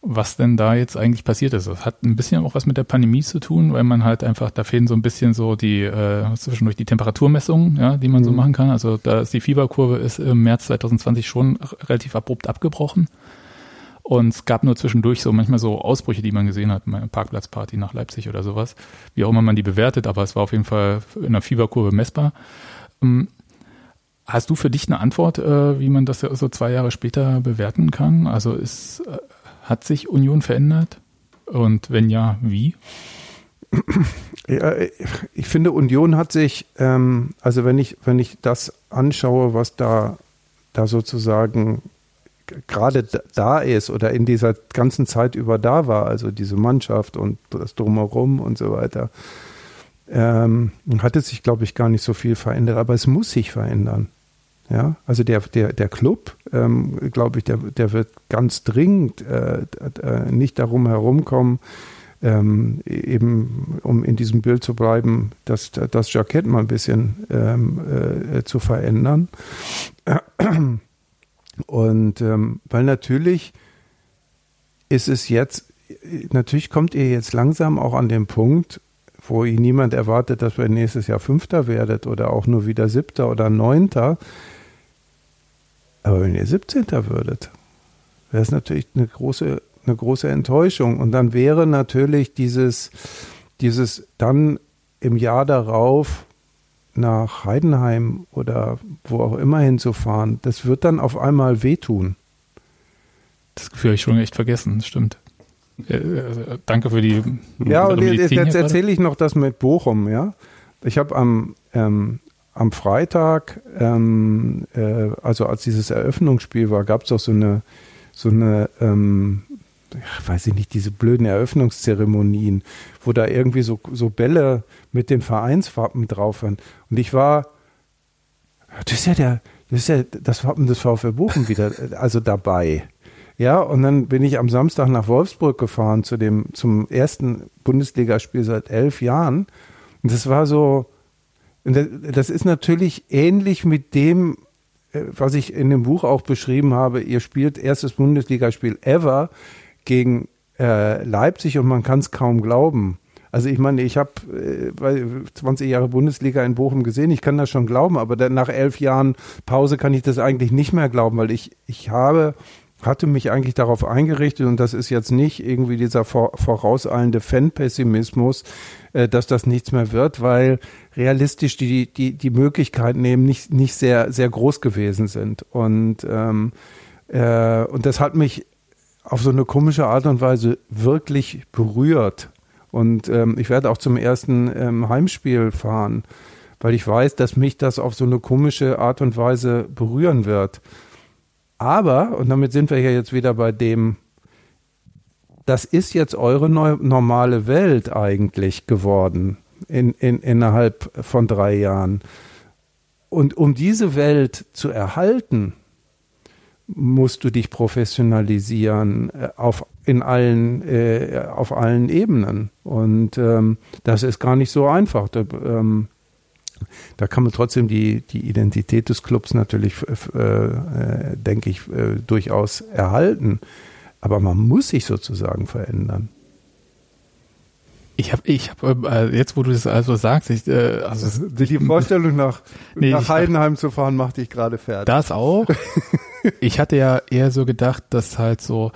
was denn da jetzt eigentlich passiert ist. Das hat ein bisschen auch was mit der Pandemie zu tun, weil man halt einfach, da fehlen so ein bisschen so die äh, zwischendurch die Temperaturmessungen, ja, die man mhm. so machen kann. Also da ist die Fieberkurve ist im März 2020 schon relativ abrupt abgebrochen. Und es gab nur zwischendurch so manchmal so Ausbrüche, die man gesehen hat, eine Parkplatzparty nach Leipzig oder sowas. Wie auch immer man die bewertet, aber es war auf jeden Fall in der Fieberkurve messbar. Ähm, hast du für dich eine Antwort, äh, wie man das so zwei Jahre später bewerten kann? Also ist, äh, hat sich Union verändert? Und wenn ja, wie? Ja, ich finde, Union hat sich, ähm, also wenn ich, wenn ich das anschaue, was da, da sozusagen gerade da ist oder in dieser ganzen Zeit über da war, also diese Mannschaft und das Drumherum und so weiter, ähm, hat es sich, glaube ich, gar nicht so viel verändert, aber es muss sich verändern. Ja, also der, der, der Club, ähm, glaube ich, der, der wird ganz dringend äh, äh, nicht darum herumkommen, ähm, eben um in diesem Bild zu bleiben, das, das Jackett mal ein bisschen ähm, äh, zu verändern. Und ähm, weil natürlich ist es jetzt, natürlich kommt ihr jetzt langsam auch an den Punkt, wo ihr niemand erwartet, dass ihr nächstes Jahr Fünfter werdet oder auch nur wieder Siebter oder Neunter. Aber wenn ihr 17. würdet, wäre es natürlich eine große, eine große Enttäuschung. Und dann wäre natürlich dieses, dieses dann im Jahr darauf nach Heidenheim oder wo auch immer hinzufahren, das wird dann auf einmal wehtun. Das Gefühl habe ich schon echt vergessen, das stimmt. Äh, äh, danke für die. Ja, und jetzt, jetzt erzähle ich noch das mit Bochum, ja. Ich habe am, ähm, am Freitag, ähm, äh, also als dieses Eröffnungsspiel war, gab es auch so eine, so eine, ähm, weiß ich nicht, diese blöden Eröffnungszeremonien, wo da irgendwie so, so Bälle mit den Vereinswappen drauf waren. Und ich war, das ist ja der, das ist ja das Wappen des VfL Bochum wieder, also dabei. Ja, und dann bin ich am Samstag nach Wolfsburg gefahren zu dem, zum ersten Bundesligaspiel seit elf Jahren. Und das war so, das ist natürlich ähnlich mit dem, äh, was ich in dem Buch auch beschrieben habe. Ihr spielt erstes Bundesligaspiel ever gegen äh, Leipzig und man kann es kaum glauben. Also ich meine, ich habe äh, 20 Jahre Bundesliga in Bochum gesehen, ich kann das schon glauben, aber dann nach elf Jahren Pause kann ich das eigentlich nicht mehr glauben, weil ich, ich habe hatte mich eigentlich darauf eingerichtet und das ist jetzt nicht irgendwie dieser vorauseilende Fan-Pessimismus, äh, dass das nichts mehr wird, weil realistisch die, die, die Möglichkeiten eben nicht, nicht sehr, sehr groß gewesen sind. Und, ähm, äh, und das hat mich auf so eine komische Art und Weise wirklich berührt. Und ähm, ich werde auch zum ersten ähm, Heimspiel fahren, weil ich weiß, dass mich das auf so eine komische Art und Weise berühren wird. Aber, und damit sind wir ja jetzt wieder bei dem, das ist jetzt eure neu, normale Welt eigentlich geworden in, in, innerhalb von drei Jahren. Und um diese Welt zu erhalten, musst du dich professionalisieren äh, auf, in allen, äh, auf allen Ebenen. Und ähm, das ist gar nicht so einfach. Da, ähm, da kann man trotzdem die, die Identität des Clubs natürlich, äh, äh, denke ich, äh, durchaus erhalten. Aber man muss sich sozusagen verändern. Ich habe, ich habe äh, jetzt, wo du das also sagst, ich, äh, also die Vorstellung nach, nee, nach Heidenheim zu fahren, macht dich gerade fertig. Das auch. ich hatte ja eher so gedacht, dass halt so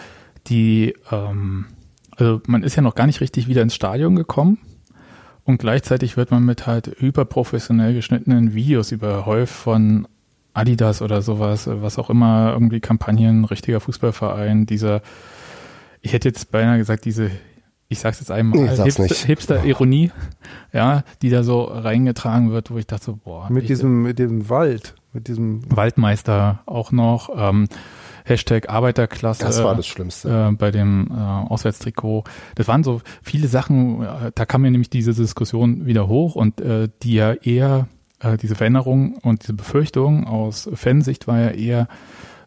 die, ähm, also man ist ja noch gar nicht richtig wieder ins Stadion gekommen und gleichzeitig wird man mit halt hyperprofessionell geschnittenen Videos überhäuft von Adidas oder sowas, was auch immer, irgendwie Kampagnen, richtiger Fußballverein, dieser, ich hätte jetzt beinahe gesagt, diese, ich sag's jetzt einmal, nee, Hipster, Hipster-Ironie, ja, die da so reingetragen wird, wo ich dachte so, boah. Mit diesem, mit dem Wald, mit diesem. Waldmeister auch noch, ähm, Hashtag Arbeiterklasse. Das war das Schlimmste. Äh, bei dem äh, Auswärtstrikot. Das waren so viele Sachen, äh, da kam mir nämlich diese Diskussion wieder hoch und äh, die ja eher äh, diese Veränderung und diese Befürchtung aus Fansicht war ja eher,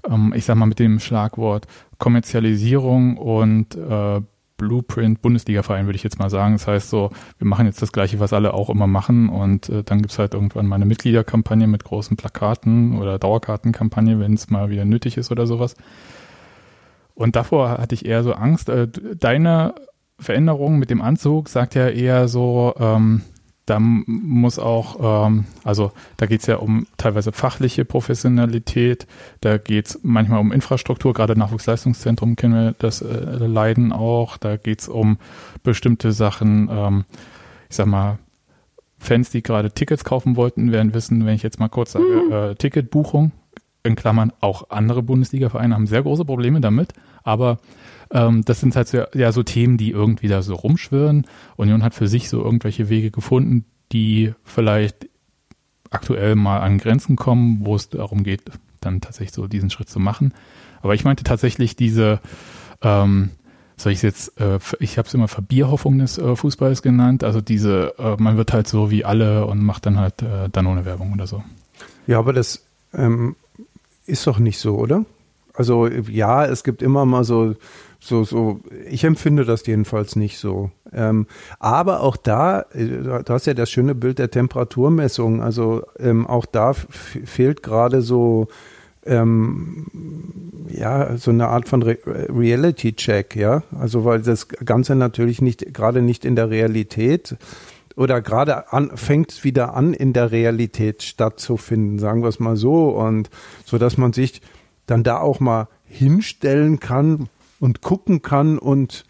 ähm, ich sag mal, mit dem Schlagwort Kommerzialisierung und äh, Blueprint Bundesliga-Verein, würde ich jetzt mal sagen. Das heißt so, wir machen jetzt das Gleiche, was alle auch immer machen und äh, dann gibt's halt irgendwann mal eine Mitgliederkampagne mit großen Plakaten oder Dauerkartenkampagne, wenn es mal wieder nötig ist oder sowas. Und davor hatte ich eher so Angst. Äh, deine Veränderung mit dem Anzug sagt ja eher so, ähm, da muss auch, ähm, also da geht es ja um teilweise fachliche Professionalität, da geht es manchmal um Infrastruktur, gerade Nachwuchsleistungszentrum kennen wir das äh, Leiden auch, da geht es um bestimmte Sachen, ähm, ich sag mal, Fans, die gerade Tickets kaufen wollten, werden wissen, wenn ich jetzt mal kurz sage, mhm. äh, Ticketbuchung, in Klammern, auch andere Bundesliga-Vereine haben sehr große Probleme damit, aber ähm, das sind halt so, ja so Themen, die irgendwie da so rumschwirren. Union hat für sich so irgendwelche Wege gefunden, die vielleicht aktuell mal an Grenzen kommen, wo es darum geht, dann tatsächlich so diesen Schritt zu machen. Aber ich meinte tatsächlich diese, ähm, soll ich jetzt, äh, ich habe es immer Verbierhoffung des äh, Fußballs genannt, also diese, äh, man wird halt so wie alle und macht dann halt äh, dann ohne Werbung oder so. Ja, aber das ähm, ist doch nicht so, oder? Also ja, es gibt immer mal so so, so, ich empfinde das jedenfalls nicht so. Ähm, aber auch da, äh, du hast ja das schöne Bild der Temperaturmessung. Also ähm, auch da fehlt gerade so, ähm, ja, so eine Art von Re Reality-Check, ja. Also weil das Ganze natürlich nicht, gerade nicht in der Realität oder gerade an, fängt wieder an, in der Realität stattzufinden, sagen wir es mal so. Und so dass man sich dann da auch mal hinstellen kann und gucken kann und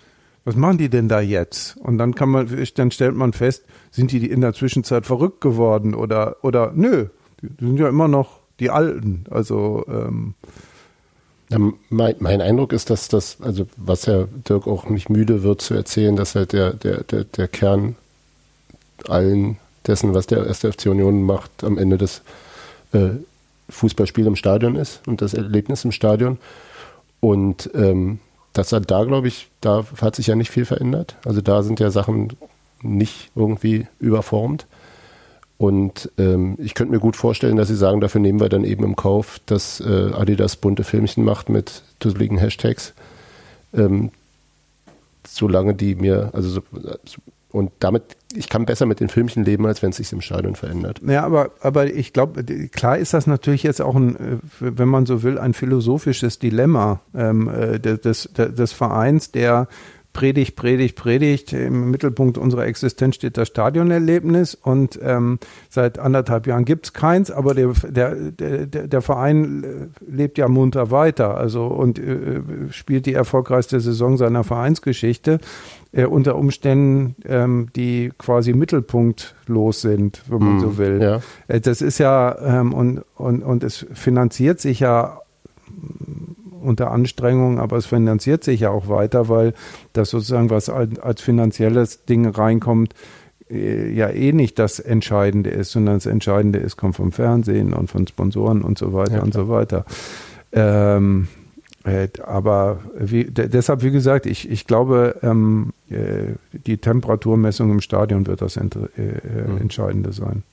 was machen die denn da jetzt? Und dann kann man, dann stellt man fest, sind die in der Zwischenzeit verrückt geworden oder, oder nö, die sind ja immer noch die Alten. Also, ähm, ja, mein, mein, Eindruck ist, dass das, also was Herr Dirk auch nicht müde wird zu erzählen, dass halt der, der, der, der Kern allen dessen, was der erste FC Union macht, am Ende das äh, Fußballspiel im Stadion ist und das Erlebnis im Stadion. Und ähm, das hat da, glaube ich, da hat sich ja nicht viel verändert. Also da sind ja Sachen nicht irgendwie überformt. Und ähm, ich könnte mir gut vorstellen, dass sie sagen, dafür nehmen wir dann eben im Kauf, dass äh, Adidas bunte Filmchen macht mit dusseligen Hashtags. Ähm, solange die mir, also so, und damit, ich kann besser mit den Filmchen leben, als wenn es sich im Stadion verändert. Ja, aber, aber ich glaube, klar ist das natürlich jetzt auch ein, äh, wenn man so will, ein philosophisches Dilemma ähm, äh, des, des, Vereins, der Predigt, Predigt, Predigt. Im Mittelpunkt unserer Existenz steht das Stadionerlebnis und ähm, seit anderthalb Jahren gibt's keins, aber der, der, der, der Verein äh, lebt ja munter weiter also und äh, spielt die erfolgreichste Saison seiner Vereinsgeschichte äh, unter Umständen, ähm, die quasi mittelpunktlos sind, wenn man mm, so will. Ja. Äh, das ist ja, ähm, und, und, und es finanziert sich ja mm, unter Anstrengung, aber es finanziert sich ja auch weiter, weil das sozusagen, was als, als finanzielles Ding reinkommt, äh, ja eh nicht das Entscheidende ist, sondern das Entscheidende ist, kommt vom Fernsehen und von Sponsoren und so weiter ja, und so weiter. Ähm, äh, aber wie, deshalb, wie gesagt, ich, ich glaube, ähm, äh, die Temperaturmessung im Stadion wird das ent, äh, mhm. Entscheidende sein.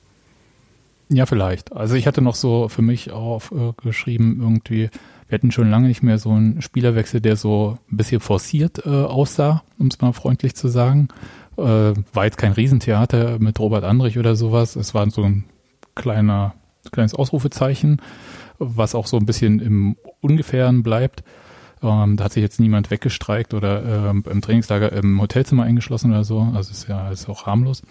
Ja, vielleicht. Also ich hatte noch so für mich aufgeschrieben, irgendwie, wir hatten schon lange nicht mehr so einen Spielerwechsel, der so ein bisschen forciert äh, aussah, um es mal freundlich zu sagen. Äh, war jetzt kein Riesentheater mit Robert Andrich oder sowas. Es war so ein kleiner, kleines Ausrufezeichen was auch so ein bisschen im Ungefähren bleibt. Ähm, da hat sich jetzt niemand weggestreikt oder ähm, im Trainingslager im Hotelzimmer eingeschlossen oder so. Also ist ja ist auch harmlos.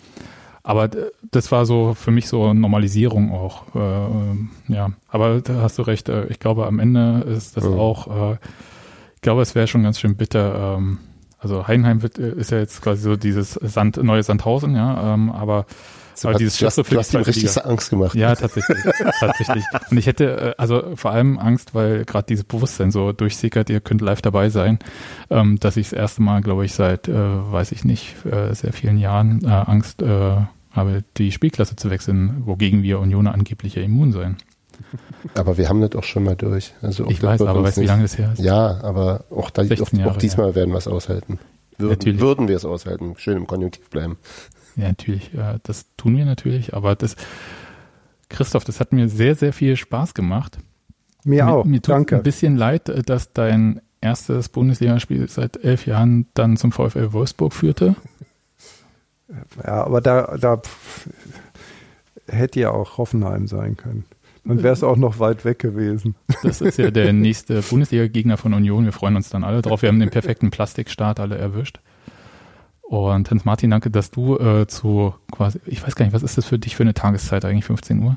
Aber das war so für mich so Normalisierung auch. Äh, ja, aber da hast du recht. Äh, ich glaube, am Ende ist das mhm. auch. Äh, ich glaube, es wäre schon ganz schön bitter. Ähm, also Heidenheim wird, äh, ist ja jetzt quasi so dieses Sand, neue Sandhausen, ja. Ähm, aber so aber dieses du hast, du hast ihm richtig Liga. Angst gemacht. Ja, tatsächlich. tatsächlich. Und ich hätte äh, also vor allem Angst, weil gerade dieses Bewusstsein so durchsickert, ihr könnt live dabei sein, ähm, dass ich das erste Mal, glaube ich, seit, äh, weiß ich nicht, äh, sehr vielen Jahren äh, Angst äh, habe, die Spielklasse zu wechseln, wogegen wir Unioner angeblich ja immun sein. Aber wir haben das auch schon mal durch. Also ich weiß, aber weißt du, wie lange das her ist? Ja, aber auch, da, auch, auch diesmal ja. werden wir es aushalten. Würden, würden wir es aushalten. Schön im Konjunktiv bleiben. Ja, natürlich. Ja, das tun wir natürlich. Aber das, Christoph, das hat mir sehr, sehr viel Spaß gemacht. Mir, mir auch. Mir tut Danke. ein bisschen leid, dass dein erstes Bundesligaspiel seit elf Jahren dann zum VfL Wolfsburg führte. Ja, aber da, da hätte ja auch Hoffenheim sein können. Dann wäre es auch noch weit weg gewesen. Das ist ja der nächste Bundesliga-Gegner von Union. Wir freuen uns dann alle drauf. Wir haben den perfekten Plastikstart alle erwischt. Und Hans Martin, danke, dass du äh, zu quasi, ich weiß gar nicht, was ist das für dich für eine Tageszeit eigentlich, 15 Uhr?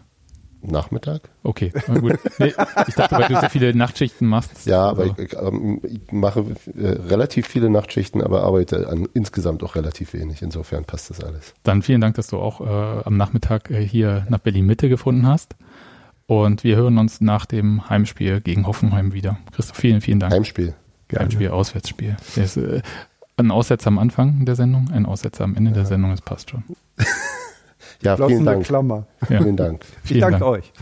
Nachmittag. Okay, gut. Nee, ich dachte, weil du so viele Nachtschichten machst. Ja, aber also. ich, ähm, ich, mache äh, relativ viele Nachtschichten, aber arbeite an, insgesamt auch relativ wenig. Insofern passt das alles. Dann vielen Dank, dass du auch äh, am Nachmittag äh, hier nach Berlin Mitte gefunden hast. Und wir hören uns nach dem Heimspiel gegen Hoffenheim wieder. Christoph, vielen, vielen Dank. Heimspiel. Gerne. Heimspiel, Auswärtsspiel. Das, äh, ein Aussetzer am Anfang der Sendung, ein Aussetzer am Ende ja. der Sendung, das passt schon. ja, vielen Dank. Klammer. Ja. Vielen Dank. Vielen, vielen Dank, Dank euch.